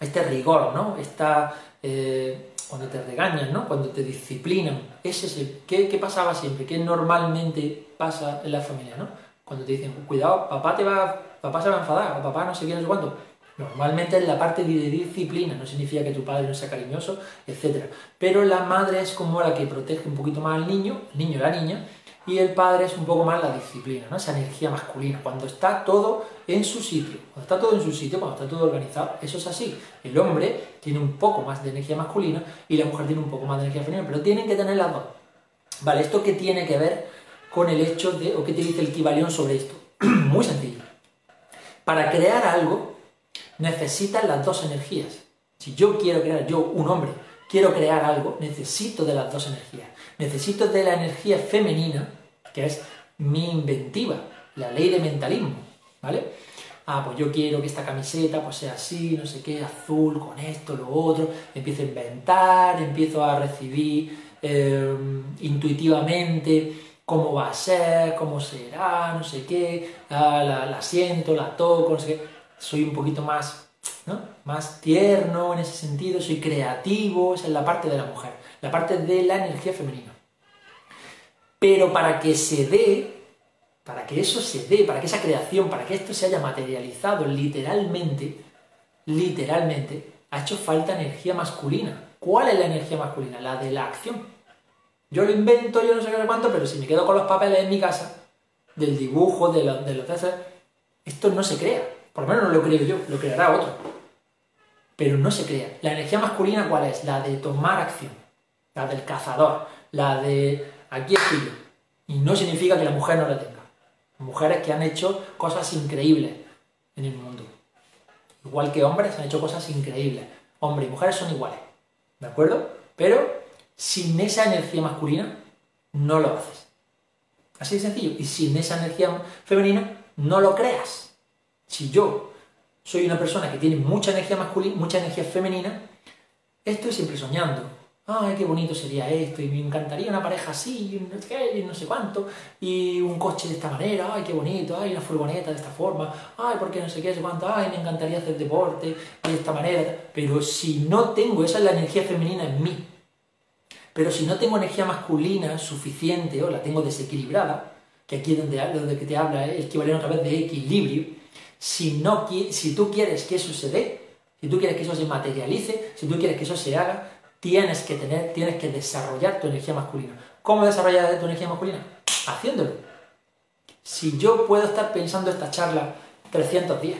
este rigor, ¿no? Esta, cuando te regañan, ¿no? Cuando te disciplinan. Ese es el, ¿qué, ¿qué, pasaba siempre? ¿Qué normalmente pasa en la familia, ¿no? Cuando te dicen, cuidado, papá, te va, papá se va a enfadar, o papá no sé qué, no sé cuánto. Normalmente es la parte de disciplina, no significa que tu padre no sea cariñoso, etc. Pero la madre es como la que protege un poquito más al niño, el niño o la niña, y el padre es un poco más la disciplina, ¿no? esa energía masculina, cuando está todo en su sitio, cuando está todo en su sitio, cuando está todo organizado, eso es así. El hombre tiene un poco más de energía masculina y la mujer tiene un poco más de energía femenina, pero tienen que tener las dos. Vale, ¿esto qué tiene que ver con el hecho de, o qué te dice el Kibalión sobre esto? Muy sencillo. Para crear algo necesitas las dos energías. Si yo quiero crear, yo, un hombre, quiero crear algo, necesito de las dos energías. Necesito de la energía femenina que es mi inventiva, la ley de mentalismo, ¿vale? Ah, pues yo quiero que esta camiseta pues sea así, no sé qué, azul, con esto, lo otro, empiezo a inventar, empiezo a recibir em, intuitivamente cómo va a ser, cómo será, no sé qué, ah, la, siento, la toco, no sé qué, soy un poquito más, ¿no? más tierno en ese sentido, soy creativo, esa es la parte de la mujer, la parte de la energía femenina. Pero para que se dé, para que eso se dé, para que esa creación, para que esto se haya materializado literalmente, literalmente, ha hecho falta energía masculina. ¿Cuál es la energía masculina? La de la acción. Yo lo invento, yo no sé qué cuánto, pero si me quedo con los papeles en mi casa, del dibujo, de, los de los esto no se crea. Por lo menos no lo creo yo, lo creará otro. Pero no se crea. La energía masculina, ¿cuál es? La de tomar acción. La del cazador. La de aquí estoy yo. Y no significa que la mujer no la tenga. Mujeres que han hecho cosas increíbles en el mundo. Igual que hombres han hecho cosas increíbles. Hombres y mujeres son iguales. ¿De acuerdo? Pero sin esa energía masculina no lo haces. Así de sencillo. Y sin esa energía femenina no lo creas. Si yo soy una persona que tiene mucha energía masculina, mucha energía femenina, estoy siempre soñando, ay, qué bonito sería esto, y me encantaría una pareja así, y no sé qué, y no sé cuánto, y un coche de esta manera, ay, qué bonito, ay, una furgoneta de esta forma, ay, porque no sé qué, sé cuánto, ay, me encantaría hacer deporte de esta manera, pero si no tengo, esa es la energía femenina en mí, pero si no tengo energía masculina suficiente o la tengo desequilibrada, que aquí es donde, donde que te habla es equivalente otra vez de equilibrio, si, no, si tú quieres que eso se dé, si tú quieres que eso se materialice, si tú quieres que eso se haga, tienes que tener, tienes que desarrollar tu energía masculina. ¿Cómo desarrollar tu energía masculina? Haciéndolo. Si yo puedo estar pensando esta charla 310,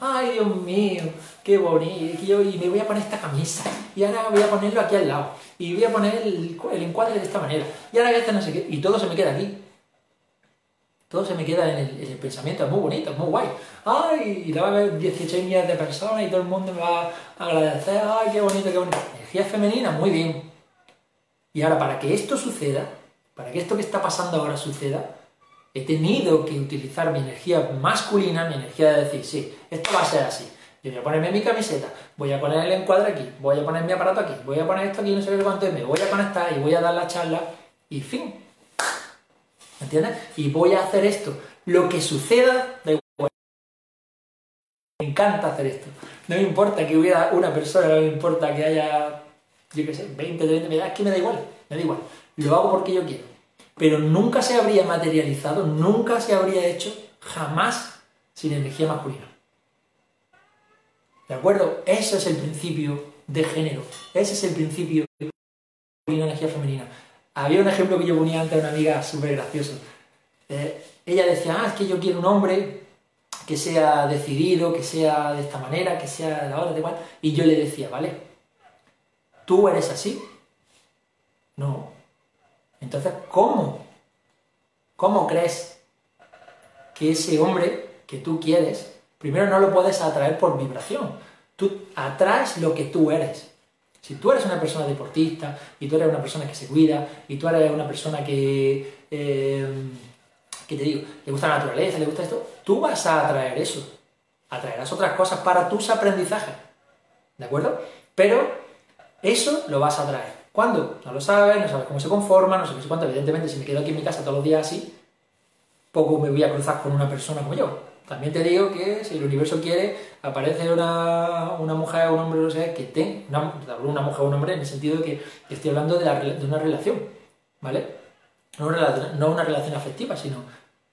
ay Dios mío, qué bonito, y me voy a poner esta camisa, y ahora voy a ponerlo aquí al lado, y voy a poner el, encuadre de esta manera, y ahora este no sé qué, y todo se me queda aquí. Todo se me queda en el, pensamiento, es muy bonito, es muy guay. Ay, y la va a ver 18 millones de personas y todo el mundo me va a agradecer, ay, qué bonito, qué bonito femenina, muy bien. Y ahora, para que esto suceda, para que esto que está pasando ahora suceda, he tenido que utilizar mi energía masculina, mi energía de decir, sí, esto va a ser así. Yo voy a ponerme mi camiseta, voy a poner el encuadre aquí, voy a poner mi aparato aquí, voy a poner esto aquí, no sé qué cuánto me voy a conectar y voy a dar la charla y fin. ¿Entiendes? Y voy a hacer esto. Lo que suceda, da igual. Me encanta hacer esto. No me importa que hubiera una persona, no me importa que haya yo qué sé, 20, 20, me da, es que me da igual, me da igual. Lo hago porque yo quiero. Pero nunca se habría materializado, nunca se habría hecho, jamás, sin energía masculina. ¿De acuerdo? Ese es el principio de género. Ese es el principio de energía femenina. Había un ejemplo que yo ponía ante una amiga súper gracioso. Eh, ella decía, ah, es que yo quiero un hombre que sea decidido, que sea de esta manera, que sea de la otra, de igual. Y yo le decía, vale, ¿Tú eres así? No. Entonces, ¿cómo? ¿Cómo crees que ese hombre que tú quieres, primero no lo puedes atraer por vibración? Tú atraes lo que tú eres. Si tú eres una persona deportista y tú eres una persona que se cuida y tú eres una persona que, eh, que te digo, le gusta la naturaleza, le gusta esto, tú vas a atraer eso. Atraerás otras cosas para tus aprendizajes. ¿De acuerdo? Pero eso lo vas a traer. ¿Cuándo? No lo sabes, no sabes cómo se conforma, no sabes cuánto. Evidentemente, si me quedo aquí en mi casa todos los días así, poco me voy a cruzar con una persona como yo. También te digo que si el universo quiere, aparece una, mujer o un hombre, no sé, que tenga, una, mujer o un hombre en el sentido de que estoy hablando de, una relación, ¿vale? No una, no una relación afectiva, sino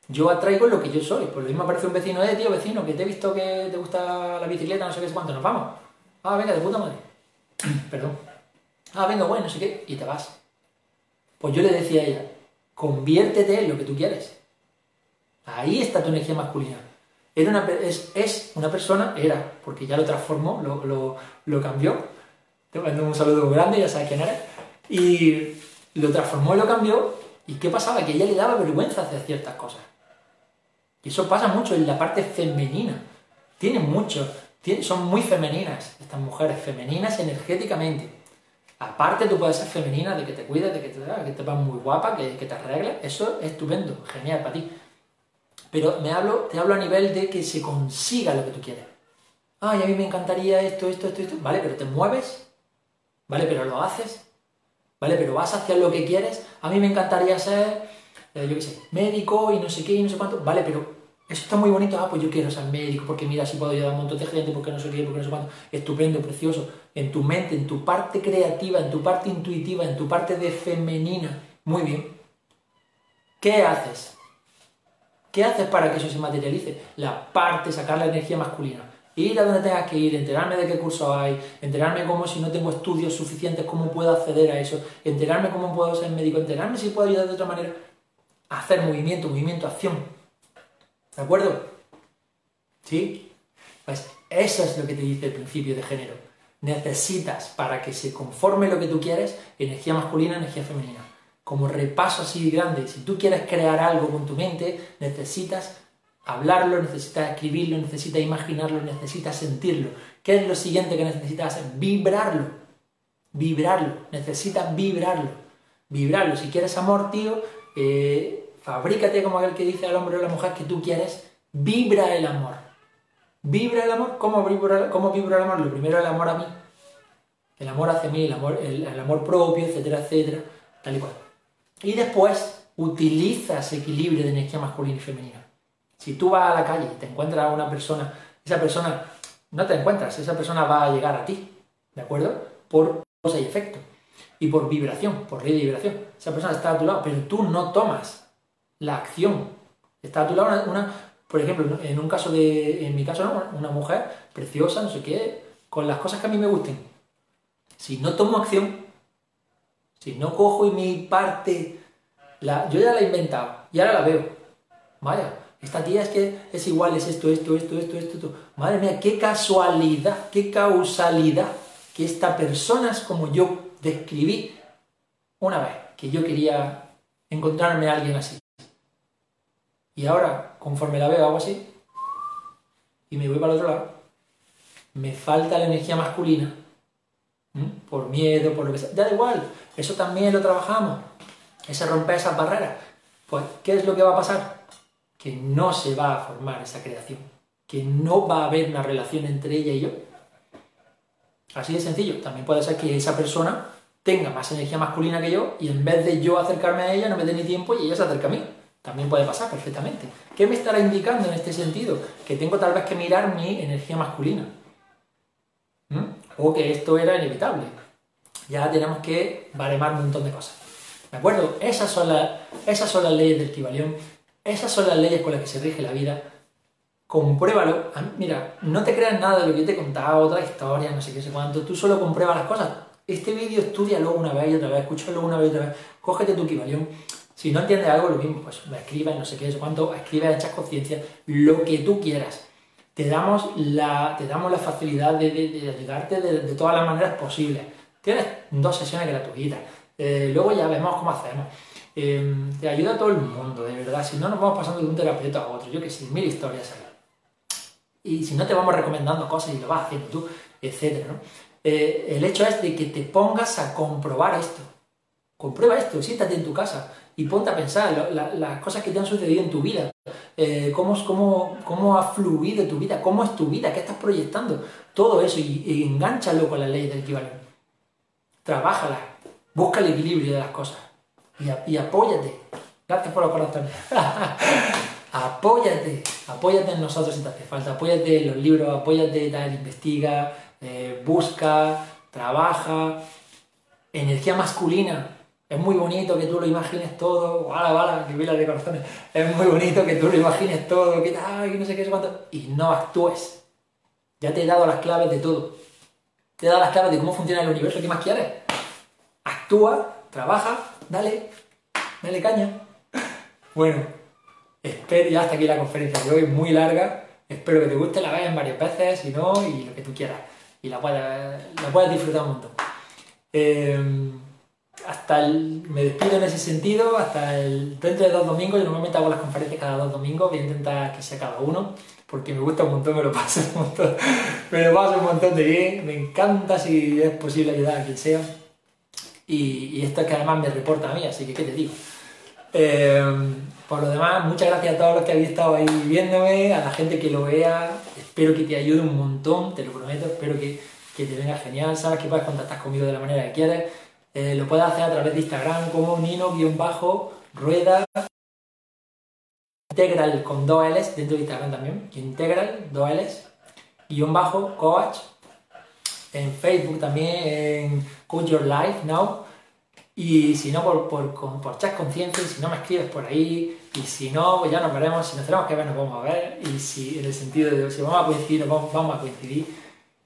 yo atraigo lo que yo soy. Por lo mismo aparece un vecino, eh, tío, vecino, que te he visto que te gusta la bicicleta, no sé qué, cuánto, nos vamos. Ah, venga, de puta madre. Perdón. Ah, venga, bueno, no sé qué, y te vas. Pues yo le decía a ella, conviértete en lo que tú quieres. Ahí está tu energía masculina. Era una, es, es una persona, era, porque ya lo transformó, lo, lo, cambió. Te mando un saludo grande, ya sabes quién eres. Y lo transformó y lo cambió. ¿Y qué pasaba? Que ella le daba vergüenza hacer ciertas cosas. Y eso pasa mucho en la parte femenina. Tiene mucho son muy femeninas, estas mujeres, femeninas energéticamente. Aparte tú puedes ser femenina, de que te cuides, de que te, que te vas muy guapa, que, que te arregles, eso es estupendo, genial para ti. Pero me hablo, te hablo a nivel de que se consiga lo que tú quieres. Ay, a mí me encantaría esto, esto, esto, esto. Vale, pero te mueves. Vale, pero lo haces. Vale, pero vas hacia lo que quieres. A mí me encantaría ser, eh, yo qué sé, médico y no sé qué y no sé cuánto. Vale, pero eso está muy bonito, ah, pues yo quiero ser médico, porque mira, si puedo ayudar a un montón de gente, porque no sé qué, porque no sé cuánto. Estupendo, precioso. En tu mente, en tu parte creativa, en tu parte intuitiva, en tu parte de femenina. Muy bien. ¿Qué haces? ¿Qué haces para que eso se materialice? La parte, sacar la energía masculina. Ir a donde tengas que ir, enterarme de qué curso hay, enterarme cómo si no tengo estudios suficientes, cómo puedo acceder a eso, enterarme cómo puedo ser médico, enterarme si puedo ayudar de otra manera. Hacer movimiento, movimiento, acción ¿De acuerdo? ¿Sí? Pues eso es lo que te dice el principio de género. Necesitas, para que se conforme lo que tú quieres, energía masculina, energía femenina. Como repaso así grande, si tú quieres crear algo con tu mente, necesitas hablarlo, necesitas escribirlo, necesitas imaginarlo, necesitas sentirlo. ¿Qué es lo siguiente que necesitas hacer? Vibrarlo. Vibrarlo. Necesitas vibrarlo. Vibrarlo. Si quieres amor, tío, eh, Fabrícate como aquel que dice al hombre o a la mujer que tú quieres, vibra el amor. ¿Vibra el amor? ¿Cómo vibra, ¿Cómo vibra el amor? Lo primero el amor a mí. el amor hacia mí, el amor, el amor propio, etcétera, etcétera, tal y cual. Y después utiliza ese equilibrio de energía masculina y femenina. Si tú vas a la calle y te encuentras a una persona, esa persona no te encuentras, esa persona va a llegar a ti, ¿de acuerdo? Por causa y efecto. Y por vibración, por ley de vibración. Esa persona está a tu lado, pero tú no tomas la acción. Está a tu lado una, por ejemplo, en un caso de, en mi caso, una mujer preciosa, no sé qué, con las cosas que a mí me gusten. Si no tomo acción, si no cojo y mi parte, la, yo ya la he inventado y ahora la veo. Vaya, esta tía es que es igual, es esto, esto, esto, esto, esto, esto. Madre mía, qué casualidad, qué causalidad que esta persona es como yo describí una vez, que yo quería encontrarme a alguien así. Y ahora, conforme la veo, hago así, y me voy para el otro lado, me falta la energía masculina, por miedo, por lo que sea. Da igual, eso también lo trabajamos, ese romper esas barreras. Pues, ¿qué es lo que va a pasar? Que no se va a formar esa creación, que no va a haber una relación entre ella y yo. Así de sencillo. También puede ser que esa persona tenga más energía masculina que yo y en vez de yo acercarme a ella no me dé ni tiempo y ella se acerca a mí. También puede pasar perfectamente. ¿Qué me estará indicando en este sentido? Que tengo tal vez que mirar mi energía masculina. O que esto era inevitable. Ya tenemos que baremar un montón de cosas. ¿De acuerdo? Esas son, las, esas son las leyes del Kibalión. Esas son las leyes con las que se rige la vida. Compruébalo. Ah, mira, no te creas nada de lo que yo te he contado, otra historia, no sé qué, sé cuánto. Tú solo comprueba las cosas. Este vídeo estudialo una vez y otra vez, escúchalo una vez y otra vez. Cógete tu Kibalión si no entiendes algo, lo mismo, pues me escribes, no sé qué, es cuánto, escribes, echas conciencia, lo que tú quieras. Te damos la, te damos la facilidad de, de, ayudarte de, todas las maneras posibles. Tienes dos sesiones gratuitas. Eh, luego ya vemos cómo hacemos. Em, te ayuda a todo el mundo, de verdad. Si no, nos vamos pasando de un terapeuta a otro. Yo que sé, mil historias. Y si no, te vamos recomendando cosas y lo vas haciendo tú, etc. Eh, el hecho es de que te pongas a comprobar esto. Comprueba esto, siéntate en tu casa y ponte a pensar las cosas que te han sucedido en tu vida, eh, cómo, ha fluido tu vida, cómo es tu vida, qué estás proyectando, todo eso y, y con la ley del equivalente. Trabájala, busca el equilibrio de las cosas y, apóyate. Gracias por los corazones. apóyate, apóyate en nosotros si te hace falta, apóyate en los libros, apóyate, tal, investiga, eh, busca, trabaja. Energía masculina, es muy bonito que tú lo imagines todo, wala, que de corazones. Es muy bonito que tú lo imagines todo, que no sé qué, cuánto, y no actúes. Ya te he dado las claves de todo. Te he dado las claves de cómo funciona el universo, ¿qué más quieres? Actúa, trabaja, dale, dale caña. Bueno, espero ya hasta aquí la conferencia de hoy, muy larga. Espero que te guste, la veas varias veces, si no, y lo que tú quieras. Y la puedas, la puedas disfrutar un montón. Eh, hasta el, me despido en ese sentido, hasta el dentro de dos domingos, yo normalmente hago las conferencias cada dos domingos, voy a intentar que sea cada uno, porque me gusta un montón, me lo paso un montón, me lo paso un montón de bien, me encanta si es posible ayudar a quien sea, y, esto es que además me reporta a mí, así que qué te digo. Eh, por lo demás, muchas gracias a todos los que habéis estado ahí viéndome, a la gente que lo vea, espero que te ayude un montón, te lo prometo, espero que, que te venga genial, sabes que puedes contactar conmigo de la manera que quieras eh, lo puedes hacer a través de Instagram como Nino-Rueda Integral con dos L's dentro de Instagram también. Integral, dos L's, guion bajo, coach. En Facebook también, en Coach Your Life Now. Y si no, por, por, por chat conciencia, y si no me escribes por ahí, y si no, pues ya nos veremos, si nos tenemos que ver, nos vamos a ver, y si en el sentido de si vamos a coincidir, vamos, vamos a coincidir.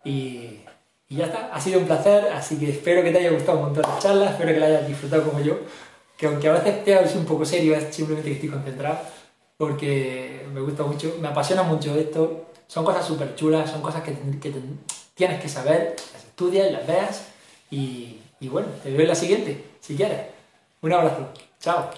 Y y ya está, ha sido un placer, así que espero que te haya gustado un montón la charla, espero que la hayas disfrutado como yo, que aunque a veces te hagas un poco serio, es simplemente que estoy concentrado, porque me gusta mucho, me apasiona mucho esto, son cosas súper chulas, son cosas que, tienes que saber, las estudias, las veas, y, bueno, te veo en la siguiente, si quieres. Un abrazo, chao.